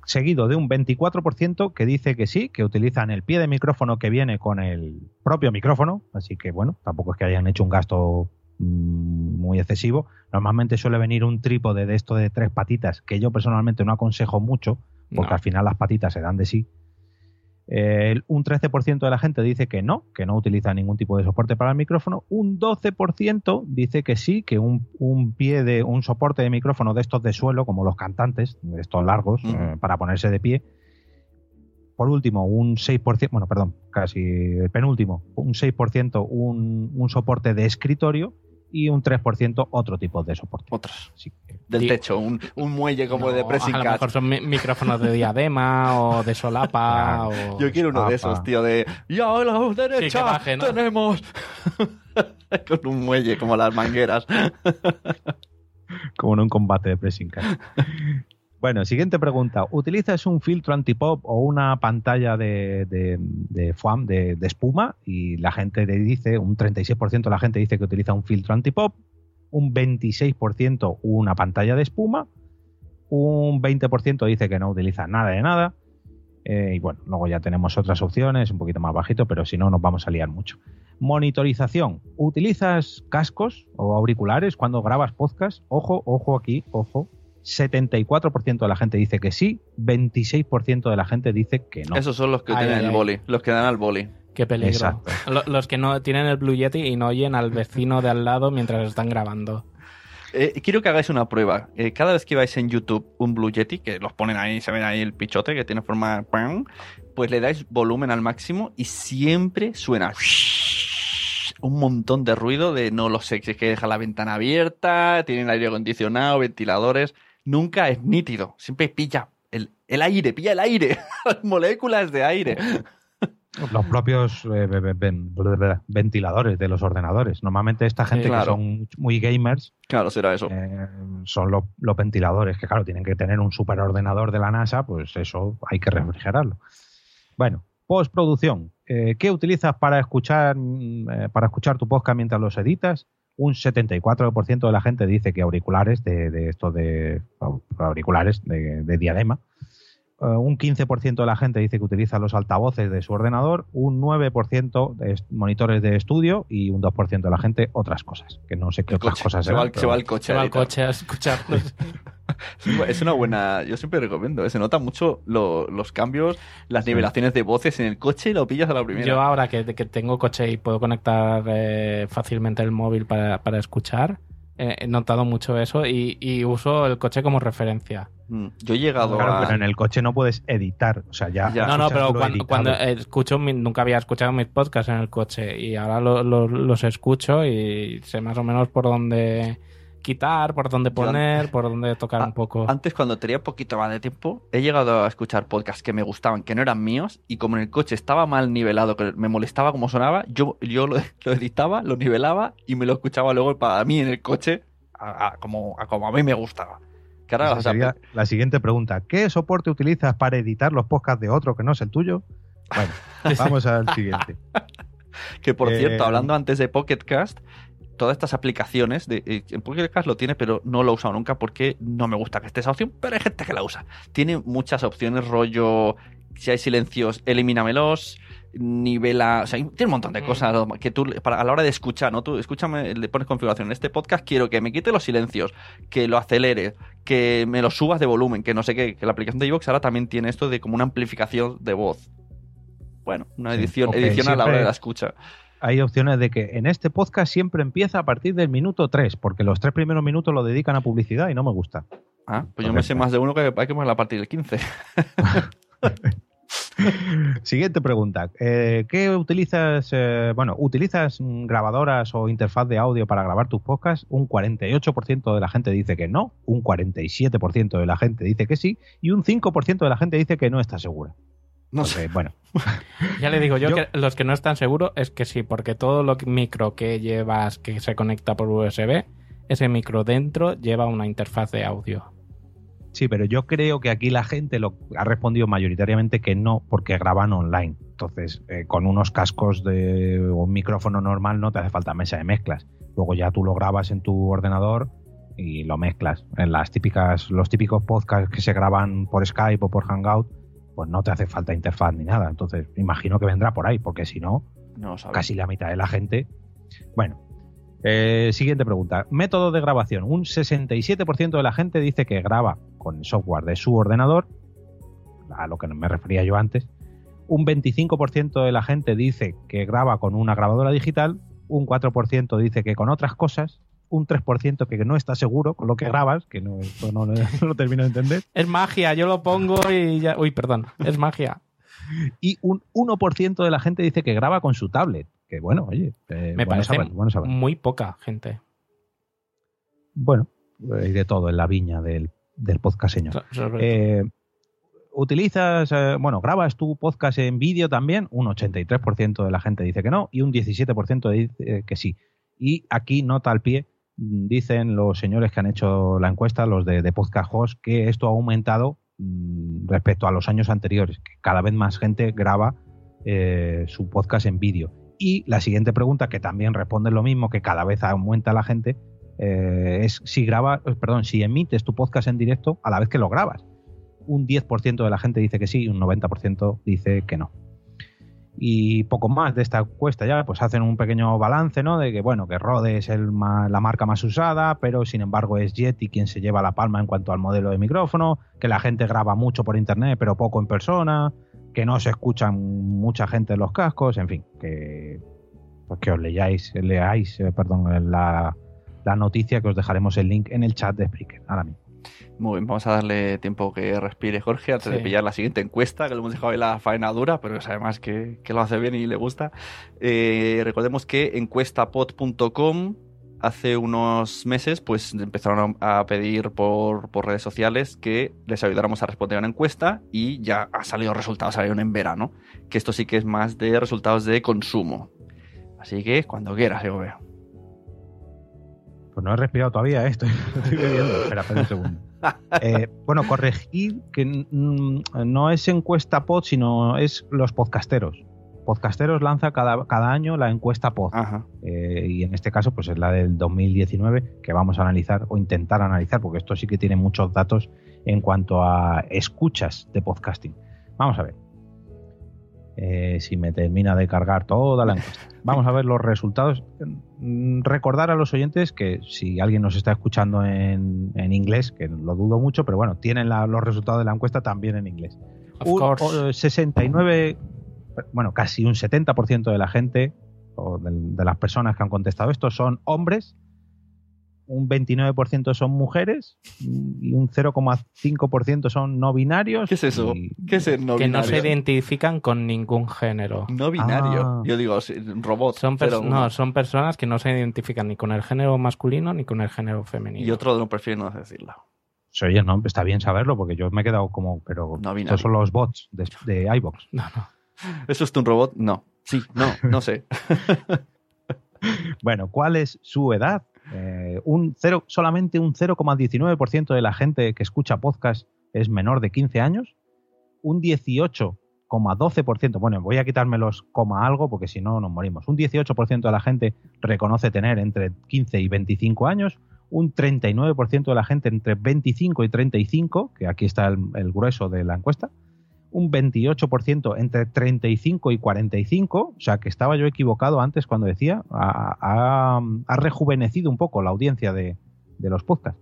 D: Seguido de un 24% que dice que sí, que utilizan el pie de micrófono que viene con el propio micrófono, así que bueno, tampoco es que hayan hecho un gasto mm, muy excesivo. Normalmente suele venir un trípode de esto de tres patitas, que yo personalmente no aconsejo mucho, porque
E: No.
D: al final las patitas se dan de sí. Eh, un 13% de la gente dice que no, que no utiliza ningún tipo de soporte para el micrófono. Un 12% dice que sí, que un, un pie de un soporte de micrófono de estos de suelo, como los cantantes, de estos largos, eh, para ponerse de pie. Por último, un 6%, bueno, perdón, casi el penúltimo, un 6% un, un soporte de escritorio y un 3% otro tipo de soporte.
C: Otros.
D: Que-
C: Del techo, un, un muelle como
E: No,
C: de pressing
E: a lo mejor son mi- micrófonos de diadema o de solapa o...
C: Yo quiero uno de esos, tío, de. ¡Ya a la derecha!
E: baje, ¿no?
C: ¡Tenemos! [LAUGHS] Con un muelle como las mangueras.
D: como en un combate de pressing catch. Bueno, siguiente pregunta. ¿Utilizas un filtro antipop o una pantalla de, de, foam, de, espuma? Y la gente dice, un 36% de la gente dice que utiliza un filtro antipop, un 26% una pantalla de espuma, un 20% dice que no utiliza nada de nada. Eh, y bueno, luego ya tenemos otras opciones, un poquito más bajito, pero si no nos vamos a liar mucho. Monitorización. ¿Utilizas cascos o auriculares cuando grabas podcast? Ojo, ojo aquí, ojo. 74% de la gente dice que sí, 26% de la gente dice que no.
C: Esos son los que
E: Ay,
C: tienen
E: ay,
C: el
E: ay.
C: boli, los que dan al boli.
E: Qué peligro.
D: Exacto.
E: Los que no tienen el Blue Yeti y no oyen al vecino de al lado mientras están grabando.
C: Eh, quiero que hagáis una prueba. Eh, cada vez que vais en YouTube un Blue Yeti, que los ponen ahí, se ven ahí el pichote que tiene forma... ¡pam! Pues le dais volumen al máximo y siempre suena [LAUGHS] un montón de ruido de no lo sé, si es que deja la ventana abierta, tienen aire acondicionado, ventiladores. Nunca es nítido. Siempre pilla el, el aire, pilla el aire. [LAUGHS] Las moléculas de aire.
D: Los propios eh, ve- ven- ventiladores de los ordenadores. Normalmente esta gente
C: claro.
D: que son muy gamers
C: Claro, será eso.
D: eh, son lo- los ventiladores, que claro, tienen que tener un superordenador de la NASA, pues eso hay que refrigerarlo. Bueno, postproducción. Eh, ¿Qué utilizas para escuchar, mm, para escuchar tu podcast mientras los editas? Un 74% de la gente dice que auriculares de, de estos de auriculares de, de diadema. Eh, un 15% de la gente dice que utiliza los altavoces de su ordenador, un 9% de monitores de estudio y un 2% de la gente otras cosas, que no sé qué otras
C: Coche.
D: cosas
C: se, va,
D: serán,
C: al-
D: pero
C: se va al coche.
E: Se va al coche a escucharlos. [LAUGHS]
C: Es una buena. Yo siempre recomiendo. ¿eh? Se nota mucho lo- los cambios, las nivelaciones de voces en el coche y lo pillas a la primera.
E: Yo ahora que, que tengo coche y puedo conectar eh, fácilmente el móvil para, para escuchar, he notado mucho eso y, y uso el coche como referencia.
C: Mm, Yo he llegado
D: Claro,
C: a.
D: pero en el coche no puedes editar, o sea, ya.
C: Ya.
E: No, no, pero cuando, cuando escucho, mi- nunca había escuchado mis podcasts en el coche y ahora lo- lo- los escucho y sé más o menos por dónde quitar, por dónde poner, por dónde tocar un poco.
C: Antes, cuando tenía poquito más de tiempo, he llegado a escuchar podcasts que me gustaban, que no eran míos, y como en el coche estaba mal nivelado, que me molestaba como sonaba, yo, yo lo, [LAUGHS] lo editaba, lo nivelaba y me lo escuchaba luego para mí en el coche, a, a como, a como a mí me gustaba. Que ahora,
D: Esa
C: o sea,
D: sería la siguiente pregunta. ¿Qué soporte utilizas para editar los podcasts de otro que no es el tuyo? Bueno, [LAUGHS] vamos al siguiente. [LAUGHS]
C: Que por
D: Eh,
C: cierto, hablando antes de Pocket Cast, todas estas aplicaciones, de, eh, en Pocket Cast lo tiene, pero no lo he usado nunca porque no me gusta que esté esa opción, pero hay gente que la usa. Tiene muchas opciones, rollo, si hay silencios, elimínamelos, nivela, o sea, tiene un montón de
E: Mm.
C: cosas que tú, para, a la hora de escuchar, ¿no? Tú escúchame, le pones configuración. En este podcast quiero que me quite los silencios, que lo acelere, que me lo subas de volumen, que no sé qué, que la aplicación de iVoox ahora también tiene esto de como una amplificación de voz. Bueno, una
D: Sí,
C: edición, edición a la hora de la escucha.
D: Hay opciones de que en este podcast siempre empieza a partir del minuto 3, porque los tres primeros minutos lo dedican a publicidad y no me gusta.
C: Ah, pues yo me sé más de uno que hay que poner a partir del 15. [LAUGHS]
D: Siguiente pregunta. Eh, ¿Qué utilizas? eh, bueno, ¿utilizas mm, grabadoras o interfaz de audio para grabar tus podcasts? Un 48% de la gente dice que no, un 47% de la gente dice que sí y un 5% de la gente dice que no está segura.
C: No
D: Porque, bueno,
E: Ya le digo yo,
D: Yo-
E: que los que no están seguros es que sí, porque todo lo que- micro que llevas que se conecta por USB, ese micro dentro lleva una interfaz de audio.
D: Sí, pero yo creo que aquí la gente lo ha respondido mayoritariamente que no, porque graban online. Entonces, eh, con unos cascos de o un micrófono normal no te hace falta mesa de mezclas. Luego ya tú lo grabas en tu ordenador y lo mezclas. En las típicas, los típicos podcasts que se graban por Skype o por Hangout, pues no te hace falta interfaz ni nada. Entonces, imagino que vendrá por ahí, porque si no,
C: No,
D: casi la mitad de la gente. Bueno, eh, siguiente pregunta. Método de grabación. Un 67% de la gente dice que graba con el software de su ordenador, a lo que me refería yo antes. Un 25% de la gente dice que graba con una grabadora digital. Un 4% dice que con otras cosas. Un 3% que no está seguro con lo que grabas, que no, esto no, lo- [LAUGHS] no lo termino de entender.
E: Es magia, yo lo pongo y ya... Uy, perdón, es magia. [LAUGHS]
D: Y un 1% de la gente dice que graba con su tablet. Que bueno, oye, eh,
E: Me
D: bueno
E: parece
D: saberlo, bueno
E: muy poca gente.
D: Bueno, hay de todo en la viña del, del podcast, señor.
E: So- sobre-
D: Eh, ¿Utilizas, eh, bueno, grabas tu podcast en vídeo también? Un 83% de la gente dice que no y un 17% dice que sí. Y aquí, nota al pie, dicen los señores que han hecho la encuesta, los de, de Podcast Host, que esto ha aumentado mm, respecto a los años anteriores, que cada vez más gente graba eh, su podcast en vídeo. Y la siguiente pregunta, que también responde lo mismo, que cada vez aumenta la gente, eh, es si graba, eh, perdón, si emites tu podcast en directo a la vez que lo grabas. Un 10% de la gente dice que sí y un 90% dice que no. Y poco más de esta encuesta ya, pues hacen un pequeño balance, ¿no? De que, bueno, que Rode es el ma- la marca más usada, pero sin embargo es Yeti quien se lleva la palma en cuanto al modelo de micrófono, que la gente graba mucho por internet, pero poco en persona, que no se escuchan mucha gente en los cascos, en fin, que, pues que os leáis, leáis, eh, perdón, la, la noticia que os dejaremos el link en el chat de Spreaker ahora mismo.
C: Muy bien, vamos a darle tiempo que respire Jorge antes de
E: Sí.
C: pillar la siguiente encuesta, que lo hemos dejado ahí la faena dura, pero es además que, que lo hace bien y le gusta. Eh, recordemos que encuestapod.com hace unos meses pues empezaron a a pedir por, por redes sociales que les ayudáramos a responder a una encuesta y ya ha salido resultados, salieron en verano, que esto sí que es más de resultados de consumo. Así que cuando quieras, yo veo.
D: Pues no he respirado todavía, ¿eh? estoy, [LAUGHS] estoy bebiendo. Espera, espera un segundo. [LAUGHS] Eh, bueno, corregir que no es encuesta pod, sino es los podcasteros. Podcasteros lanza cada, cada año la encuesta pod. Eh, y en este caso, pues es la del 2019 que vamos a analizar o intentar analizar, porque esto sí que tiene muchos datos en cuanto a escuchas de podcasting. Vamos a ver. Eh, si me termina de cargar toda la encuesta. [LAUGHS] Vamos a ver los resultados. Recordar a los oyentes que si alguien nos está escuchando en, en inglés, que lo dudo mucho, pero bueno, tienen la- los resultados de la encuesta también en inglés.
E: Of
D: Un
E: course.
D: o- 69, bueno, casi un 70% de la gente o de, de las personas que han contestado esto son hombres, un 29% son mujeres y un 0,5% son no binarios.
C: ¿Qué es eso?
D: y-
C: ¿Qué es el no
E: que no se identifican con ningún género.
C: No binario.
D: Ah.
C: Yo digo, sí, robot.
E: Son, no, son personas que no se identifican ni con el género masculino ni con el género femenino.
C: Y otro no prefiere no decirlo.
D: Sí, Oye, no, está bien saberlo porque yo me he quedado como, pero
C: No binario.
D: estos son los bots de, de iVox. [LAUGHS]
E: No, no.
C: ¿Eso es un robot? No. Sí, no, no sé. [LAUGHS]
D: Bueno, ¿cuál es su edad? Eh, un cero, solamente un 0,19% de la gente que escucha podcast es menor de 15 años. Un 18,12%, bueno, voy a quitarme los coma algo porque si no nos morimos. Un 18% de la gente reconoce tener entre 15 y 25 años. Un 39% de la gente entre 25 y 35, que aquí está el grueso de la encuesta un 28% entre 35 y 45, o sea que estaba yo equivocado antes cuando decía, ha, rejuvenecido un poco la audiencia de, de los podcasts.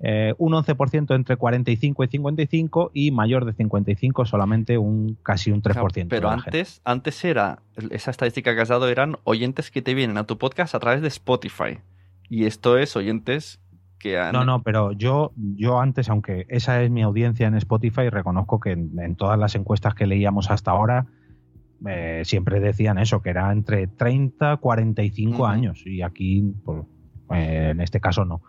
D: Eh, un 11% entre 45 y 55 y mayor de 55 solamente un casi un 3%. de
C: Pero antes, antes era, esa estadística que has dado eran oyentes que te vienen a tu podcast a través de Spotify. Y esto es oyentes que han...
D: No, no, pero yo, yo antes, aunque esa es mi audiencia en Spotify, reconozco que en, en todas las encuestas que leíamos hasta ahora eh, siempre decían eso, que era entre 30 45
C: Ujú.
D: años. Y aquí, pues, eh, en este caso, no.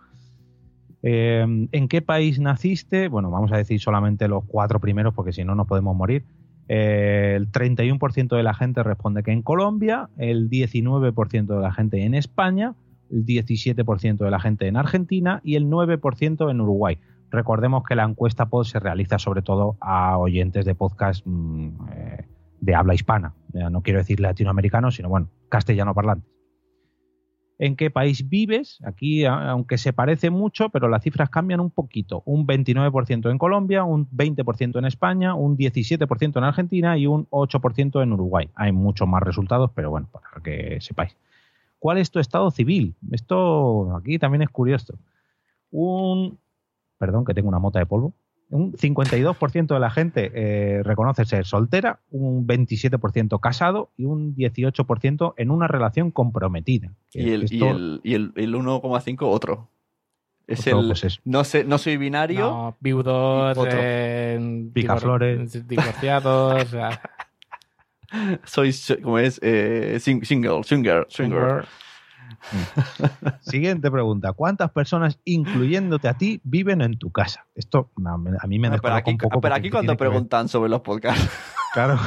D: Eh, ¿En qué país naciste? Bueno, vamos a decir solamente los cuatro primeros, porque si no, no podemos morir. Eh, el 31% de la gente responde que en Colombia, el 19% de la gente en España, el 17% de la gente en Argentina y el 9% en Uruguay. Recordemos que la encuesta pod se realiza sobre todo a oyentes de podcast mm, eh, de habla hispana. No quiero decir latinoamericano, sino bueno, castellano parlantes. ¿En qué país vives? Aquí, aunque se parece mucho, pero las cifras cambian un poquito. Un 29% en Colombia, un 20% en España, un 17% en Argentina y un 8% en Uruguay. Hay muchos más resultados, pero bueno, para que sepáis. ¿Cuál es tu estado civil? Esto aquí también es curioso. Un, perdón, que tengo una mota de polvo. Un 52% de la gente eh, reconoce ser soltera, un 27% casado y un 18% en una relación comprometida.
C: Y el, y el, y el, el 1,5 otro. Es
D: Otro,
C: el...
D: pues es-
C: no, sé, no soy binario.
E: No, viudos, eh,
D: Picaflores.
E: divor- divorciados, o sea, [LAUGHS]
C: Soy, ¿cómo es? Eh, sing- single, swinger, swinger. [LAUGHS]
D: Siguiente pregunta. ¿Cuántas personas, incluyéndote a ti, viven en tu casa? Esto no, a mí me
C: No, pero
D: descoloca
C: aquí,
D: un poco.
C: pero aquí cuando preguntan sobre los podcasts. [LAUGHS]
D: Claro.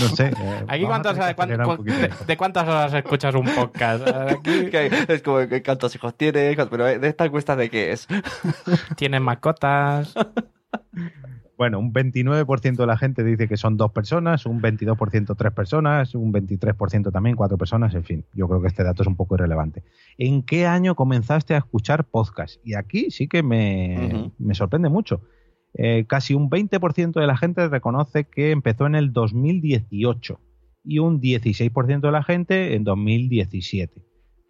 D: no sé. eh,
E: Aquí
D: vamos a
E: cuántos,
D: tener que
E: cuán-
D: acelerar un
E: cuán-
D: poquito
E: de, de cuántas horas escuchas un podcast? Aquí
C: que es como que cuántos hijos tienes, pero de esta encuesta de qué es.
E: tienes mascotas.
D: Bueno, un 29% de la gente dice que son dos personas, un 22% tres personas, un 23% también cuatro personas, en fin, yo creo que este dato es un poco irrelevante. ¿En qué año comenzaste a escuchar podcast? Y aquí sí que me, me sorprende mucho. Eh, casi un 20% de la gente reconoce que empezó en el 2018 y un 16% de la gente en 2017.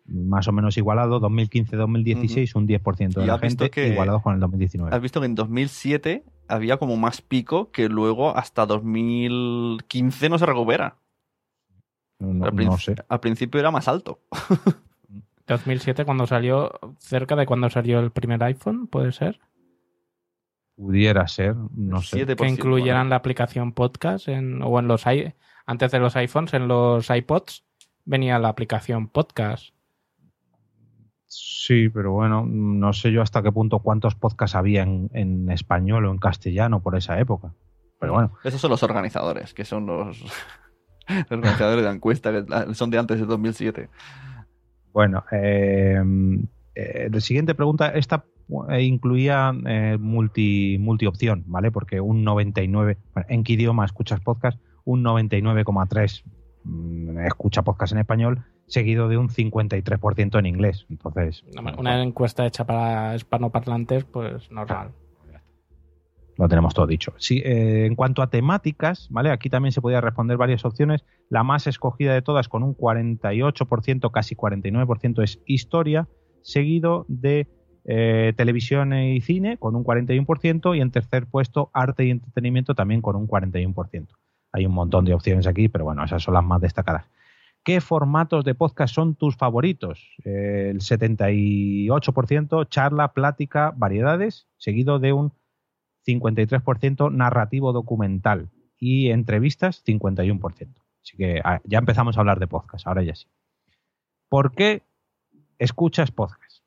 D: Más o menos igualado, 2015-2016, un 10% de la gente
C: que-
D: igualado con el 2019.
C: Has visto que en 2007 había como más pico que luego hasta 2015 no se recupera.
D: No,
C: al,
D: no
C: prin-
D: sé.
C: al principio era más alto. [LAUGHS]
E: 2007 cuando salió, cerca de cuando salió el primer iPhone, ¿puede ser?
D: Pudiera ser, no sé.
C: 7
E: Que incluyeran la aplicación podcast en, o en los antes de los iPhones, en los iPods venía la aplicación podcast.
D: Sí, pero bueno, no sé yo hasta qué punto cuántos podcasts había en, en español o en castellano por esa época. Pero bueno,
C: Esos son los organizadores, que son los, [LAUGHS] los organizadores de la encuesta, que son de antes del 2007.
D: bueno. eh, eh, la siguiente pregunta, esta eh, incluía eh, multi, multi-opción, ¿vale? Porque un 99, bueno, ¿en qué idioma escuchas podcast? Un 99,3 mm, escucha podcast en español, seguido de un 53% en inglés. Entonces,
E: Una encuesta hecha para hispanoparlantes, pues normal.
D: lo tenemos todo dicho. Sí, eh, en cuanto a temáticas, ¿vale? Aquí también se podía responder varias opciones. La más escogida de todas, con un 48%, casi 49%, es historia, seguido de eh, televisión y cine, con un 41%, y en tercer puesto, arte y entretenimiento, también con un 41%. Hay un montón de opciones aquí, pero bueno, esas son las más destacadas. ¿Qué formatos de podcast son tus favoritos? El 78% charla, plática, variedades, seguido de un 53% narrativo documental y entrevistas 51%. Así que ah, ya empezamos a hablar de podcast, ahora ya sí. ¿Por qué escuchas podcast?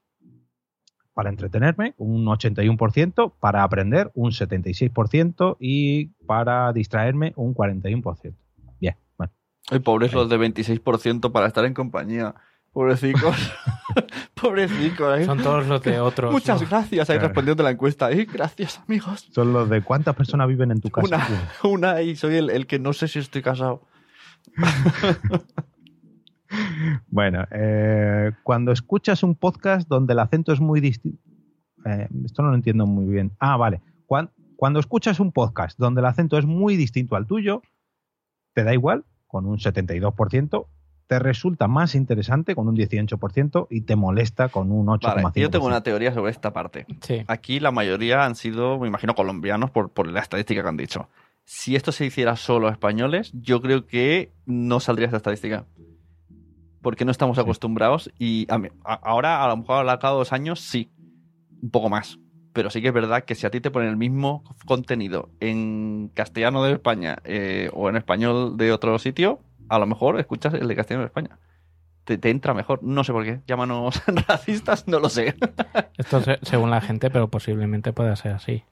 D: Para entretenerme, un 81%, para aprender, un 76% y para distraerme, un 41%.
C: Ay, pobres los de 26% para estar en compañía. Pobrecicos. [LAUGHS] Pobrecicos. ¿eh?
E: Son todos los de otros.
C: Muchas
E: ¿no?
C: gracias. Ahí
D: Claro.
C: respondiendo la encuesta. ¿eh? Gracias, amigos.
D: Son los de cuántas personas viven en tu casa.
C: Una, [LAUGHS] una y soy el, el que no sé si estoy casado. [LAUGHS]
D: Bueno, eh, cuando escuchas un podcast donde el acento es muy distinto. esto no lo entiendo muy bien. Ah, vale. Cuan- Cuando, escuchas un podcast donde el acento es muy distinto al tuyo, te da igual, con un 72%, te resulta más interesante con un 18% y te molesta con un 8,5%.
C: Vale, yo tengo una teoría sobre esta parte.
E: Sí.
C: Aquí la mayoría han sido, me imagino, colombianos por, por la estadística que han dicho. Si esto se hiciera solo a españoles, yo creo que no saldría esta estadística. Porque no estamos acostumbrados y a mí- a- ahora, a lo mejor al cabo de dos años, sí. Un poco más. Pero sí que es verdad que si a ti te ponen el mismo contenido en castellano de España eh, o en español de otro sitio, a lo mejor escuchas el de castellano de España. Te, te entra mejor. No sé por qué. Llámanos [LAUGHS] racistas, no lo sé.
E: Esto se- según la gente, pero posiblemente pueda ser así.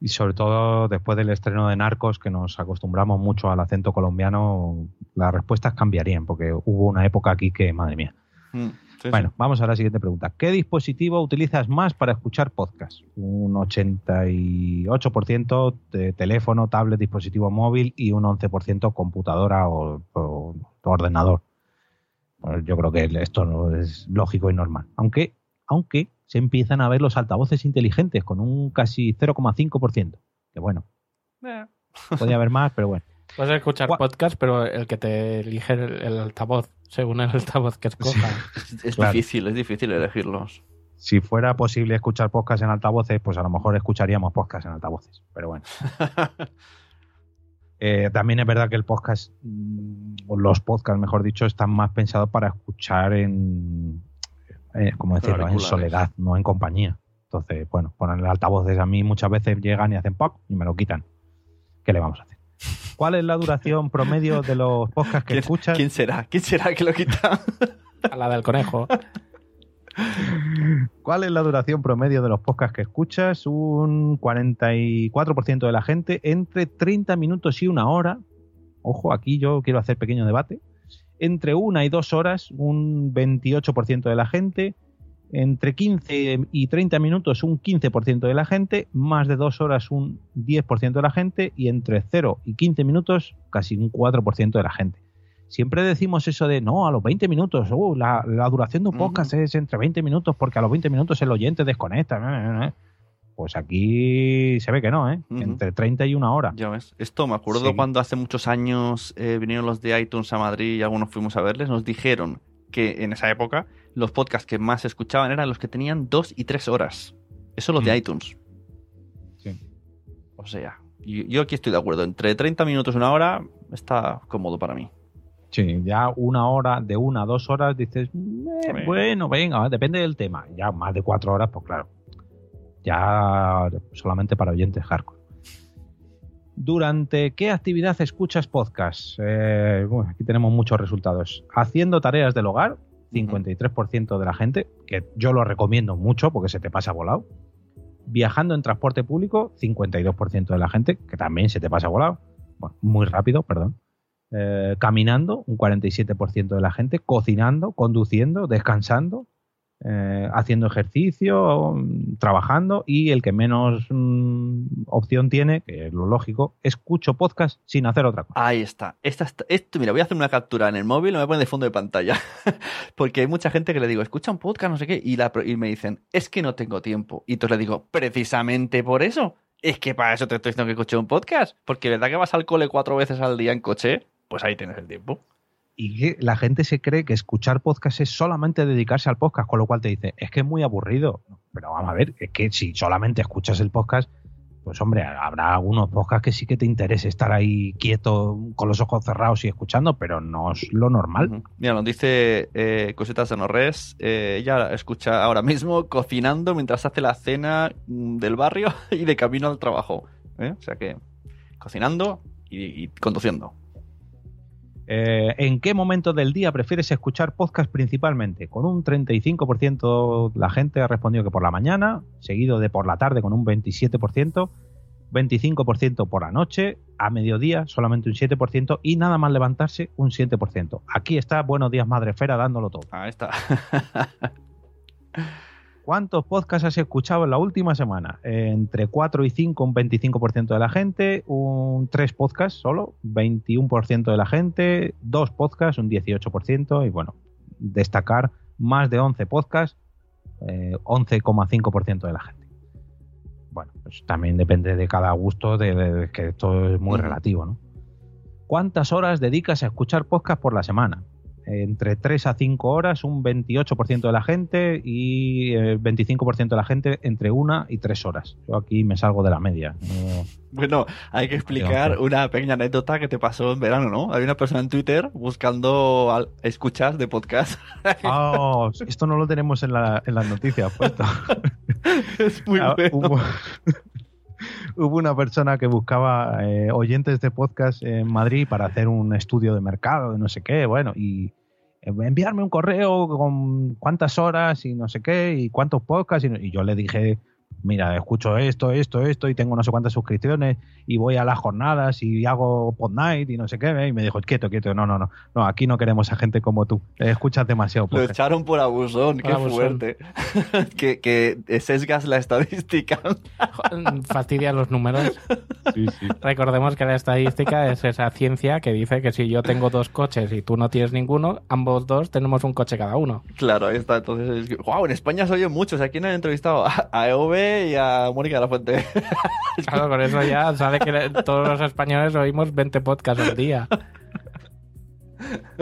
D: Y sobre todo después del estreno de Narcos, que nos acostumbramos mucho al acento colombiano, las respuestas cambiarían, porque hubo una época aquí que, madre mía.
C: Mm, sí,
D: Bueno, vamos a la siguiente pregunta. ¿Qué dispositivo utilizas más para escuchar podcast? Un 88% de teléfono, tablet, dispositivo móvil y un 11% computadora o, o ordenador. Pues yo creo que esto no es lógico y normal. Aunque, aunque se empiezan a ver los altavoces inteligentes con un casi 0,5%. Que bueno,
C: Eh.
D: podría haber más, pero bueno. [LAUGHS]
E: Puedes escuchar
D: Gua-
E: podcast, pero el que te elige el, el altavoz, según el altavoz que escojas.
C: Es, es
D: Claro.
C: difícil, es difícil elegirlos.
D: Si fuera posible escuchar podcast en altavoces, pues a lo mejor escucharíamos podcast en altavoces. Pero bueno. [LAUGHS] Eh, también es verdad que el podcast, mm, o los podcasts, mejor dicho, están más pensados para escuchar en, eh, como decirlo, en soledad, no en compañía. Entonces, bueno, poner el altavoces a mí muchas veces llegan y hacen pop y me lo quitan. ¿Qué le vamos a hacer? ¿Cuál es la duración promedio de los podcasts que
C: ¿Quién,
D: escuchas?
C: quién será? ¿Quién será que lo quita?
E: A la del conejo.
D: ¿Cuál es la duración promedio de los podcasts que escuchas? Un 44% de la gente entre 30 minutos y una hora. Ojo, aquí yo quiero hacer pequeño debate. Entre una y dos horas, un 28% de la gente. Entre 15 y 30 minutos, un 15% de la gente. Más de dos horas, un 10% de la gente. Y entre 0 y 15 minutos, casi un 4% de la gente. Siempre decimos eso de, no, a los 20 minutos, uh, la, la duración de un podcast es entre 20 minutos porque a los 20 minutos el oyente desconecta. Pues aquí se ve que no, ¿eh? Entre 30 y una hora.
C: Ya ves. Esto me acuerdo
D: Sí.
C: cuando hace muchos años eh, vinieron los de iTunes a Madrid y algunos fuimos a verles. Nos dijeron que en esa época los podcasts que más escuchaban eran los que tenían dos y tres horas. Eso los de
D: Mm.
C: iTunes.
D: Sí.
C: O sea, yo, yo aquí estoy de acuerdo. Entre 30 minutos y una hora está cómodo para mí.
D: Sí, ya una hora, de una a dos horas, dices, "Eh, bueno, venga, depende del tema. Ya más de cuatro horas, pues claro. Ya solamente para oyentes hardcore. ¿Durante qué actividad escuchas podcast? Eh, bueno, aquí tenemos muchos resultados. Haciendo tareas del hogar, 53% de la gente, que yo lo recomiendo mucho porque se te pasa volado. Viajando en transporte público, 52% de la gente, que también se te pasa volado. Bueno, muy rápido, perdón. Eh, caminando, un 47% de la gente, cocinando, conduciendo, descansando, eh, haciendo ejercicio, trabajando y el que menos mm, opción tiene, que es lo lógico, escucho podcast sin hacer otra cosa.
C: Ahí está. Esta, esto, mira, voy a hacer una captura en el móvil, me voy a poner de fondo de pantalla. [LAUGHS] Porque hay mucha gente que le digo, escucha un podcast, no sé qué, y, me dicen, es que no tengo tiempo. Y entonces le digo, precisamente por eso. Es que para eso te estoy diciendo que escuche un podcast. Porque verdad que vas al cole cuatro veces al día en coche, pues ahí tienes el tiempo.
D: Y que la gente se cree que escuchar podcast es solamente dedicarse al podcast, con lo cual te dice, es que es muy aburrido. Pero vamos a ver, es que si solamente escuchas el podcast, pues hombre, habrá algunos podcasts que sí que te interese estar ahí quieto, con los ojos cerrados y escuchando, pero no es lo normal.
C: Mira, nos dice eh, Cositas de Norres. eh, ella escucha ahora mismo cocinando mientras hace la cena mm, del barrio [LAUGHS] y de camino al trabajo. ¿eh? O sea que cocinando y, y conduciendo.
D: Eh, ¿En qué momento del día prefieres escuchar podcast principalmente? Con un 35% la gente ha respondido que por la mañana, seguido de por la tarde con un 27%, 25% por la noche, a mediodía solamente un 7% y nada más levantarse un 7%. Aquí está Buenos Días Madrefera dándolo todo.
C: Ahí está. [LAUGHS]
D: ¿Cuántos podcasts has escuchado en la última semana? Eh, entre 4 y 5, un 25% de la gente, un 3 podcasts solo, 21% de la gente, 2 podcasts, un 18%, y bueno, destacar más de 11 podcasts, eh, 11,5% de la gente. Bueno, pues también depende de cada gusto, de, de- que esto es muy relativo, ¿no? ¿Cuántas horas dedicas a escuchar podcast por la semana? Entre 3 a 5 horas, un 28% de la gente y el 25% de la gente entre 1 y 3 horas. Yo aquí me salgo de la media. No-
C: Bueno, hay que explicar una pequeña anécdota que te pasó en verano, ¿no? Hay una persona en Twitter buscando al- escuchas de podcast. [LAUGHS]
D: Ah, esto no lo tenemos en, la- en las noticias puesto. [LAUGHS]
C: es muy
D: Ah,
C: bueno.
D: hubo, [LAUGHS] hubo una persona que buscaba eh, oyentes de podcast en Madrid para hacer un estudio de mercado, de no sé qué, bueno, y eh, enviarme un correo con cuántas horas y no sé qué, y cuántos podcasts, y, y yo le dije, mira, escucho esto, esto, esto, y tengo no sé cuántas suscripciones, y voy a las jornadas y hago pod night y no sé qué, y me dijo, quieto, quieto, no, no, no, no, aquí no queremos a gente como tú, eh, escuchas demasiado
C: Lo echaron por abusón, qué
E: Por abusón.
C: fuerte. [LAUGHS] que, que sesgas la estadística.
E: Fastidia los números. Recordemos que la estadística es esa ciencia que dice que si yo tengo dos coches y tú no tienes ninguno, ambos dos tenemos un coche cada uno.
C: Claro, ahí está. Entonces, wow, en España se oyen muchos. Aquí han entrevistado a, a Y a Mónica de la Fuente. [LAUGHS]
E: Claro, con eso ya sale que todos los españoles oímos 20 podcasts al día.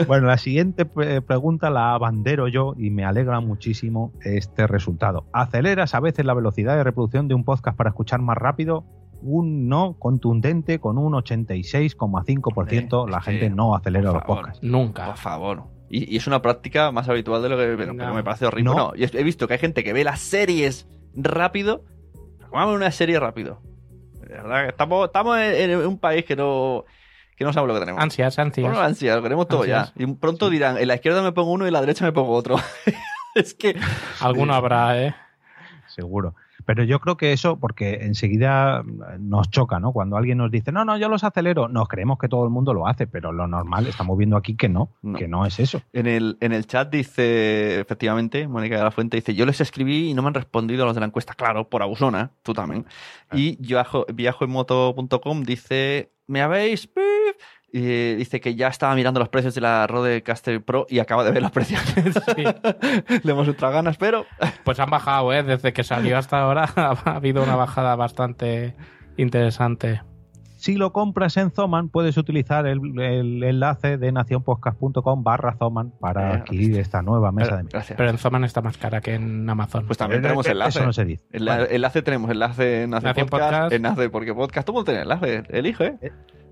D: Bueno, la siguiente pre- pregunta la abandero yo y me alegra muchísimo este resultado. ¿Aceleras a veces la velocidad de reproducción de un podcast para escuchar más rápido? Un no contundente con un 86,5%. La gente no acelera los podcasts.
E: Nunca.
C: Por favor. Y, y es una práctica más habitual de lo que pero, pero
E: No.
C: me parece horrible.
D: No.
C: No. y he visto que hay gente que ve las series rápido. Vamos una serie rápido. De verdad, que estamos, estamos en, en un país que no, que no sabe lo que tenemos.
E: Ansias, ansias.
C: Bueno, ansia, lo queremos todo
E: Ansias.
C: ya. Y pronto dirán, en la izquierda me pongo uno y en la derecha me pongo otro. [LAUGHS] es que.
E: Alguno habrá, ¿eh?
D: Seguro. Pero yo creo que eso, porque enseguida nos choca, ¿no? Cuando alguien nos dice, no, no, yo los acelero, nos creemos que todo el mundo lo hace, pero lo normal, estamos viendo aquí que no,
C: No.
D: que no es eso.
C: En el, en el chat dice, efectivamente, Mónica de la Fuente dice, yo les escribí y no me han respondido a los de la encuesta. Claro, por abusona, tú también. Y viajo, viajoenmoto.com dice, ¿me habéis? Pip?". Y dice que ya estaba mirando los precios de la Rodecaster Pro y acaba de ver los precios. [LAUGHS] Le hemos entrado ganas, pero...
E: Pues han bajado, ¿eh? Desde que salió hasta ahora [LAUGHS] ha habido una bajada bastante interesante.
D: Si lo compras en Zoman, puedes utilizar el, el enlace de nacionpodcast.com barra Zoman para
C: Eh,
D: adquirir esta nueva mesa
E: Pero,
D: de.
C: Gracias.
E: pero en Zoman está más cara que en Amazon.
C: Pues también
D: Eh,
C: tenemos
D: eh,
C: enlace.
D: Eso no se dice.
C: El enlace tenemos, enlace en Podcast,
E: Podcast.
C: enlace porque podcast, todo mundo tiene enlace, elige.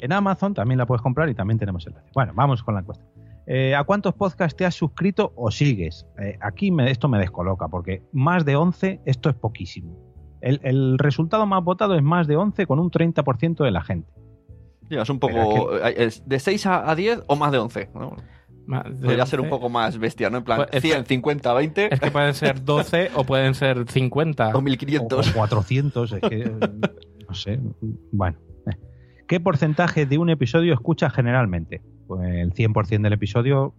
D: En Amazon también la puedes comprar y también tenemos enlace. Bueno, vamos con la encuesta. Eh, ¿A cuántos podcasts te has suscrito o sigues? Eh, aquí me- esto me descoloca, porque más de 11, esto es poquísimo. El, el resultado más votado es más de 11 con un 30% de la gente.
C: Sí, es un poco. es de 6 a a 10 o más de 11. ¿no? Podría ser un
E: 11.
C: poco más bestia, ¿no? En plan,
E: Pues es
C: 100, 50, 20
E: Es que pueden ser [LAUGHS] 12 o pueden ser 50.
C: o
D: O
C: 1500.
D: 400, es que, eh, [LAUGHS] no sé. Bueno. ¿Qué porcentaje de un episodio escuchas generalmente? Pues el 100% del episodio...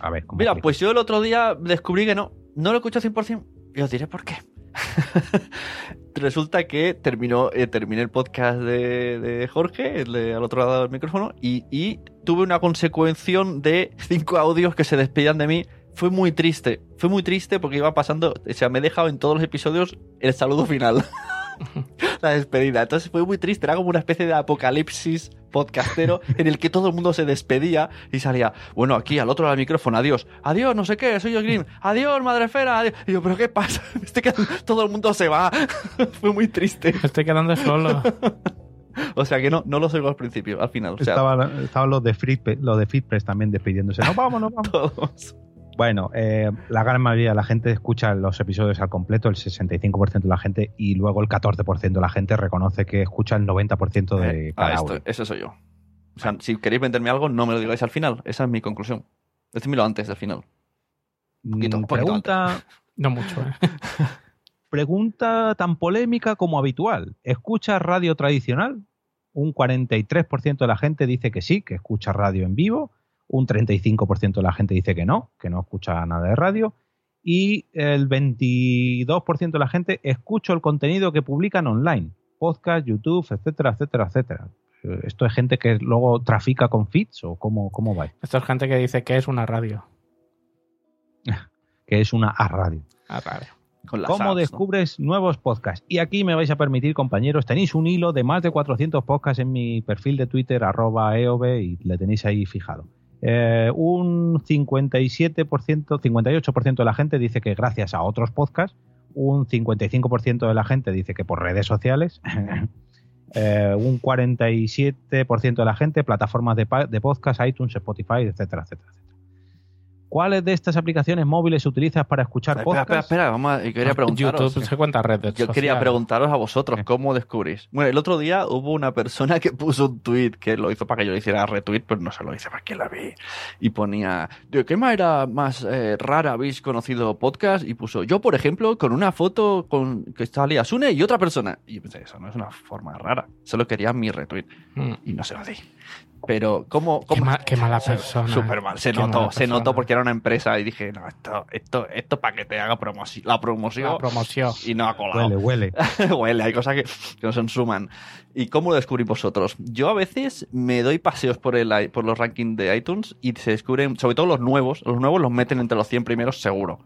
D: a ver, ¿cómo
C: Mira,
D: explico?
C: pues yo el otro día descubrí que no. No lo escucho 100%. Y os diré por qué. [LAUGHS] Resulta que terminó, eh, terminé el podcast de, de Jorge, el de al otro lado del micrófono, y, y tuve una consecuencia de cinco audios que se despedían de mí. Fue muy triste. Fue muy triste porque iba pasando. O sea, me he dejado en todos los episodios el saludo final. [LAUGHS] [LAUGHS] la despedida. Entonces fue muy triste. Era como una especie de apocalipsis podcastero [LAUGHS] en el que todo el mundo se despedía y salía, bueno, aquí al otro lado del micrófono, adiós, adiós, no sé qué, soy yo Green, adiós, madrefera, adiós. Y yo, pero ¿qué pasa? [LAUGHS] Estoy quedando- todo el mundo se va. fue muy triste.
E: Me estoy quedando solo.
C: O sea que no, no los oigo al principio, al final. O sea,
D: Estaban estaban los de los de Flippress también despidiéndose. No, vamos, no, vamos.
C: todos.
D: Bueno, eh, la gran mayoría de la gente escucha los episodios al completo, el 65% de la gente, y luego el 14% de la gente reconoce que escucha el 90% de
C: Eh,
D: cada
C: ah, esto, eso soy yo. O sea, si queréis venderme algo, no me lo digáis al final. Esa es mi conclusión. Decídmelo antes del final. poquito,
D: Mm,
C: un poquito
D: pregunta, [LAUGHS]
E: No mucho, ¿eh? [LAUGHS]
D: pregunta tan polémica como habitual. ¿Escuchas radio tradicional? Un 43% de la gente dice que sí, que escucha radio en vivo. Un 35% de la gente dice que no, que no escucha nada de radio. Y el 22% de la gente escucha el contenido que publican online. Podcast, YouTube, etcétera, etcétera, etcétera. Eh, ¿Esto es gente que luego trafica con feeds o cómo, cómo va?
E: Esto es gente que dice que es una radio. [LAUGHS]
D: Que es una a radio.
E: Ah, radio.
C: Con
D: ¿Cómo
C: apps, ¿no?
D: descubres nuevos podcasts? Y aquí me vais a permitir, compañeros, tenéis un hilo de más de 400 podcasts en mi perfil de Twitter, arroba eov, y le tenéis ahí fijado. Eh, un 57%, 58% de la gente dice que gracias a otros podcasts, un 55% de la gente dice que por redes sociales, [LAUGHS] eh, un 47% de la gente plataformas de, de podcast, iTunes, Spotify, etcétera, etcétera. ¿Cuáles de estas aplicaciones móviles utilizas para escuchar
C: Espera,
D: podcasts?
C: espera, espera, vamos a- quería preguntaros.
E: YouTube se cuenta red
C: Yo quería preguntaros a vosotros cómo descubrís. Bueno, el otro día hubo una persona que puso un tweet que lo hizo para que yo le hiciera retweet, pero no se lo hice para que la vi. Y ponía, ¿de qué manera más eh, rara habéis conocido podcast? Y puso, yo por ejemplo, con una foto con que salía Sune y otra persona. Y yo pensé, eso no es una forma rara. Solo quería mi retweet.
E: Mm.
C: Y no se lo di. Pero, ¿cómo?
E: Qué,
C: cómo
E: ma- qué mala persona.
C: Súper mal, se
E: Qué
C: notó, se notó porque era una empresa y dije, no, esto, esto, esto para que te haga promoción, la promoción
E: La promoción.
C: y no ha colado.
D: Huele, huele. [LAUGHS]
C: Huele, hay cosas que, que no se suman. ¿Y cómo lo descubrís vosotros? Yo a veces me doy paseos por, el, por los rankings de iTunes y se descubren, sobre todo los nuevos, los nuevos los meten entre los 100 primeros seguro.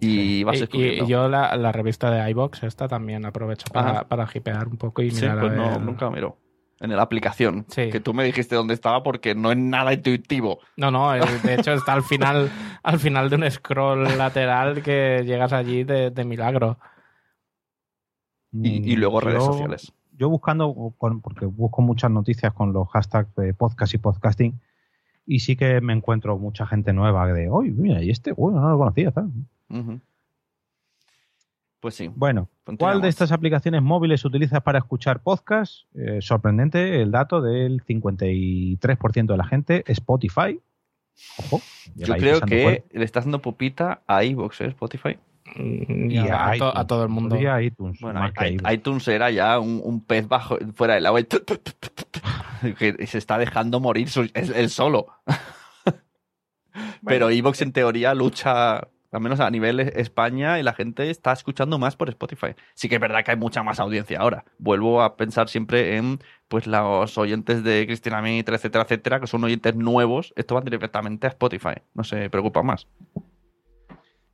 C: Y vas
E: Y-
C: descubriendo.
E: Y, yo la, la revista de iBox, esta también aprovecho para,
C: Ajá.
E: para hipear un poco y
C: sí,
E: mirar a
C: pues no,
E: ver-
C: nunca miro. En la aplicación.
E: Sí.
C: Que tú me dijiste dónde estaba porque no es nada intuitivo.
E: No, no, eh, de hecho está al final, [LAUGHS] al final de un scroll lateral que llegas allí de, de milagro.
C: Y, y luego
D: Yo-
C: redes sociales.
D: Yo buscando, porque busco muchas noticias con los hashtags de podcast y podcasting, y sí que me encuentro mucha gente nueva de, oye, mira, y este, bueno, no lo conocía. tal".
C: Pues sí.
D: Bueno, ¿cuál de estas aplicaciones móviles utilizas para escuchar podcast? Eh, sorprendente el dato del 53% de la gente, Spotify. Ojo,
C: Yo creo que
D: fuerte.
C: le está haciendo pupita a iVoox, ¿eh? Spotify.
E: Mm,
D: Y
E: y a,
D: a
E: a to-
D: iTunes.
E: a todo el mundo.
D: ITunes,
C: Bueno, iTunes era ya un, un pez bajo fuera del agua y que se está dejando morir su- él él solo. Pero iVoox en teoría lucha, al menos a nivel e- España, y la gente está escuchando más por Spotify. Sí que es verdad que hay mucha más audiencia ahora. Vuelvo a pensar siempre en pues los oyentes de Cristina Mitre, etcétera, etcétera, que son oyentes nuevos. Esto van directamente a Spotify. No se preocupa más.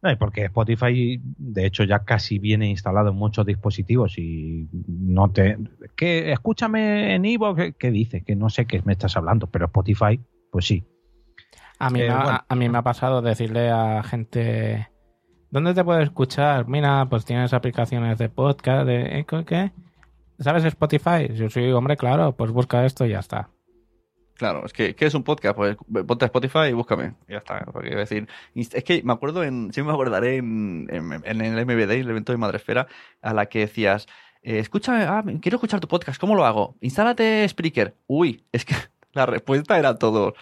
D: No, porque Spotify, de hecho, ya casi viene instalado en muchos dispositivos y no te... que Escúchame en Ivo, ¿qué, qué dices? Que no sé qué me estás hablando, pero Spotify, pues sí.
E: A mí,
D: Eh,
E: me ha,
D: bueno.
E: a mí me ha pasado decirle a gente, ¿dónde te puedes escuchar? Mira, pues tienes aplicaciones de podcast, de ¿eh, ¿qué? ¿Sabes Spotify? Yo sí, hombre, claro, pues busca esto y ya está.
C: Claro, es que ¿qué es un podcast? Pues ponte a Spotify y búscame. Y ya está. Porque a decir, es que me acuerdo en, siempre me acordaré en, en, en el MBD, el evento de Madresfera, a la que decías, eh, escucha, ah, quiero escuchar tu podcast, ¿cómo lo hago? Instálate Spreaker. Uy, es que la respuesta era todo,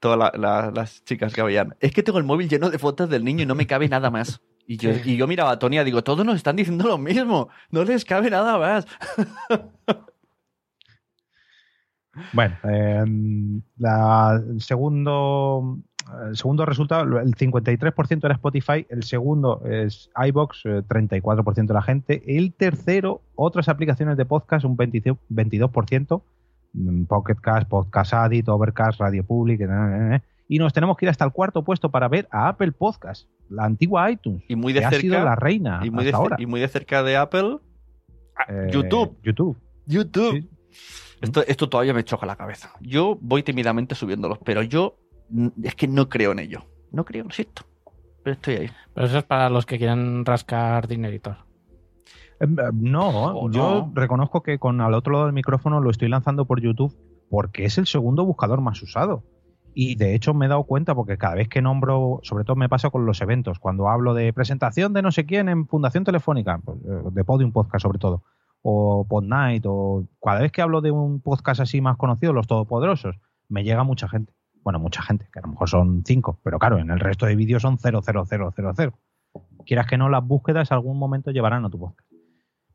C: todas la- la- las chicas que habían. Es que tengo el móvil lleno de fotos del niño y no me cabe nada más. Y yo, y yo miraba a Tony y digo, todos nos están diciendo lo mismo, no les cabe nada más. [LAUGHS]
D: Bueno, eh, la- el segundo, el segundo resultado, el 53% era Spotify, el segundo es iBox, eh, 34% de la gente, el tercero, otras aplicaciones de podcast, un 20 22%, mm, Pocket Cast, Podcast Addict, Overcast, Radio Public, eh, eh, eh, y nos tenemos que ir hasta el cuarto puesto para ver a Apple Podcast, la antigua iTunes,
C: Y muy de
D: que ha
C: cerca.
D: sido la reina
C: y muy, de,
D: hasta ahora.
C: y muy de cerca de Apple, ah,
D: Eh,
C: YouTube.
D: YouTube.
C: YouTube.
D: Sí.
C: Esto, esto todavía me choca la cabeza. Yo voy tímidamente subiéndolos, pero yo es que no creo en ello. No creo, lo siento. Pero estoy ahí.
E: Pero eso es para los que quieren rascar dineritos.
D: Eh, No,
C: O
D: yo
C: no.
D: reconozco que con al otro lado del micrófono lo estoy lanzando por YouTube porque es el segundo buscador más usado. Y de hecho me he dado cuenta porque cada vez que nombro, sobre todo me pasa con los eventos, cuando hablo de presentación de no sé quién en Fundación Telefónica, pues, eh, de Podium Podcast sobre todo, o Podnight, o cada vez que hablo de un podcast así más conocido, Los Todopoderosos, me llega mucha gente. Bueno, mucha gente, que a lo mejor son cinco, pero claro, en el resto de vídeos son 00000. Quieras que no, las búsquedas algún momento llevarán a tu podcast.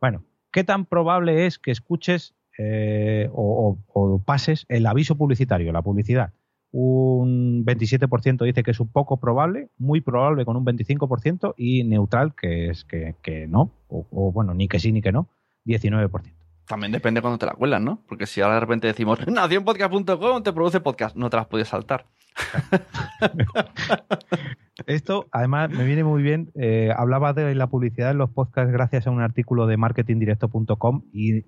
D: Bueno, ¿qué tan probable es que escuches eh, o, pases el aviso publicitario, la publicidad? Un 27% dice que es un poco probable, muy probable con un 25% y neutral, que es que, que no, o, o bueno, ni que sí ni que no, 19%.
C: También depende cuando te la cuelan, ¿no? Porque si ahora de repente decimos, [LAUGHS] nacionpodcast.com te produce podcast, no te las puedes saltar.
D: Esto, además, me viene muy bien. eh, hablaba de la publicidad en los podcasts gracias a un artículo de marketingdirecto.com y eh,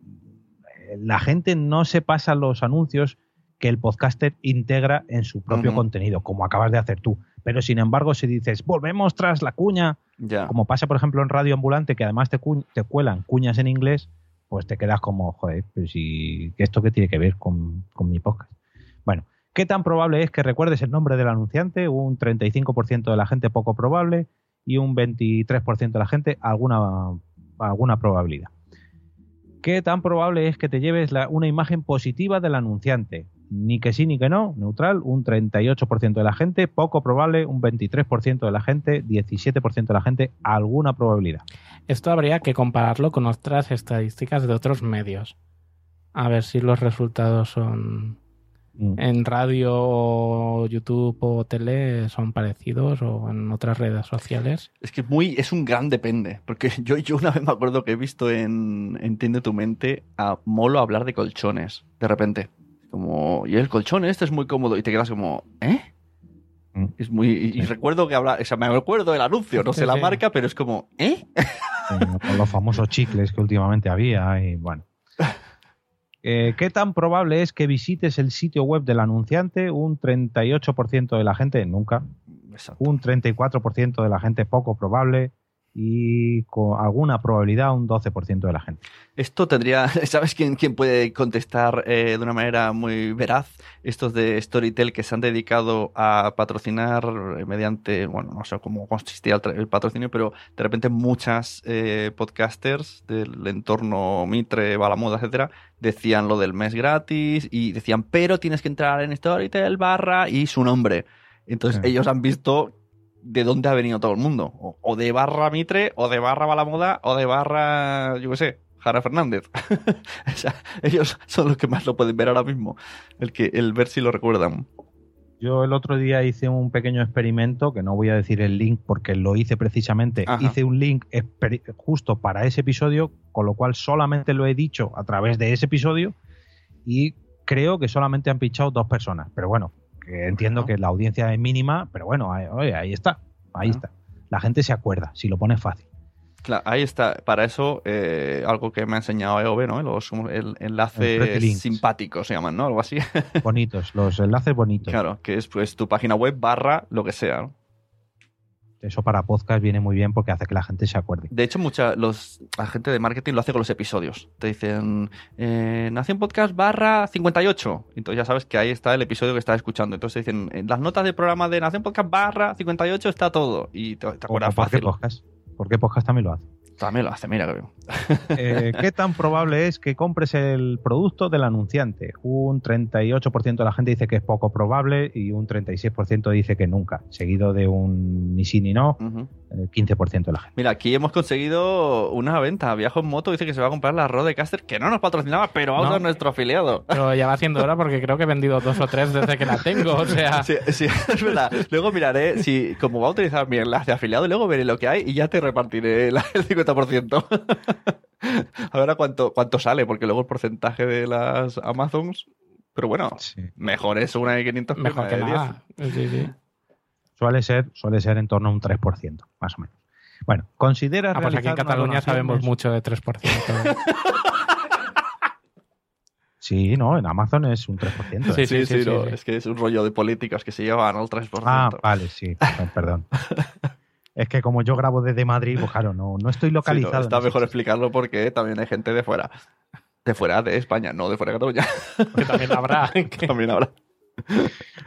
D: la gente no se pasa los anuncios que el podcaster integra en su propio contenido, como acabas de hacer tú. Pero sin embargo, si dices, volvemos tras la cuña, como pasa, por ejemplo, en Radio Ambulante, que además te, cu- te cuelan cuñas en inglés, pues te quedas como, joder, pero si esto qué tiene que ver con, con mi podcast. Bueno, ¿qué tan probable es que recuerdes el nombre del anunciante? Un 35% de la gente poco probable y un 23% de la gente alguna, alguna probabilidad. ¿Qué tan probable es que te lleves una imagen positiva del anunciante? Ni que sí ni que no, neutral, un 38% de la gente, poco probable, un 23% de la gente, 17% de la gente, alguna probabilidad.
E: Esto habría que compararlo con otras estadísticas de otros medios. A ver si los resultados son
D: Mm.
E: en radio, o YouTube o tele son parecidos o en otras redes sociales.
C: Es que es muy, es un gran depende. Porque [LAUGHS] yo, yo una vez me acuerdo que he visto en Entiende tu mente a Molo hablar de colchones. De repente. Como, y el colchón este es muy cómodo. Y te quedas como, ¿eh?
D: Mm.
C: Es muy. Y, y recuerdo que habla. O sea, me acuerdo del anuncio, no sé la
E: sí.
C: marca, pero es como. Eh,
D: con los famosos chicles que últimamente había y bueno. Eh, ¿Qué tan probable es que visites el sitio web del anunciante? Un 38% de la gente nunca,
C: Exacto.
D: un 34% de la gente poco probable y con alguna probabilidad un 12% de la gente.
C: Esto tendría. [LAUGHS] ¿Sabes quién, quién puede contestar eh, de una manera muy veraz? Estos de Storytel que se han dedicado a patrocinar eh, mediante. Bueno, no sé cómo consistía el, patrocinio, pero de repente muchas eh, podcasters del entorno Mitre, Balamuda, etcétera, decían lo del mes gratis y decían, pero tienes que entrar en Storytel barra y su nombre. Entonces
D: Sí.
C: ellos han visto de dónde ha venido todo el mundo. O, o de barra Mitre, o de barra Balamoda, o de barra, yo qué sé, Jara Fernández. [LAUGHS] o sea, ellos son los que más lo pueden ver ahora mismo. El que, el ver si lo recuerdan.
D: Yo el otro día hice un pequeño experimento, que no voy a decir el link porque lo hice precisamente.
C: Ajá.
D: Hice un link justo para ese episodio, con lo cual solamente lo he dicho a través de ese episodio y creo que solamente han pinchado dos personas. Pero bueno, entiendo que la audiencia es mínima, pero bueno, ahí, está, ahí está. La gente se acuerda, si lo pones fácil.
C: Claro, ahí está. Para eso, eh, algo que me ha enseñado EOB, ¿no? Los el, enlaces simpáticos se llaman, ¿no? Algo así. [LAUGHS]
D: Bonitos, los enlaces bonitos.
C: claro, que es pues tu página web barra lo que sea. ¿no?
D: Eso para podcast viene muy bien porque hace que la gente se acuerde.
C: De hecho, mucha, los, la gente de marketing lo hace con los episodios. Te dicen, eh, Nación Podcast barra 58. Entonces ya sabes que ahí está el episodio que estás escuchando. Entonces dicen, en las notas del programa de Nación Podcast barra 58 está todo. Y te, te acuerdas
D: ¿Por qué
C: fácil.
D: podcast? Porque podcast también lo hace.
C: También lo hace, mira que [LAUGHS] bien.
D: Eh, ¿Qué tan probable es que compres el producto del anunciante? Un 38% de la gente dice que es poco probable y un 36% dice que nunca, seguido de un ni sí ni no. El 15% de la gente.
C: Mira, aquí hemos conseguido una venta. Viajo en moto dice que se va a comprar la Rodecaster, que no nos patrocinaba, pero vamos
E: No.
C: a nuestro afiliado.
E: Pero ya va haciendo hora porque creo que he vendido dos o tres desde que la tengo. O sea, [LAUGHS]
C: Sí, sí, es verdad. Luego miraré si, como va a utilizar mi enlace afiliado, luego veré lo que hay y ya te repartiré el 50%. [LAUGHS] a ver a cuánto, cuánto sale, porque luego el porcentaje de las Amazons. Pero bueno,
D: Sí.
C: mejor es una de 500
E: mejor que
C: de 10.
E: nada. Sí, sí.
D: Suele ser, suele ser en torno a un 3%, más o menos. Bueno, considera
E: Ah, pues aquí en Cataluña sabemos mucho de 3%. [LAUGHS]
D: Sí, no, en Amazon es un 3%.
E: Sí,
D: ¿eh?
C: Sí, sí,
E: sí,
C: no,
E: sí.
C: es que es un rollo de políticos que se llevan al 3%.
D: Ah, vale, sí, perdón, perdón. [LAUGHS] Es que como yo grabo desde Madrid, pues claro, no, no estoy
C: Sí, no,
D: localizado.
C: está mejor
D: sitio.
C: explicarlo porque también hay gente de fuera. De fuera de España, no de fuera de Cataluña.
E: que también habrá. que-
C: también habrá.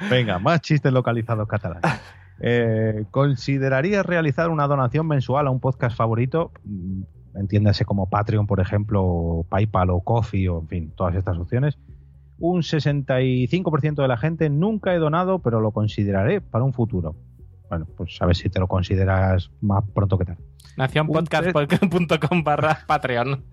D: Venga, más chistes localizados catalanes. [LAUGHS] Eh, ¿Considerarías realizar una donación mensual a un podcast favorito? Mm, Entiéndase como Patreon, por ejemplo, o PayPal o Coffee, o en fin, todas estas opciones. Un 65% de la gente nunca he donado, pero lo consideraré para un futuro. Bueno, pues a ver si te lo consideras más pronto que tarde.
E: Nacionpodcast.com barra Patreon.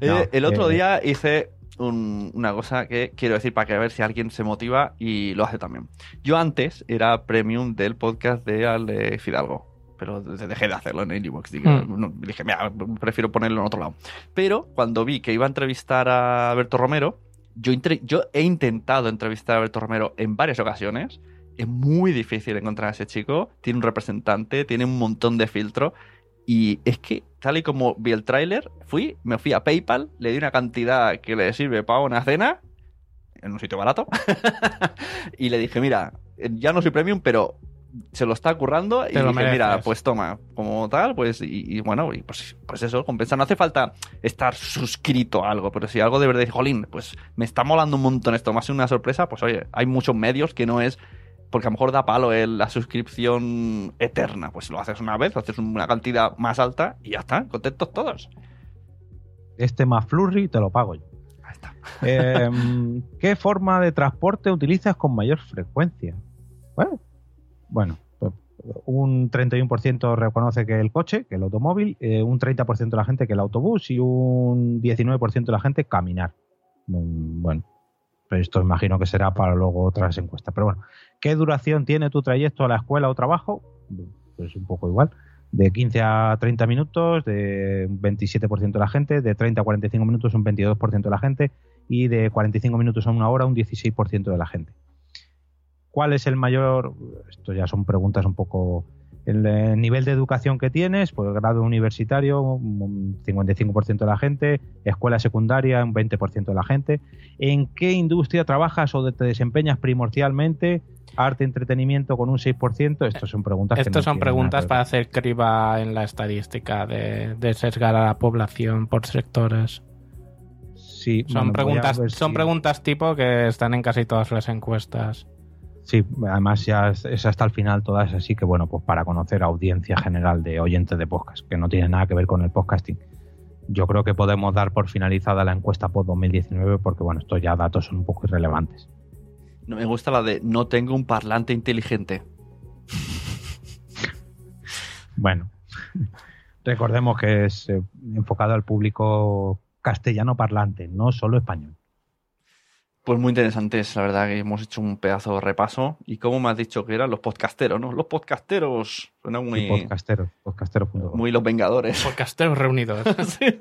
C: Eh, el otro
D: eh,
C: día hice un- una cosa que quiero decir para que a ver si alguien se motiva y lo hace también. Yo antes era premium del podcast de Ale Fidalgo, pero de- dejé de hacerlo en Anybox. Digo,
E: Mm.
C: no, dije, mira, prefiero ponerlo en otro lado. Pero cuando vi que iba a entrevistar a Alberto Romero, yo, yo he intentado entrevistar a Alberto Romero en varias ocasiones. Es muy difícil encontrar a ese chico. Tiene un representante, tiene un montón de filtro. Y es que, tal y como vi el tráiler, fui, me fui a PayPal, le di una cantidad que le sirve para una cena, en un sitio barato, [LAUGHS] y le dije, mira, ya no soy premium, pero se lo está currando y dije, mira, pues toma, como tal, pues, y, y bueno, y pues, pues eso, compensa. No hace falta estar suscrito a algo, pero si algo de verdad, jolín, pues me está molando un montón esto, más una sorpresa, pues oye, hay muchos medios que no es porque a lo mejor da palo el- la suscripción eterna. Pues lo haces una vez, haces una cantidad más alta y ya está, contentos todos.
D: Este más flurry te lo pago yo.
C: Ahí está. [LAUGHS]
D: Eh, ¿Qué forma de transporte utilizas con mayor frecuencia? Bueno, bueno pues, un 31% reconoce que el coche, que el automóvil, eh, un 30% de la gente que el autobús y un 19% de la gente caminar. Mm, Bueno, pero esto imagino que será para luego otras encuestas. Pero bueno, ¿qué duración tiene tu trayecto a la escuela o trabajo? Pues un poco igual. De 15 a 30 minutos, de un 27% de la gente, de 30 a 45 minutos un 22% de la gente y de 45 minutos a una hora un 16% de la gente. ¿Cuál es el mayor? Esto ya son preguntas un poco. El eh, nivel de educación que tienes, pues grado universitario, un 55% de la gente, escuela secundaria, un 20% de la gente. ¿En qué industria trabajas o te desempeñas primordialmente? Arte, entretenimiento con un 6%. Estas son preguntas
E: Estas
D: no
E: son preguntas para hacer criba en la estadística de, de sesgar a la población por sectores.
D: Sí,
E: Son
D: bueno,
E: preguntas, son
D: si-
E: preguntas tipo que están en casi todas las encuestas.
D: Sí, además ya es, hasta el final todas así que bueno, pues para conocer audiencia general de oyentes de podcast, que no tiene nada que ver con el podcasting. Yo creo que podemos dar por finalizada la encuesta post 2019 porque bueno, estos ya datos son un poco irrelevantes.
C: No me gusta la de no tengo un parlante inteligente.
D: Bueno, recordemos que es eh, enfocado al público castellano parlante, no solo español.
C: Pues muy interesantes, la verdad que hemos hecho un pedazo de repaso. Y como me has dicho que eran los podcasteros, ¿no? Los podcasteros. Suena muy,
D: podcasteros, podcasteros.com.
C: muy los Vengadores. [LAUGHS]
E: Podcasteros reunidos. [LAUGHS]
C: Sí.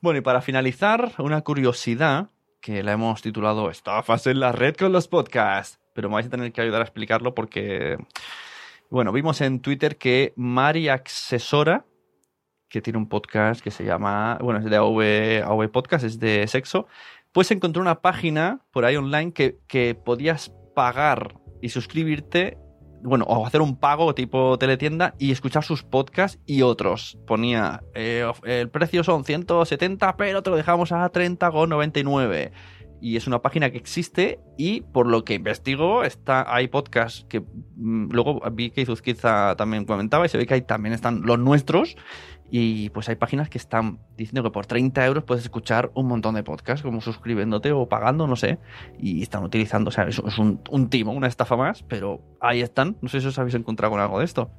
C: Bueno, y para finalizar, una curiosidad que la hemos titulado Estafas en la red con los podcasts. Pero me vais a tener que ayudar a explicarlo porque, bueno, vimos en Twitter que Mari Accesora, que tiene un podcast que se llama, bueno, es de AV, AV Podcast, es de sexo, pues encontró una página por ahí online que, que podías pagar y suscribirte bueno, o hacer un pago tipo teletienda y escuchar sus podcasts y otros. Ponía, eh, el precio son 170, pero te lo dejamos a 30,99. Y es una página que existe y por lo que investigo está, hay podcasts que mm, luego vi que Izuzquiza también comentaba y se ve que ahí también están los nuestros y pues hay páginas que están diciendo que por 30 euros puedes escuchar un montón de podcasts, como suscribiéndote o pagando, no sé. Y están utilizando, o sea, es, es un, un timo, una estafa más, pero ahí están. No sé si os habéis encontrado con algo de esto.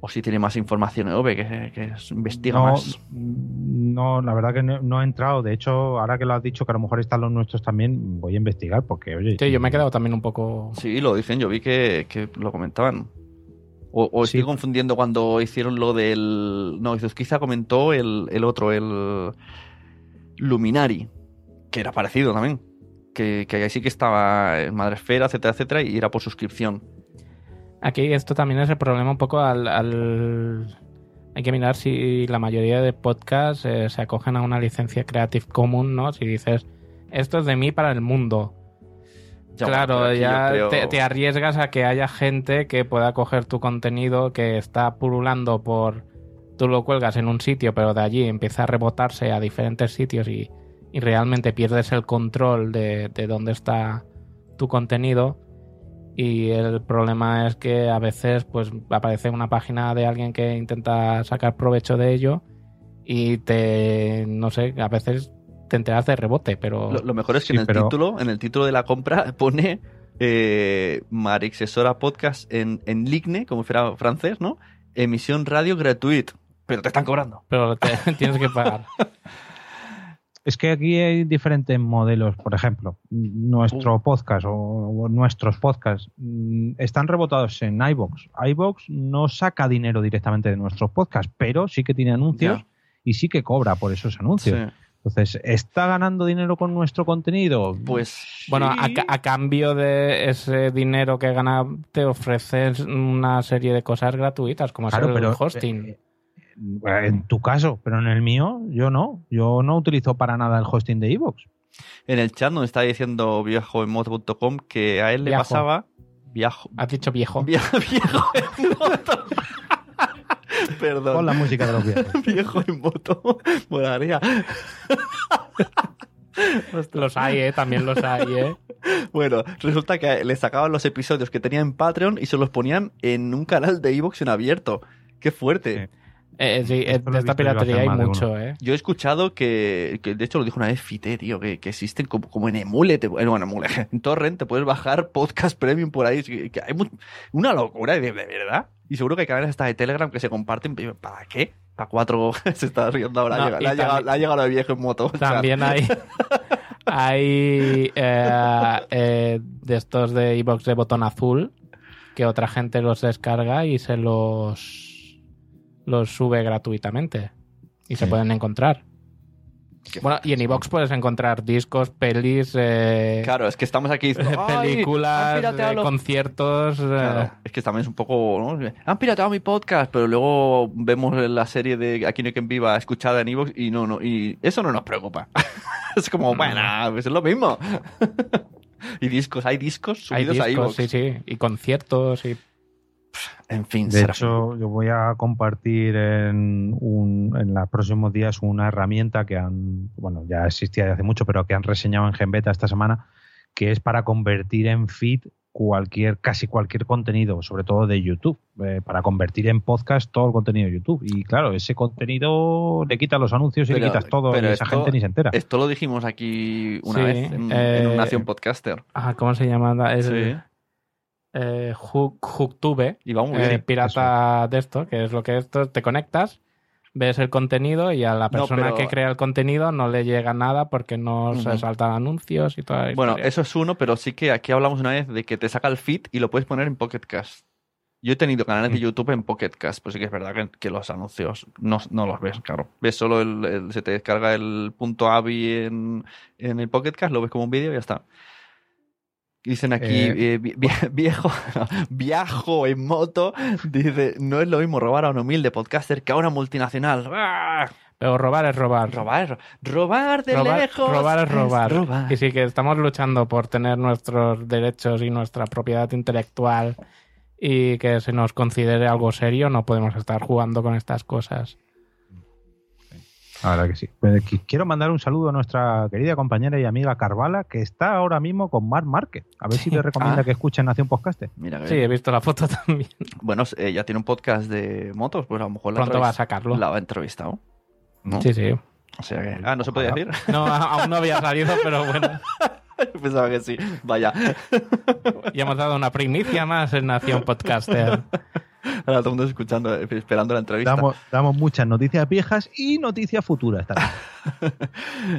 C: O si tiene más información Ove, que, que investiga
D: no,
C: más.
D: no, la verdad que no, no he entrado. De hecho, ahora que lo has dicho que a lo mejor están los nuestros también, voy a investigar porque, oye.
E: Sí, yo me he quedado también un poco.
C: Sí, lo dicen, yo vi que, que lo comentaban. O, o estoy confundiendo cuando hicieron lo del. No, quizá comentó el, el otro, el Luminari, que era parecido también. Que, que ahí sí que estaba en Madresfera, etcétera, etcétera, y era por suscripción.
E: Aquí esto también es el problema un poco al... al- Hay que mirar si la mayoría de podcasts eh, se acogen a una licencia Creative Commons, ¿no? Si dices, esto es de mí para el mundo. Claro, ya
C: creo-
E: te, te arriesgas a que haya gente que pueda coger tu contenido que está pululando por... Tú lo cuelgas en un sitio, pero de allí empieza a rebotarse a diferentes sitios y, y realmente pierdes el control de, de dónde está tu contenido. Y el problema es que a veces pues aparece una página de alguien que intenta sacar provecho de ello y te, no sé, a veces te enteras de rebote, pero...
C: Lo, lo mejor es que
D: Sí,
C: en el
D: pero-
C: título, en el título de la compra, [LAUGHS] pone eh, Marixesora Podcast en, en Ligne, como fuera francés, ¿no? Emisión radio gratuita. Pero te están cobrando.
E: pero te [LAUGHS] tienes que pagar. [LAUGHS]
D: Es que aquí hay diferentes modelos. Por ejemplo, nuestro podcast o, o nuestros podcasts mm, están rebotados en iBox. iBox no saca dinero directamente de nuestros podcasts, pero sí que tiene anuncios
C: Ya.
D: y sí que cobra por esos anuncios.
C: Sí.
D: Entonces, ¿está ganando dinero con nuestro contenido?
C: Pues.
E: Bueno, a, cambio de ese dinero que gana, te ofreces una serie de cosas gratuitas, como
D: Claro,
E: es el
D: pero,
E: hosting.
D: eh, en tu caso, pero en el mío, yo no. Yo no utilizo para nada el hosting de iVoox.
C: En el chat nos está diciendo viejoenmoto.com que a él le
E: Viajo.
C: pasaba. Viajo.
E: Has dicho viejo.
C: Via- [LAUGHS] viejo en moto. [LAUGHS] Perdón.
D: Pon la música de los viejos. [LAUGHS]
C: Viejo en moto. [LAUGHS] Molaría.
E: Los hay, ¿eh? También los hay, ¿eh?
C: Bueno, resulta que le sacaban los episodios que tenía en Patreon y se los ponían en un canal de Evox en abierto. Qué fuerte.
E: Eh, sí,
D: Esto lo
E: de
D: he
E: esta piratería hay
D: de
E: mucho, ¿eh?
C: Yo he escuchado que, que, de hecho lo dijo una vez Fite, tío, que, que existen como, como en Emule, te- bueno, en Emule, en Torrent te puedes bajar podcast premium por ahí, que, que hay mu- una locura, de, de verdad. Y seguro que hay canales hasta de Telegram que se comparten, ¿para qué? Para cuatro, [LAUGHS] se está riendo ahora,
E: No,
C: llega-
E: y
C: le, ha llegado, le ha llegado lo de viejo en moto. o sea,
E: También hay, [LAUGHS] hay eh, eh, de estos de iBox de botón azul que otra gente los descarga y se los, los sube gratuitamente y se pueden encontrar. Bueno, y en iBox puedes encontrar discos, pelis, eh,
C: Claro, es que estamos aquí diciendo, [LAUGHS] "Ay, han
E: películas, eh, conciertos. eh,
C: es que también es un poco. ¿no? Han pirateado mi podcast, pero luego vemos la serie de Aquí no hay quien viva escuchada en Evox y no, no, y eso no nos preocupa. [LAUGHS] es como, bueno, pues es lo mismo. [LAUGHS] y discos, hay discos
E: hay
C: subidos a Evox.
E: sí, sí, y conciertos y
C: En fin,
D: De
C: será-
D: hecho, yo voy a compartir en, un, en los próximos días una herramienta que han, bueno, ya existía de hace mucho, pero que han reseñado en Genbeta esta semana, que es para convertir en feed cualquier, casi cualquier contenido, sobre todo de YouTube, eh, para convertir en podcast todo el contenido de YouTube. Y claro, ese contenido le quitas los anuncios y
C: Pero-
D: le quitas todo
C: pero
D: y esa
C: esto-
D: gente ni se entera.
C: Esto lo dijimos aquí una
E: Sí,
C: vez en,
E: eh,
C: en un Nación Podcaster.
E: Ah, ¿cómo se llama? Es
C: Sí.
E: Eh, Hook- Hooktube, eh, pirata de esto, que es lo que esto, te conectas, ves el contenido y a la
C: No,
E: persona
C: pero-
E: que crea el contenido no le llega nada porque no se saltan anuncios y toda la
C: Bueno, eso es uno, pero sí que aquí hablamos una vez de que te saca el feed y lo puedes poner en Pocket Cast. Yo he tenido canales de
D: Mm.
C: YouTube en Pocket Cast, pues sí que es verdad que, que los anuncios no, no los ves, claro. Ves solo el, el- se te descarga el punto AVI en, en el Pocket Cast, lo ves como un vídeo y ya está. Dicen aquí,
D: Eh,
C: eh, vi- vi- [LAUGHS] viejo, viajo en moto, dice, no es lo mismo robar a un humilde podcaster que a una multinacional.
E: Pero robar es robar.
C: Robar, robar de
E: robar,
C: lejos.
E: robar es robar.
C: robar.
E: Y sí que estamos luchando por tener nuestros derechos y nuestra propiedad intelectual y que se nos considere algo serio, no podemos estar jugando con estas cosas.
D: Verdad que sí. Pues, qui- quiero mandar un saludo a nuestra querida compañera y amiga Carvala, que está ahora mismo con Marc Márquez. A ver si le [LAUGHS] recomienda
C: Ah.
D: que escuchen Nación Podcast.
C: Mira,
E: Sí, he visto la foto [LAUGHS] también.
C: Bueno, ella tiene un podcast de motos, pues a lo mejor la
E: Pronto va a sacarlo.
C: La ha entrevistado. ¿no?
E: Sí, sí.
C: O sea que. Ah, no se podía decir.
E: No, aún no había salido, [LAUGHS] pero bueno.
C: Pensaba que sí. Vaya.
E: Y hemos dado una primicia más en Nación Podcaster. [LAUGHS]
C: Ahora todo el mundo escuchando, eh, esperando la entrevista.
D: Damos, damos muchas noticias viejas y noticias futuras también. [LAUGHS]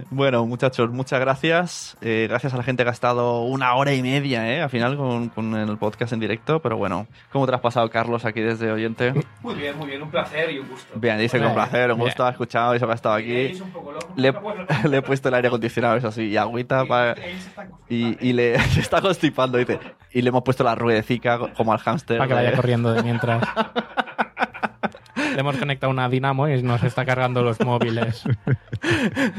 C: Bueno, muchachos, muchas gracias. Eh, gracias a la gente que ha estado una hora y media, ¿eh? Al final con, con el podcast en directo. Pero bueno, ¿cómo te has pasado, Carlos, aquí desde oyente?
I: Muy bien, muy bien, un placer y un gusto.
C: Bien, dice con placer, un gusto, ha escuchado y se ha estado aquí.
I: Es un poco loco.
C: Le,
I: Bueno, [LAUGHS]
C: le he puesto el aire acondicionado, eso sí, y agüita para... Y, y le se está constipando, dice. Y le hemos puesto la ruedecica como al hámster.
E: Para que vaya corriendo de mientras. Le hemos conectado una dinamo y nos está cargando los móviles.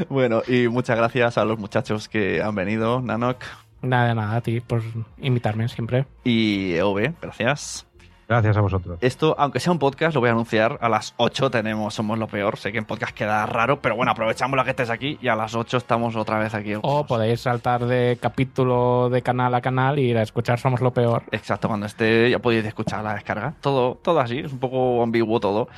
C: Bueno, y muchas gracias a los muchachos que han venido, Nanok
E: Nada, nada, a ti por invitarme siempre.
C: y EOB, gracias.
D: Gracias a vosotros.
C: Esto, aunque sea un podcast, lo voy a anunciar. A las 8 tenemos Somos lo Peor. Sé que en podcast queda raro, pero bueno, aprovechamos la que estés aquí y a las 8 estamos otra vez aquí.
E: O podéis saltar de capítulo de canal a canal y ir a escuchar Somos lo Peor.
C: Exacto, cuando esté ya podéis escuchar la descarga. Todo, todo así, es un poco ambiguo todo.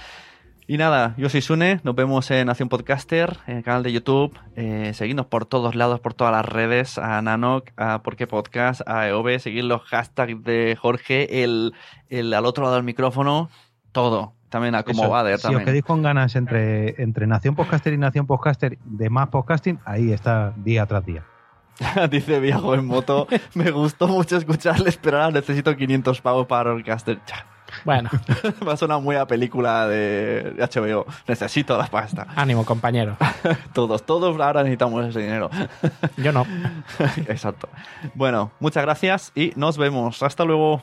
C: Y nada, yo soy Sune, nos vemos en Nación Podcaster, en el canal de YouTube. Eh, seguidnos por todos lados, por todas las redes, a Nanok, a Porque Podcast, a EOB, seguid los hashtags de Jorge, el, el al otro lado del micrófono, todo. También a Como
D: Eso,
C: Bader
D: si
C: también.
D: os quedáis con ganas entre, entre Nación Podcaster y Nación Podcaster de más podcasting, ahí está día tras día. [LAUGHS]
C: Dice Viajo en moto, [LAUGHS] me gustó mucho escucharles, pero ahora necesito 500 pavos para Roadcaster. Ya.
E: Bueno,
C: Me ha sonado muy a película de HBO. Necesito la pasta.
E: ánimo, compañero. [LAUGHS]
C: Todos, todos ahora necesitamos ese dinero.
E: Yo no. [LAUGHS]
C: Exacto. Bueno, muchas gracias y nos vemos. Hasta luego.